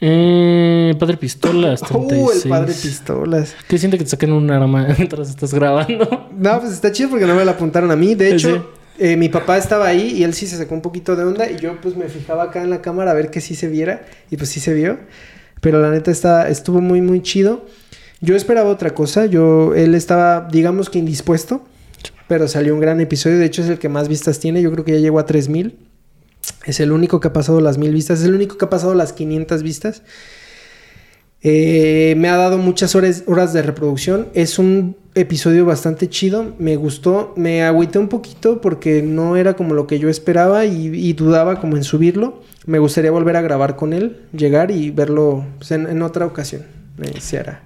Eh, Padre Pistolas, Uh, 36. el padre pistolas. ¿Qué siente que te saquen un arma mientras estás grabando? No, pues está chido porque no me la apuntaron a mí. De Sí. hecho, eh, mi papá estaba ahí y él sí se sacó un poquito de onda y yo pues me fijaba acá en la cámara a ver que sí se viera y pues sí se vio. Pero la neta está, estuvo muy, muy chido. Yo esperaba otra cosa. Yo, él estaba, digamos que indispuesto, pero salió un gran episodio. De hecho, es el que más vistas tiene. Yo creo que ya llegó a 3000. Es el único que ha pasado las 1000 vistas. Es el único que ha pasado las 500 vistas. Eh, me ha dado muchas horas, horas de reproducción. Es un episodio bastante chido. Me gustó. Me agüité un poquito porque no era como lo que yo esperaba y, y dudaba como en subirlo. Me gustaría volver a grabar con él, llegar y verlo pues, en, en otra ocasión. Eh, se hará.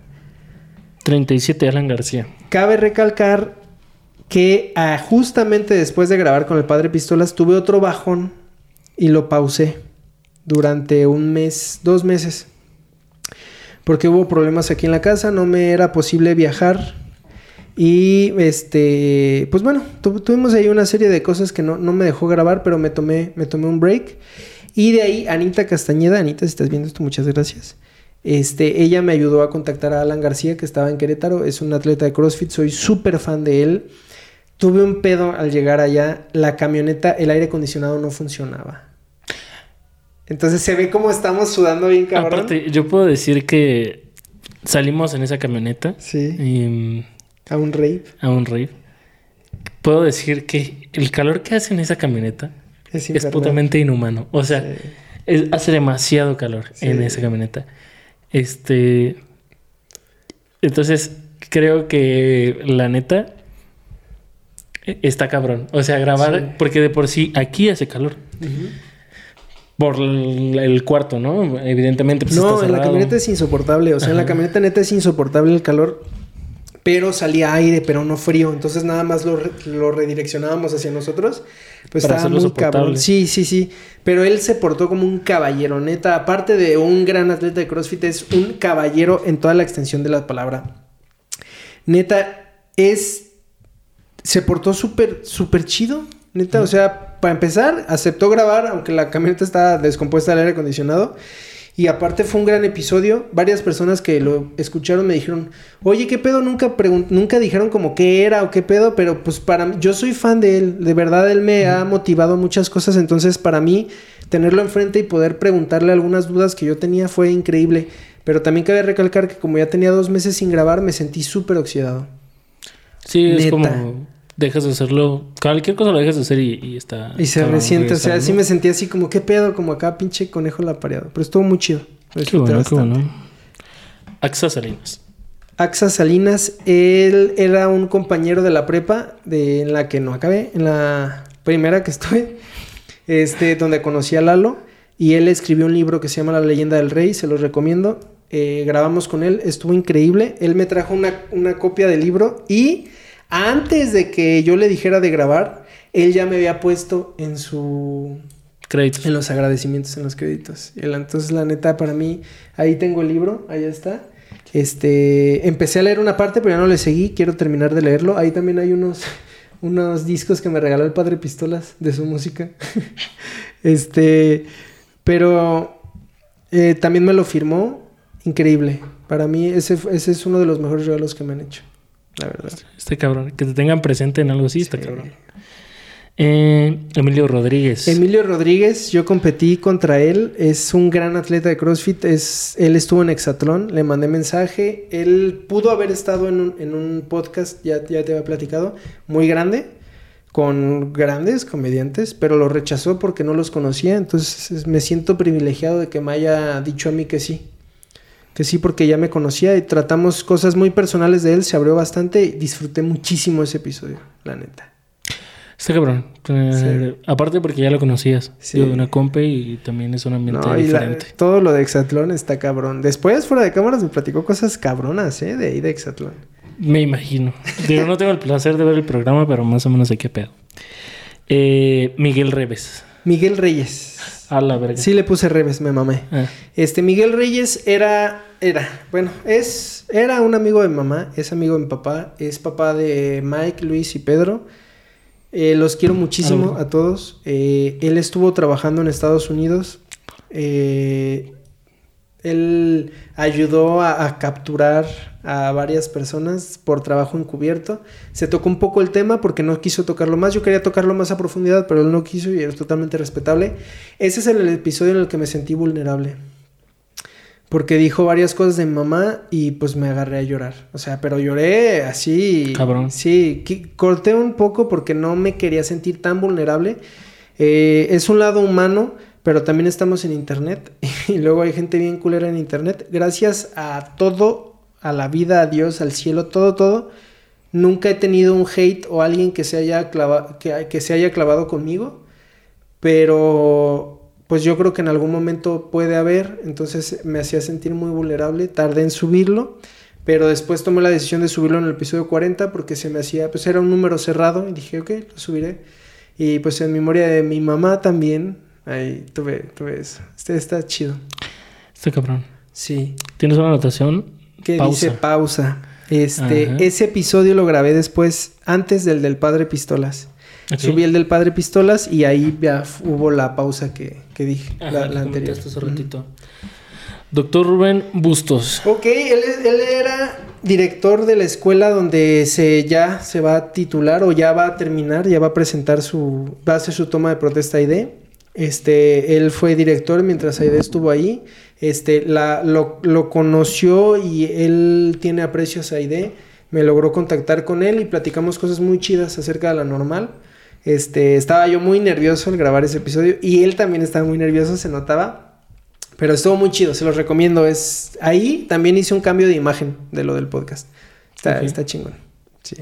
37, Alan García. Cabe recalcar que ah, justamente después de grabar con el padre Pistolas tuve otro bajón y lo pausé durante un mes, dos meses. Porque hubo problemas aquí en la casa, no me era posible viajar. Y este, pues bueno, tu- tuvimos ahí una serie de cosas que no, no me dejó grabar, pero me tomé, me tomé un break. Y de ahí, Anita Castañeda, Anita, si estás viendo esto, muchas gracias. Este, ella me ayudó a contactar a Alan García, que estaba en Querétaro, es un atleta de CrossFit, soy súper fan de él. Tuve un pedo al llegar allá, la camioneta, el aire acondicionado no funcionaba. Entonces se ve como estamos sudando bien cabrón. Aparte, yo puedo decir que salimos en esa camioneta Sí, y, a un rave. a un rave. Puedo decir que el calor que hace en esa camioneta Es, es putamente inhumano. O sea, Sí. es- hace demasiado calor Sí. en esa camioneta. Este. Entonces, creo que la neta e- está cabrón. O sea, grabar, Sí. porque de por sí aquí hace calor. Ujú. Por el, cuarto, ¿no? Evidentemente, pues No, en la camioneta es insoportable. O sea, en la camioneta neta es insoportable el calor. Pero salía aire, pero no frío. Entonces nada más lo, re- lo redireccionábamos hacia nosotros. Pues Para estaba muy cabrón. Sí, sí, sí. Pero él se portó como un caballero, neta. Aparte de un gran atleta de CrossFit, es un caballero en toda la extensión de la palabra. Neta, es. Se portó súper, súper chido. Neta, o sea, para empezar, aceptó grabar, aunque la camioneta estaba descompuesta del aire acondicionado. Y aparte fue un gran episodio. Varias personas que lo escucharon me dijeron, oye, ¿qué pedo? Nunca, nunca dijeron como qué era o qué pedo, pero pues para mí, yo soy fan de él. De verdad, él me ha motivado muchas cosas. Entonces, para mí, tenerlo enfrente y poder preguntarle algunas dudas que yo tenía fue increíble. Pero también cabe recalcar que como ya tenía dos meses sin grabar, me sentí súper oxidado. Sí, es como dejas de hacerlo. Cualquier cosa lo dejas de hacer y, y está. Y se resiente, o sea, regresar, sí ¿no? me sentí así como, ¿qué pedo? Como acá pinche conejo la pareado. Pero estuvo muy chido. Lo Qué bueno, qué bastante. bueno. Axa Salinas. Axa Salinas, él era un compañero de la prepa de, en la que no acabé, en la primera que estuve, este, donde conocí a Lalo. Y él escribió un libro que se llama La leyenda del rey, se los recomiendo. Eh, grabamos con él, estuvo increíble. Él me trajo una, una copia del libro y antes de que yo le dijera de grabar, él ya me había puesto en su Créditos. en los agradecimientos, en los créditos. Entonces, la neta, para mí, ahí tengo el libro, ahí está. Este, empecé a leer una parte, pero ya no le seguí, quiero terminar de leerlo. Ahí también hay unos, unos discos que me regaló el padre Pistolas de su música. este, pero eh, también me lo firmó, increíble. Para mí ese, ese es uno de los mejores regalos que me han hecho, la verdad. Este cabrón, que te tengan presente en algo así, está cabrón. Eh, Emilio Rodríguez. Emilio Rodríguez, yo competí contra él. Es un gran atleta de CrossFit. Es, él estuvo en Hexatlón. Le mandé mensaje. Él pudo haber estado en un, en un podcast, ya, ya te había platicado, muy grande, con grandes comediantes, pero lo rechazó porque no los conocía. Entonces me siento privilegiado de que me haya dicho a mí que sí. Que sí, porque ya me conocía y tratamos cosas muy personales de él. Se abrió bastante y disfruté muchísimo ese episodio, la neta. Está cabrón. Eh, aparte porque ya lo conocías. Sí. de una compa y también es un ambiente diferente. todo lo de Exatlón está cabrón. Después, fuera de cámaras, me platicó cosas cabronas, ¿eh? De ahí de Exatlón. Me imagino. Digo, no tengo el placer de ver el programa, pero más o menos sé qué pedo. Eh, Miguel Reves. Miguel Reyes. A la verga. Sí le puse Reves, me mamé. Ah. Este, Miguel Reyes era... Era, bueno, es... Era un amigo de mamá, es amigo de mi papá, es papá de Mike, Luis y Pedro. Eh, los quiero muchísimo a todos. Eh, él estuvo trabajando en Estados Unidos. Eh, él ayudó a, capturar a varias personas por trabajo encubierto. Se tocó un poco el tema porque no quiso tocarlo más. Yo quería tocarlo más a profundidad, pero él no quiso y es totalmente respetable. Ese es el episodio en el que me sentí vulnerable. Porque dijo varias cosas de mi mamá y pues me agarré a llorar. O sea, pero lloré así. Cabrón. Sí, corté un poco porque no me quería sentir tan vulnerable. Eh, es un lado humano, pero también estamos en internet. Y luego hay gente bien culera en internet. Gracias a todo, a la vida, a Dios, al cielo, todo, todo. Nunca he tenido un hate o alguien que se haya, que, que se haya clavado conmigo. Pero pues yo creo que en algún momento puede haber, entonces me hacía sentir muy vulnerable, tardé en subirlo, pero después tomé la decisión de subirlo en el episodio 40 porque se me hacía, pues era un número cerrado y dije, ok, lo subiré. Y pues en memoria de mi mamá también, ahí tuve, tuve eso. Este está chido. Este cabrón. Sí. ¿Tienes una anotación? Que dice pausa. Este, ese episodio lo grabé después, antes del del Padre Pistolas. Subí el del Padre Pistolas y ahí ya hubo la pausa que, que dije, la, anterior. Hace ratito. Doctor Rubén Bustos. Ok, él, él, era director de la escuela donde se ya se va a titular o ya va a terminar, ya va a presentar su, va a hacer su toma de protesta ID. Este, él fue director mientras Aide estuvo ahí. Este, la, lo, lo conoció y él tiene aprecios a Aide. Me logró contactar con él y platicamos cosas muy chidas acerca de la normal. Este, estaba yo muy nervioso al grabar ese episodio y él también estaba muy nervioso, se notaba. Pero estuvo muy chido, se los recomiendo. Es ahí también hice un cambio de imagen de lo del podcast. Está, está chingón. Sí.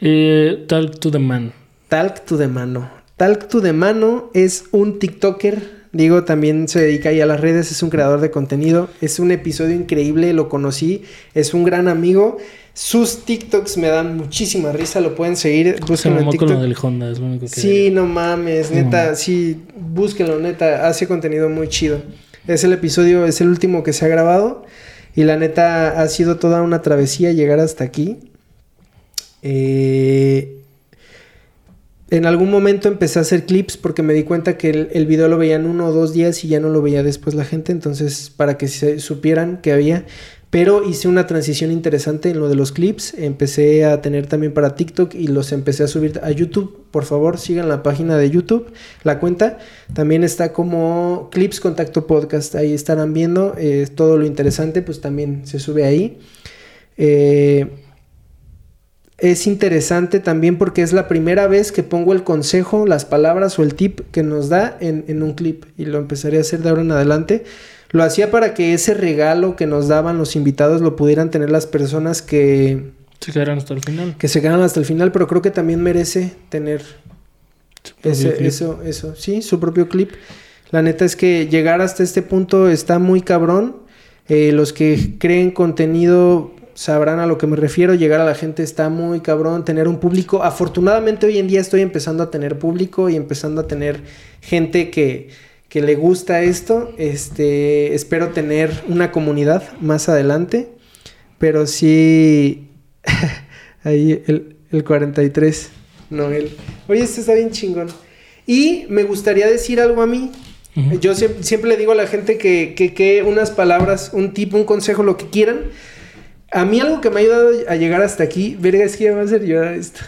Eh, Talk to the Man. Talk to the Mano. Talk to the Mano es un TikToker. Digo, también se dedica ahí a las redes, es un creador de contenido. Es un episodio increíble, lo conocí. Es un gran amigo. Sus TikToks me dan muchísima risa, lo pueden seguir. Búsquenlo en TikTok. Con lo del Honda, es lo único que Sí, no mames, neta, sí, búsquenlo, neta, hace contenido muy chido. Es el episodio, es el último que se ha grabado y la neta ha sido toda una travesía llegar hasta aquí. Eh, en algún momento empecé a hacer clips porque me di cuenta que el, video lo veían uno o dos días y ya no lo veía después la gente, entonces para que se supieran que había pero hice una transición interesante en lo de los clips. Empecé a tener también para TikTok y los empecé a subir a YouTube. Por favor, sigan la página de YouTube, la cuenta. También está como Clips Contacto Podcast. Ahí estarán viendo eh, todo lo interesante, pues también se sube ahí. Eh, es interesante también porque es la primera vez que pongo el consejo, las palabras o el tip que nos da en, en un clip. Y lo empezaré a hacer de ahora en adelante. Lo hacía para que ese regalo que nos daban los invitados lo pudieran tener las personas que... Se quedaran hasta el final. Que se quedaran hasta el final, pero creo que también merece tener ese, eso, eso, sí, su propio clip. La neta es que llegar hasta este punto está muy cabrón. Eh, los que creen contenido sabrán a lo que me refiero. Llegar a la gente está muy cabrón. Tener un público. Afortunadamente hoy en día estoy empezando a tener público y empezando a tener gente que que le gusta esto. Este, espero tener una comunidad más adelante. Pero sí, ahí el, el 43. Noel. Oye, esto está bien chingón. Y me gustaría decir algo a mí. Yo siempre, le digo a la gente que, que, unas palabras, un tipo, un consejo, lo que quieran. A mí algo que me ha ayudado a llegar hasta aquí, verga, es que ya va a ser llorar esto.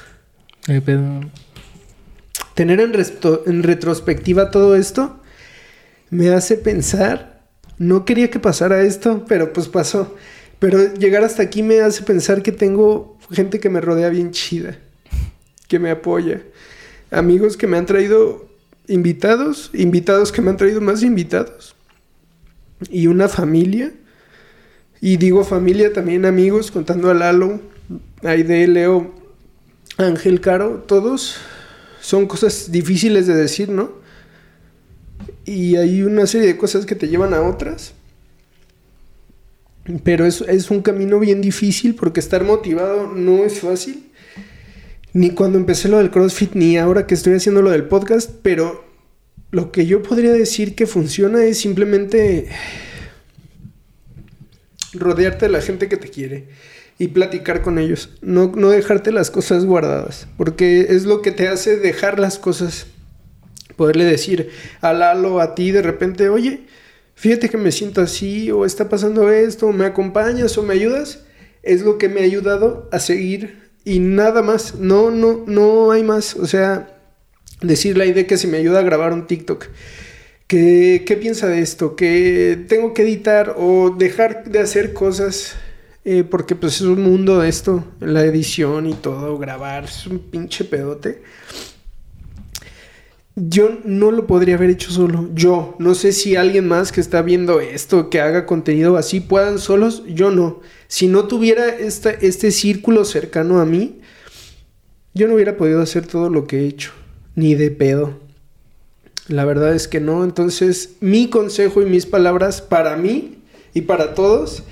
Tener en, en retrospectiva todo esto me hace pensar, no quería que pasara esto, pero pues pasó. Pero llegar hasta aquí me hace pensar que tengo gente que me rodea bien chida, que me apoya, amigos que me han traído invitados, invitados que me han traído más invitados, y una familia. Y digo familia también amigos, contando a Lalo, Aide, Leo, Ángel Caro, todos son cosas difíciles de decir, ¿no? Y hay una serie de cosas que te llevan a otras. Pero es, es un camino bien difícil porque estar motivado no es fácil. Ni cuando empecé lo del CrossFit, ni ahora que estoy haciendo lo del podcast. Pero lo que yo podría decir que funciona es simplemente rodearte de la gente que te quiere y platicar con ellos. No, no dejarte las cosas guardadas, porque es lo que te hace dejar las cosas. Poderle decir a Lalo, a ti de repente, oye, fíjate que me siento así, o está pasando esto, o me acompañas, o me ayudas. Es lo que me ha ayudado a seguir y nada más. No, no, no hay más. O sea, decir la idea que si me ayuda a grabar un TikTok. ¿Qué, ¿Qué piensa de esto? ¿Que tengo que editar o dejar de hacer cosas eh, porque pues es un mundo de esto, la edición y todo, grabar, es un pinche pedote. Yo no lo podría haber hecho solo. Yo, no sé si alguien más que está viendo esto, que haga contenido así, puedan solos, yo no. Si no tuviera este círculo cercano a mí, yo no hubiera podido hacer todo lo que he hecho, ni de pedo. La verdad es que no. Entonces, mi consejo y mis palabras para mí y para todos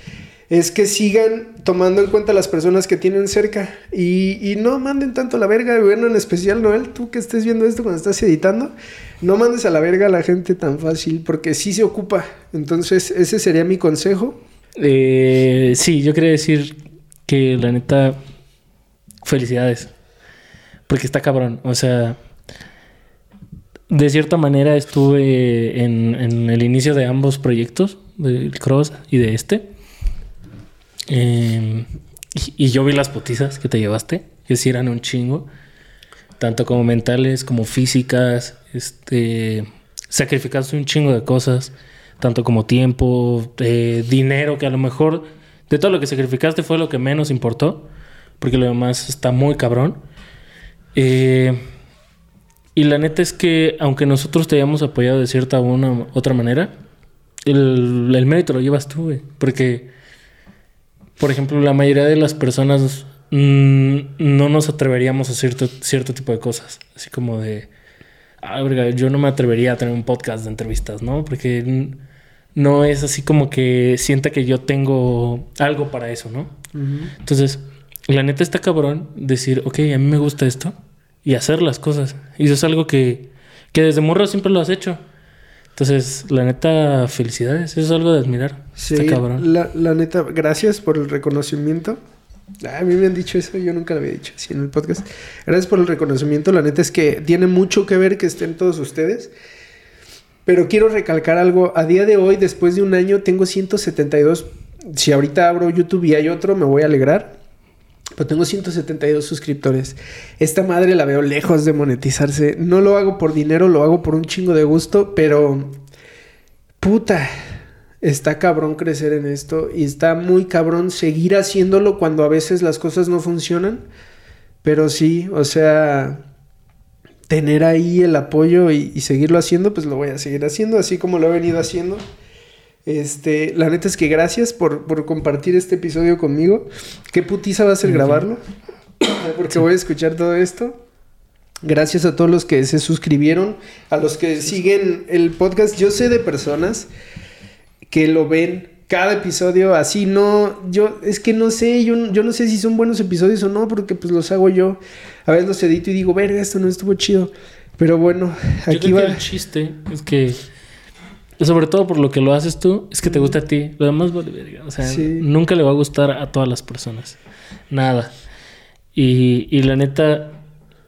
es que sigan tomando en cuenta las personas que tienen cerca y, no manden tanto la verga, bueno, en especial Noel, tú que estés viendo esto cuando estás editando, no mandes a la verga a la gente tan fácil porque sí se ocupa. Entonces, ese sería mi consejo. Eh, sí, yo quería decir que la neta, felicidades, porque está cabrón, o sea... De cierta manera estuve en, en el inicio de ambos proyectos, del Cross y de este. Em, y, yo vi las putizas que te llevaste, que sí eran un chingo, tanto como mentales como físicas. Este, sacrificaste un chingo de cosas, tanto como tiempo, eh, dinero, que a lo mejor de todo lo que sacrificaste fue lo que menos importó, porque lo demás está muy cabrón. Eh, y la neta es que, aunque nosotros te hayamos apoyado de cierta una otra manera, el, el mérito lo llevas tú, güey. Porque por ejemplo, la mayoría de las personas mm, no nos atreveríamos a hacer cierto, tipo de cosas. Así como de, ah, yo no me atrevería a tener un podcast de entrevistas, ¿no? Porque no es así como que sienta que yo tengo algo para eso, ¿no? Entonces, la neta está cabrón decir, ok, a mí me gusta esto y hacer las cosas. Y eso es algo que, que desde morro siempre lo has hecho. Entonces, la neta, felicidades. Eso es algo de admirar. Sí, cabrón. La, la, neta, gracias por el reconocimiento. Ah, a mí me han dicho eso, yo nunca lo había dicho así en el podcast. Gracias por el reconocimiento. La neta es que tiene mucho que ver que estén todos ustedes. Pero quiero recalcar algo. A día de hoy, después de un año, tengo 172. Si ahorita abro YouTube y hay otro, me voy a alegrar. Pero tengo 172 suscriptores. Esta madre la veo lejos de monetizarse. No lo hago por dinero, lo hago por un chingo de gusto, pero... Puta. Está cabrón crecer en esto y está muy cabrón seguir haciéndolo cuando a veces las cosas no funcionan. Pero sí, o sea, tener ahí el apoyo y, y seguirlo haciendo, pues lo voy a seguir haciendo, así como lo he venido haciendo. Este, la neta es que gracias por, compartir este episodio conmigo. Qué putiza va a ser grabarlo. Porque voy a escuchar todo esto. Gracias a todos los que se suscribieron, a los que siguen el podcast. Yo sé de personas que lo ven cada episodio así, no, yo, es que no sé, yo, yo no sé si son buenos episodios o no, porque pues los hago yo. A veces los edito y digo, verga, esto no estuvo chido. Pero bueno, aquí va. el chiste es que sobre todo por lo que lo haces tú, es que te gusta a ti. Lo demás vale O sea, nunca le va a gustar a todas las personas. Nada. Y, y la neta,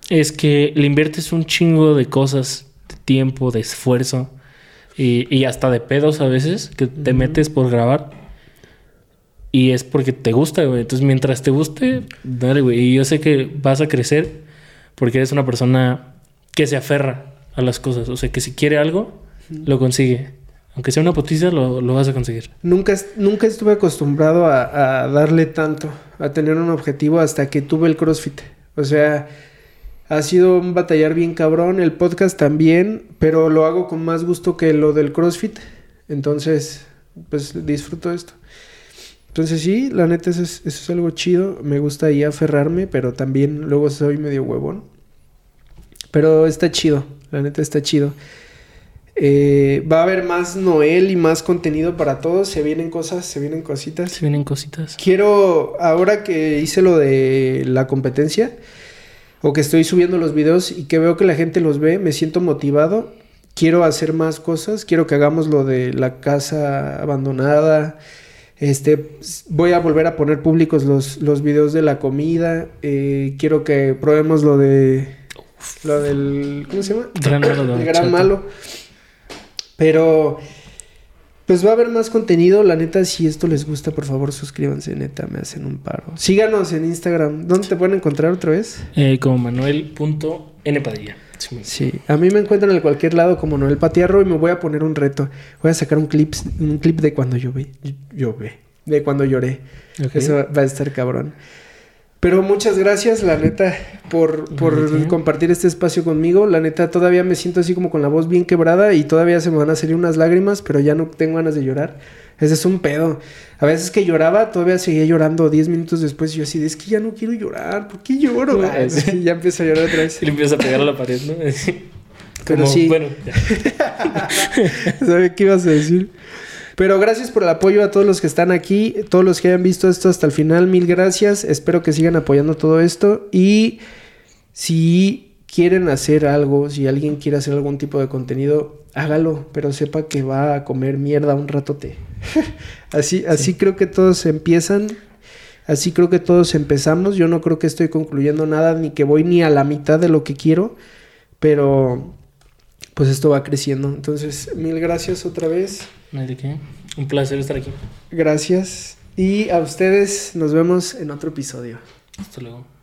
es que le inviertes un chingo de cosas, de tiempo, de esfuerzo y, y hasta de pedos a veces que te metes por grabar. Y es porque te gusta, güey. Entonces, mientras te guste, dale, güey. Y yo sé que vas a crecer porque eres una persona que se aferra a las cosas. O sea, que si quiere algo, lo consigue. Aunque sea una potiza, lo, lo vas a conseguir. Nunca, nunca estuve acostumbrado a, darle tanto, a tener un objetivo hasta que tuve el CrossFit. O sea, ha sido un batallar bien cabrón, el podcast también, pero lo hago con más gusto que lo del CrossFit. Entonces, pues disfruto esto. Entonces sí, la neta es, eso es algo chido. Me gusta ahí aferrarme, pero también luego soy medio huevón. Pero está chido, la neta está chido. Eh, va a haber más Noel y más contenido para todos. Se vienen cosas, se vienen cositas. Se vienen cositas. Quiero, ahora que hice lo de la competencia, o que estoy subiendo los videos y que veo que la gente los ve, me siento motivado. Quiero hacer más cosas. Quiero que hagamos lo de la casa abandonada. Este, voy a volver a poner públicos los, los videos de la comida. Eh, quiero que probemos lo de, lo del, ¿cómo se llama? Gran malo, El gran Chato. malo. Pero, pues va a haber más contenido. La neta, si esto les gusta, por favor, suscríbanse, neta, me hacen un paro. Síganos en Instagram. ¿Dónde te pueden encontrar otra vez? Eh, como Manuel.npadilla. Sí. Sí, a mí me encuentran en cualquier lado como Noel Patiarro y me voy a poner un reto. Voy a sacar un clip, un clip de cuando llové. Llové. De cuando lloré. Eso va va a estar cabrón. Pero muchas gracias, la neta, por, por Ok. compartir este espacio conmigo. La neta, todavía me siento así como con la voz bien quebrada y todavía se me van a salir unas lágrimas, pero ya no tengo ganas de llorar. Ese es un pedo. A veces que lloraba, todavía seguía llorando 10 minutos después y yo así, es que ya no quiero llorar, ¿por qué lloro? Ah, sí. sí, ya empiezo a llorar otra vez. Y le empiezas a pegar a la pared, ¿no? Pero Como, sí. Bueno, ya. ¿Sabes qué ibas a decir? Pero gracias por el apoyo a todos los que están aquí, todos los que hayan visto esto hasta el final, mil gracias. Espero que sigan apoyando todo esto. Y si quieren hacer algo, si alguien quiere hacer algún tipo de contenido, hágalo, pero sepa que va a comer mierda un ratote. así, así creo que todos empiezan. Así creo que todos empezamos. Yo no creo que estoy concluyendo nada, ni que voy ni a la mitad de lo que quiero. Pero pues esto va creciendo. Entonces, mil gracias otra vez. No hay de qué. Un placer estar aquí. Gracias. Y a ustedes nos vemos en otro episodio. Hasta luego.